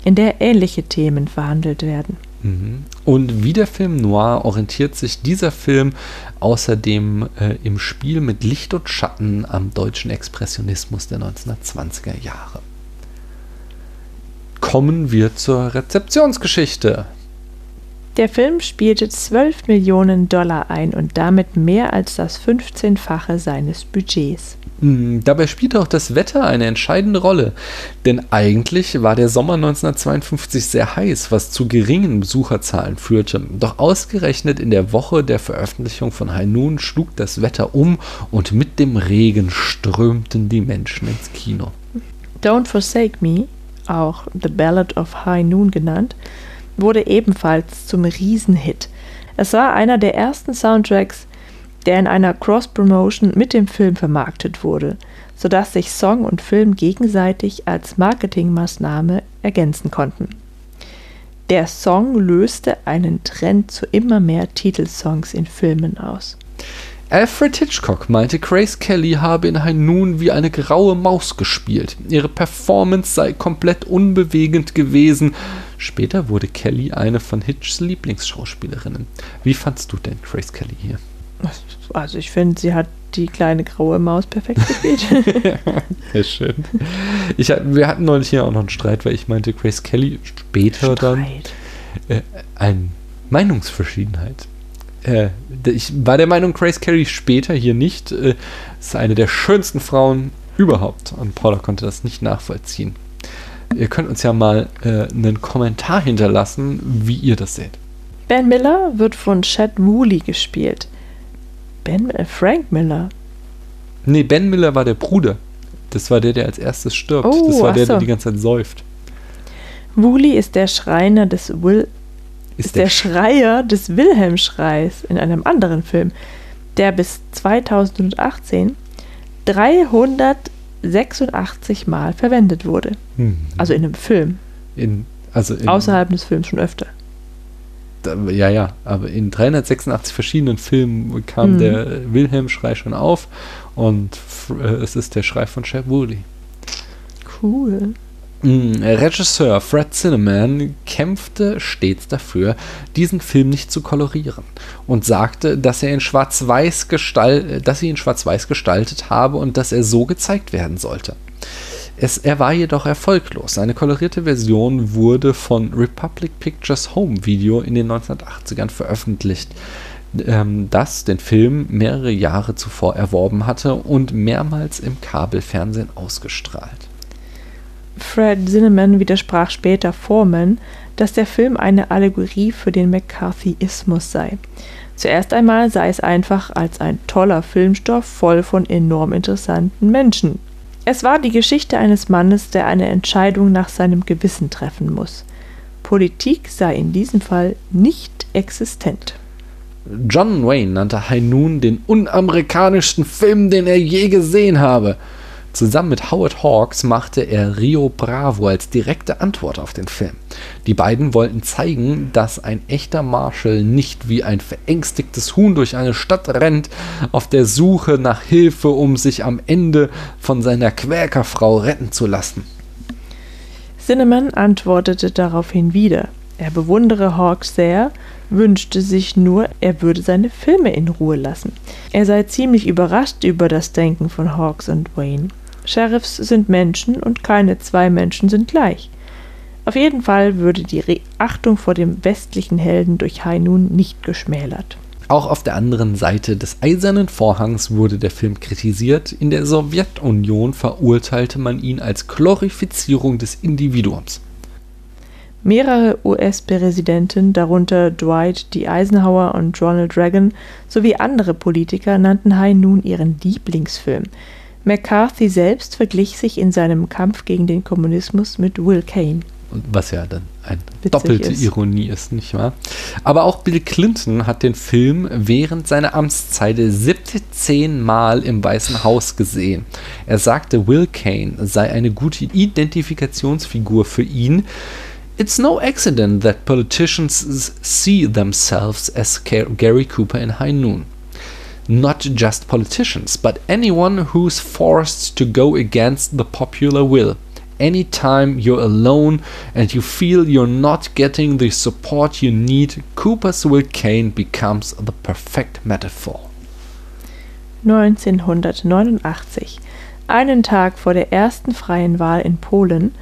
in der ähnliche Themen verhandelt werden. Mhm. Und wie der Film Noir orientiert sich dieser Film außerdem äh, im Spiel mit Licht und Schatten am deutschen Expressionismus der 1920er Jahre. Kommen wir zur Rezeptionsgeschichte. Der Film spielte 12 Millionen Dollar ein und damit mehr als das 15-fache seines Budgets. Hm, dabei spielte auch das Wetter eine entscheidende Rolle, denn eigentlich war der Sommer 1952 sehr heiß, was zu geringen Besucherzahlen führte. Doch ausgerechnet in der Woche der Veröffentlichung von High Noon schlug das Wetter um und mit dem Regen strömten die Menschen ins Kino. Don't Forsake Me, auch The Ballad of High Noon genannt, wurde ebenfalls zum Riesenhit. Es war einer der ersten Soundtracks, der in einer Cross-Promotion mit dem Film vermarktet wurde, sodass sich Song und Film gegenseitig als Marketingmaßnahme ergänzen konnten. Der Song löste einen Trend zu immer mehr Titelsongs in Filmen aus. Alfred Hitchcock meinte, Grace Kelly habe in High Noon wie eine graue Maus gespielt. Ihre Performance sei komplett unbewegend gewesen. Später wurde Kelly eine von Hitchs Lieblingsschauspielerinnen. Wie fandst du denn Grace Kelly hier? Also ich finde, sie hat die kleine graue Maus perfekt gespielt. Sehr schön. Ich, wir hatten neulich hier auch noch einen Streit, weil ich meinte, Grace Kelly später Streit. dann äh, eine Meinungsverschiedenheit. Äh, ich war der Meinung, Grace Kelly später hier nicht äh, ist eine der schönsten Frauen überhaupt. Und Paula konnte das nicht nachvollziehen. Ihr könnt uns ja mal äh, einen Kommentar hinterlassen, wie ihr das seht. Ben Miller wird von Chad Woolley gespielt. Ben äh, Frank Miller. Nee, Ben Miller war der Bruder. Das war der, der als erstes stirbt. Oh, das war der, so. der die ganze Zeit säuft. Woolley ist der Schreiner des Will ist, ist der, der Schreier des Wilhelm-Schreis in einem anderen Film, der bis 2018 386 Mal verwendet wurde. Hm. Also in einem Film. In, also in, Außerhalb des Films schon öfter. Da, ja, ja, aber in 386 verschiedenen Filmen kam mhm. der Wilhelm-Schrei schon auf und äh, es ist der Schrei von Chef Woolley. Cool. Mm, Regisseur Fred Zinnemann kämpfte stets dafür, diesen Film nicht zu kolorieren und sagte, dass er in Schwarz-Weiß gestaltet, Schwarz-Weiß gestaltet habe und dass er so gezeigt werden sollte. Es, er war jedoch erfolglos. Eine kolorierte Version wurde von Republic Pictures Home Video in den 1980ern veröffentlicht, ähm, das den Film mehrere Jahre zuvor erworben hatte und mehrmals im Kabelfernsehen ausgestrahlt. Fred Zinnemann widersprach später Foreman, dass der Film eine Allegorie für den McCarthyismus sei. Zuerst einmal sei es einfach als ein toller Filmstoff voll von enorm interessanten Menschen. Es war die Geschichte eines Mannes, der eine Entscheidung nach seinem Gewissen treffen muss. Politik sei in diesem Fall nicht existent. John Wayne nannte Noon den unamerikanischsten Film, den er je gesehen habe. Zusammen mit Howard Hawks machte er Rio Bravo als direkte Antwort auf den Film. Die beiden wollten zeigen, dass ein echter Marshall nicht wie ein verängstigtes Huhn durch eine Stadt rennt, auf der Suche nach Hilfe, um sich am Ende von seiner Quäkerfrau retten zu lassen. Cinnamon antwortete daraufhin wieder. Er bewundere Hawks sehr, wünschte sich nur, er würde seine Filme in Ruhe lassen. Er sei ziemlich überrascht über das Denken von Hawks und Wayne. Sheriffs sind Menschen und keine zwei Menschen sind gleich. Auf jeden Fall würde die Achtung vor dem westlichen Helden durch Hainun nicht geschmälert. Auch auf der anderen Seite des Eisernen Vorhangs wurde der Film kritisiert. In der Sowjetunion verurteilte man ihn als Glorifizierung des Individuums. Mehrere US-Präsidenten, darunter Dwight D. Eisenhower und Ronald Reagan, sowie andere Politiker nannten High Noon ihren Lieblingsfilm. McCarthy selbst verglich sich in seinem Kampf gegen den Kommunismus mit Will Kane. Was ja dann eine doppelte ist. Ironie ist, nicht wahr? Aber auch Bill Clinton hat den Film während seiner Amtszeit 17 Mal im Weißen Haus gesehen. Er sagte, Will Kane sei eine gute Identifikationsfigur für ihn. It's no accident that politicians see themselves as Gary Cooper in High Noon not just politicians, but anyone who's forced to go against the popular will. Anytime you're alone and you feel you're not getting the support you need, Cooper's Will Kane becomes the perfect metaphor. 1989, einen Tag vor der ersten freien Wahl in Polen,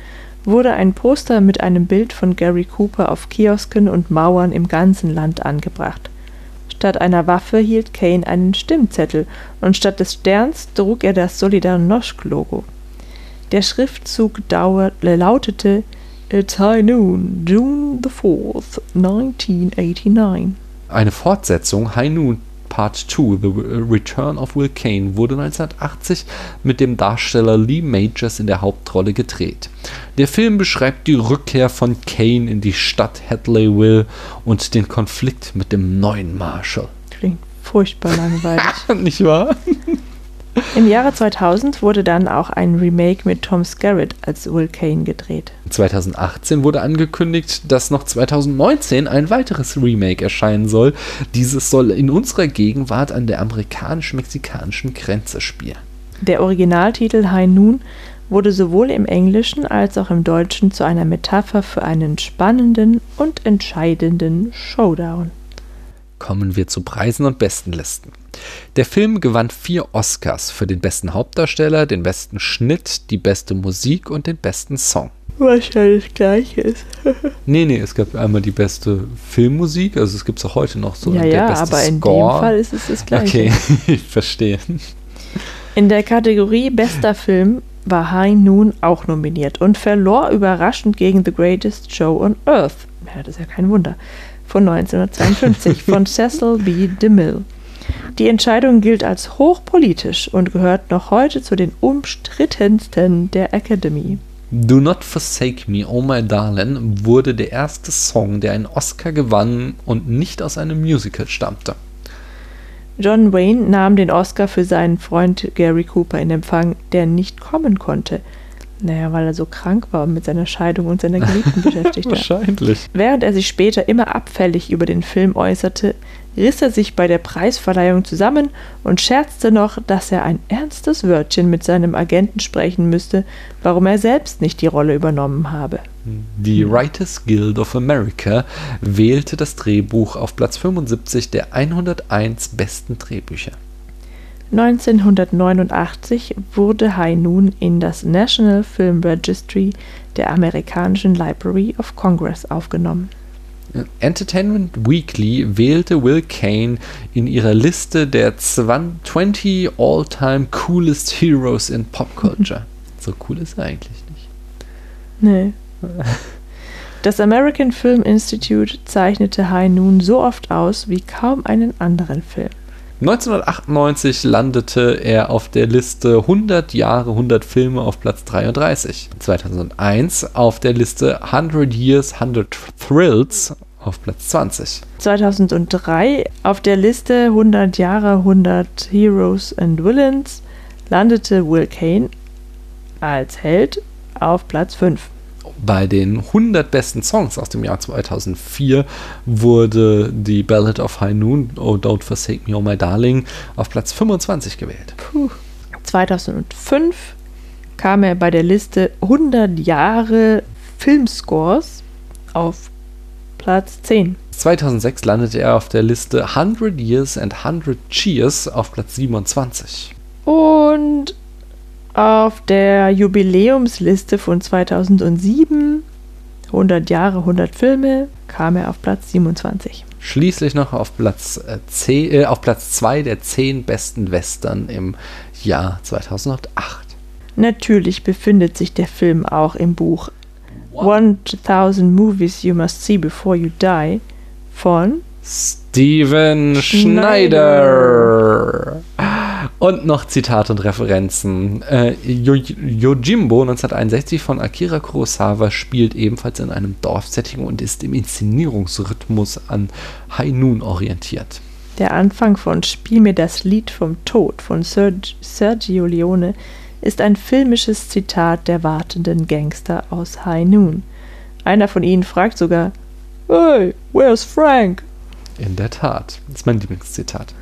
wurde ein Poster mit einem Bild von Gary Cooper auf Kiosken und Mauern im ganzen Land angebracht. Statt einer Waffe hielt Kane einen Stimmzettel und statt des Sterns trug er das Solidarność-Logo. Der Schriftzug lautete It's High Noon, June the 4th, 1989. Eine Fortsetzung, High Noon Part 2, The Return of Will Kane, wurde 1980 mit dem Darsteller Lee Majors in der Hauptrolle gedreht. Der Film beschreibt die Rückkehr von Kane in die Stadt Hadleyville und den Konflikt mit dem neuen Marshall. Klingt furchtbar langweilig. Nicht wahr? Im Jahre 2000 wurde dann auch ein Remake mit Tom Skerritt als Will Kane gedreht. 2018 wurde angekündigt, dass noch 2019 ein weiteres Remake erscheinen soll. Dieses soll in unserer Gegenwart an der amerikanisch-mexikanischen Grenze spielen. Der Originaltitel High Noon wurde sowohl im Englischen als auch im Deutschen zu einer Metapher für einen spannenden und entscheidenden Showdown. Kommen wir zu Preisen und Bestenlisten. Der Film gewann vier Oscars für den besten Hauptdarsteller, den besten Schnitt, die beste Musik und den besten Song. Wahrscheinlich das gleiche ist. nee, nee, es gab einmal die beste Filmmusik, also es gibt es auch heute noch so. Ja, ja, aber in Score. dem Fall ist es das gleiche. Okay, ich verstehe. In der Kategorie Bester Film war High Noon auch nominiert und verlor überraschend gegen The Greatest Show on Earth. Ja, das ist ja kein Wunder. Von 1952 von Cecil B. DeMille. Die Entscheidung gilt als hochpolitisch und gehört noch heute zu den umstrittensten der Academy. Do Not Forsake Me, Oh My Darling wurde der erste Song, der einen Oscar gewann und nicht aus einem Musical stammte. John Wayne nahm den Oscar für seinen Freund Gary Cooper in Empfang, der nicht kommen konnte. Naja, weil er so krank war und mit seiner Scheidung und seiner Geliebten beschäftigt war. Wahrscheinlich. Während er sich später immer abfällig über den Film äußerte, riss er sich bei der Preisverleihung zusammen und scherzte noch, dass er ein ernstes Wörtchen mit seinem Agenten sprechen müsste, warum er selbst nicht die Rolle übernommen habe. Die Writers Guild of America wählte das Drehbuch auf Platz 75 der 101 besten Drehbücher. 1989 wurde High Noon in das National Film Registry der amerikanischen Library of Congress aufgenommen. Entertainment Weekly wählte Will Kane in ihrer Liste der 20 All-Time Coolest Heroes in Pop Culture. so cool ist er eigentlich nicht. Nee. Das American Film Institute zeichnete High Noon so oft aus wie kaum einen anderen Film. 1998 landete er auf der Liste 100 Jahre, 100 Filme auf Platz 33. 2001 auf der Liste 100 Years, 100 Thrills auf Platz 20. 2003 auf der Liste 100 Jahre, 100 Heroes and Villains landete Will Kane als Held auf Platz 5 bei den 100 besten Songs aus dem Jahr 2004 wurde die Ballad of High Noon, Oh Don't Forsake Me, Oh My Darling, auf Platz 25 gewählt. Puh. 2005 kam er bei der Liste 100 Jahre Filmscores auf Platz 10. 2006 landete er auf der Liste 100 Years and 100 Cheers auf Platz 27. Und auf der Jubiläumsliste von 2007, 100 Jahre, 100 Filme, kam er auf Platz 27. Schließlich noch auf Platz, äh, 10, äh, auf Platz 2 der 10 besten Western im Jahr 2008. Natürlich befindet sich der Film auch im Buch 1000 Movies You Must See Before You Die von Steven Schneider. Schneider. Und noch Zitate und Referenzen. Äh, Yojimbo 1961 von Akira Kurosawa spielt ebenfalls in einem Dorfsetting und ist im Inszenierungsrhythmus an High Noon orientiert. Der Anfang von Spiel mir das Lied vom Tod von Sergio Leone ist ein filmisches Zitat der wartenden Gangster aus High Noon. Einer von ihnen fragt sogar: Hey, where's Frank? In der Tat. Das ist mein Lieblingszitat.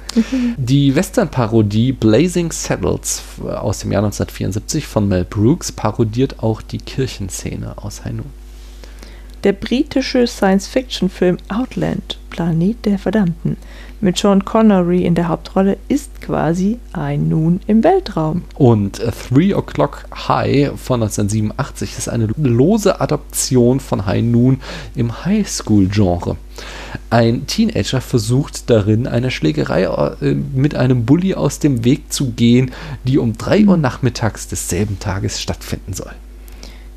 Die Western-Parodie Blazing Saddles aus dem Jahr 1974 von Mel Brooks parodiert auch die Kirchenszene aus Hainu. Der britische Science-Fiction-Film Outland, Planet der Verdammten, mit Sean Connery in der Hauptrolle ist quasi ein Nun im Weltraum. Und Three O'Clock High von 1987 ist eine lose Adaption von High Noon im Highschool-Genre. Ein Teenager versucht darin, einer Schlägerei äh, mit einem Bully aus dem Weg zu gehen, die um 3 Uhr nachmittags desselben Tages stattfinden soll.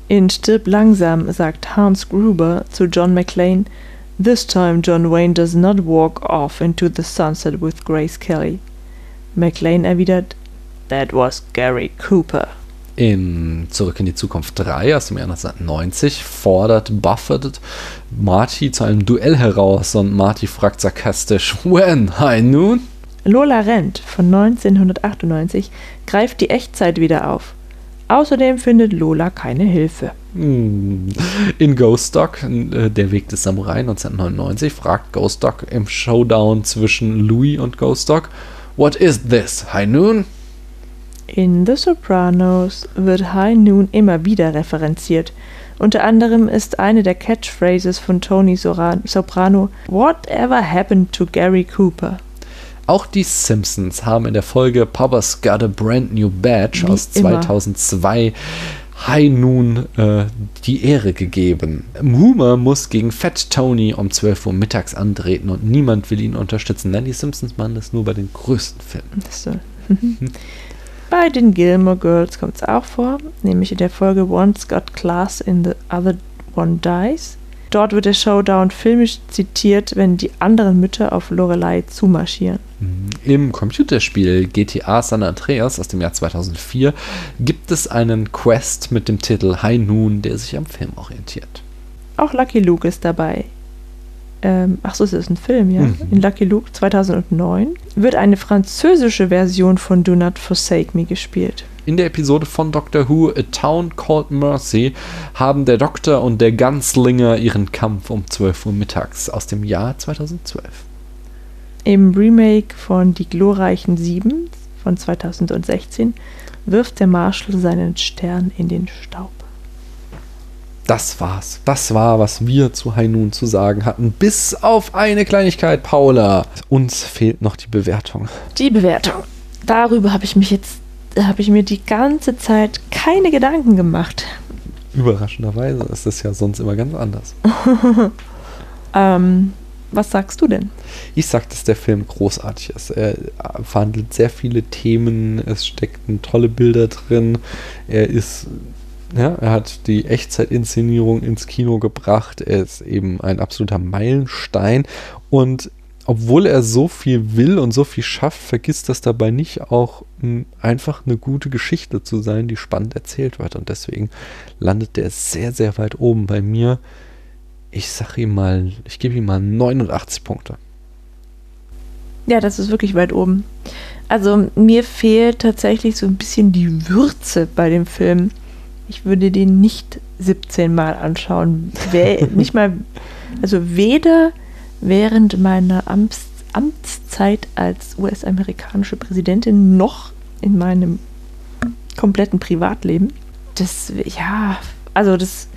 In Stirb langsam sagt Hans Gruber zu John McClane, This time John Wayne does not walk off into the sunset with Grace Kelly. McLean erwidert, That was Gary Cooper. In Zurück in die Zukunft 3 aus dem Jahr 1990 fordert Buffett Marty zu einem Duell heraus und Marty fragt sarkastisch, When? High noon? Lola Rent von 1998 greift die Echtzeit wieder auf. Außerdem findet Lola keine Hilfe. Hm. In Ghost Dog, äh, Der Weg des Samurai 1999, fragt Ghost Dog im Showdown zwischen Louis und Ghost Dog, What is this? High Noon? In The Sopranos wird High Noon immer wieder referenziert. Unter anderem ist eine der Catchphrases von Tony Soprano Whatever happened to Gary Cooper? Auch die Simpsons haben in der Folge Papa's Got a Brand New Badge Wie aus immer. 2002 High Noon äh, die Ehre gegeben. Homer muss gegen Fat Tony um 12 Uhr mittags antreten und niemand will ihn unterstützen. Nein, die Simpsons machen das nur bei den größten Filmen. So. Bei den Gilmore Girls kommt es auch vor, nämlich in der Folge One's Got Class in the Other One Dies. Dort wird der Showdown filmisch zitiert, wenn die anderen Mütter auf Lorelei zumarschieren. Im Computerspiel GTA San Andreas aus dem Jahr 2004 gibt es einen Quest mit dem Titel High Noon, der sich am Film orientiert. Auch Lucky Luke ist dabei. Ähm, ach so, es ist ein Film, ja. Mhm. In Lucky Luke 2009 wird eine französische Version von Do Not Forsake Me gespielt. In der Episode von Doctor Who A Town Called Mercy haben der Doktor und der Ganzlinger ihren Kampf um 12 Uhr mittags aus dem Jahr 2012. Im Remake von Die glorreichen Sieben von 2016 wirft der Marshall seinen Stern in den Staub. Das war's. Das war, was wir zu High Noon zu sagen hatten. Bis auf eine Kleinigkeit, Paula. Uns fehlt noch die Bewertung. Die Bewertung. Darüber habe ich mich jetzt, habe ich mir die ganze Zeit keine Gedanken gemacht. Überraschenderweise ist es ja sonst immer ganz anders. Ähm, was sagst du denn? Ich sag, dass der Film großartig ist. Er verhandelt sehr viele Themen, es steckten tolle Bilder drin. Er ist, ja, er hat die Echtzeit-Inszenierung ins Kino gebracht. Er ist eben ein absoluter Meilenstein. Und obwohl er so viel will und so viel schafft, vergisst das dabei nicht auch m, einfach eine gute Geschichte zu sein, die spannend erzählt wird. Und deswegen landet der sehr, sehr weit oben bei mir. Ich sag ihm mal, ich gebe ihm mal 89 Punkte. Ja, das ist wirklich weit oben. Also mir fehlt tatsächlich so ein bisschen die Würze bei dem Film. Ich würde den nicht 17 Mal anschauen. Nicht mal, also weder während meiner Amts, Amtszeit als US-amerikanische Präsidentin noch in meinem kompletten Privatleben. Das, ja, also das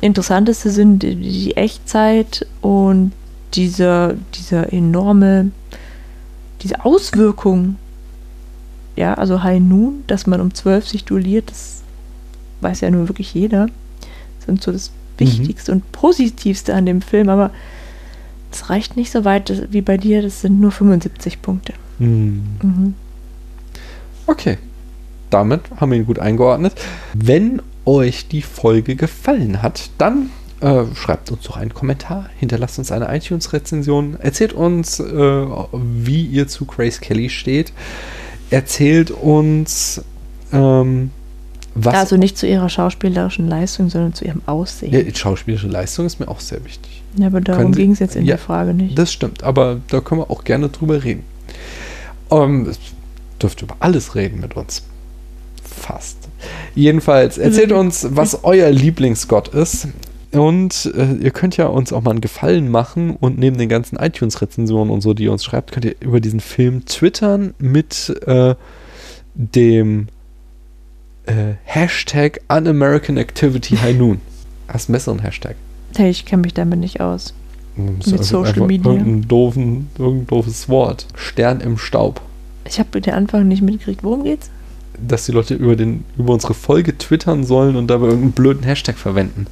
Interessanteste sind die- Echtzeit und dieser, dieser enorme, diese Auswirkung. Ja, also High Noon, dass man um 12 sich duelliert, das weiß ja nun wirklich jeder. Das sind so das Wichtigste und Positivste an dem Film, aber es reicht nicht so weit wie bei dir, das sind nur 75 Punkte. Mhm. Okay, damit haben wir ihn gut eingeordnet. Wenn euch die Folge gefallen hat, dann äh, schreibt uns doch einen Kommentar, hinterlasst uns eine iTunes-Rezension, erzählt uns, äh, wie ihr zu Grace Kelly steht, erzählt uns, ähm, was. Also nicht zu ihrer schauspielerischen Leistung, sondern zu ihrem Aussehen. ja, die schauspielerische Leistung ist mir auch sehr wichtig. Ja, aber darum ging es jetzt in Ja, der Frage nicht. Das stimmt, aber da können wir auch gerne drüber reden. Ähm, dürft über alles reden mit uns. Fast. Jedenfalls, erzählt uns, was euer Lieblingsgott ist. Und äh, ihr könnt ja uns auch mal einen Gefallen machen und neben den ganzen iTunes-Rezensionen und so, die ihr uns schreibt, könnt ihr über diesen Film twittern mit äh, dem äh, Hashtag Un-American Activity High Noon. Hast du einen besseren Hashtag? Hey, ich kenne mich damit nicht aus. Mit Social Media. Irgendein, doofen, irgendein doofes Wort. Stern im Staub. Ich habe den Anfang nicht mitgekriegt. Worum geht's? Dass die Leute über, den, über unsere Folge twittern sollen und dabei irgendeinen blöden Hashtag verwenden.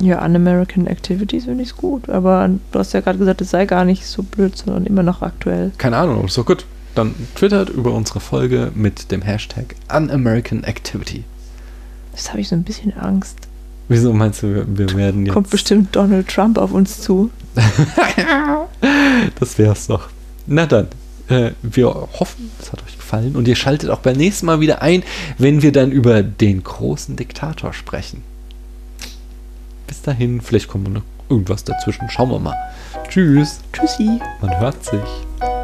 Ja, Un-American Activities finde ich gut, aber du hast ja gerade gesagt, es sei gar nicht so blöd, sondern immer noch aktuell. Keine Ahnung, doch gut. Dann twittert über unsere Folge mit dem Hashtag Un-American Activity. Das habe ich so ein bisschen Angst, Wieso meinst du, wir werden jetzt. Kommt bestimmt Donald Trump auf uns zu. das wär's doch. Na dann, äh, wir hoffen, es hat euch gefallen und ihr schaltet auch beim nächsten Mal wieder ein, wenn wir dann über den großen Diktator sprechen. Bis dahin, vielleicht kommt noch irgendwas dazwischen. Schauen wir mal. Tschüss. Tschüssi. Man hört sich.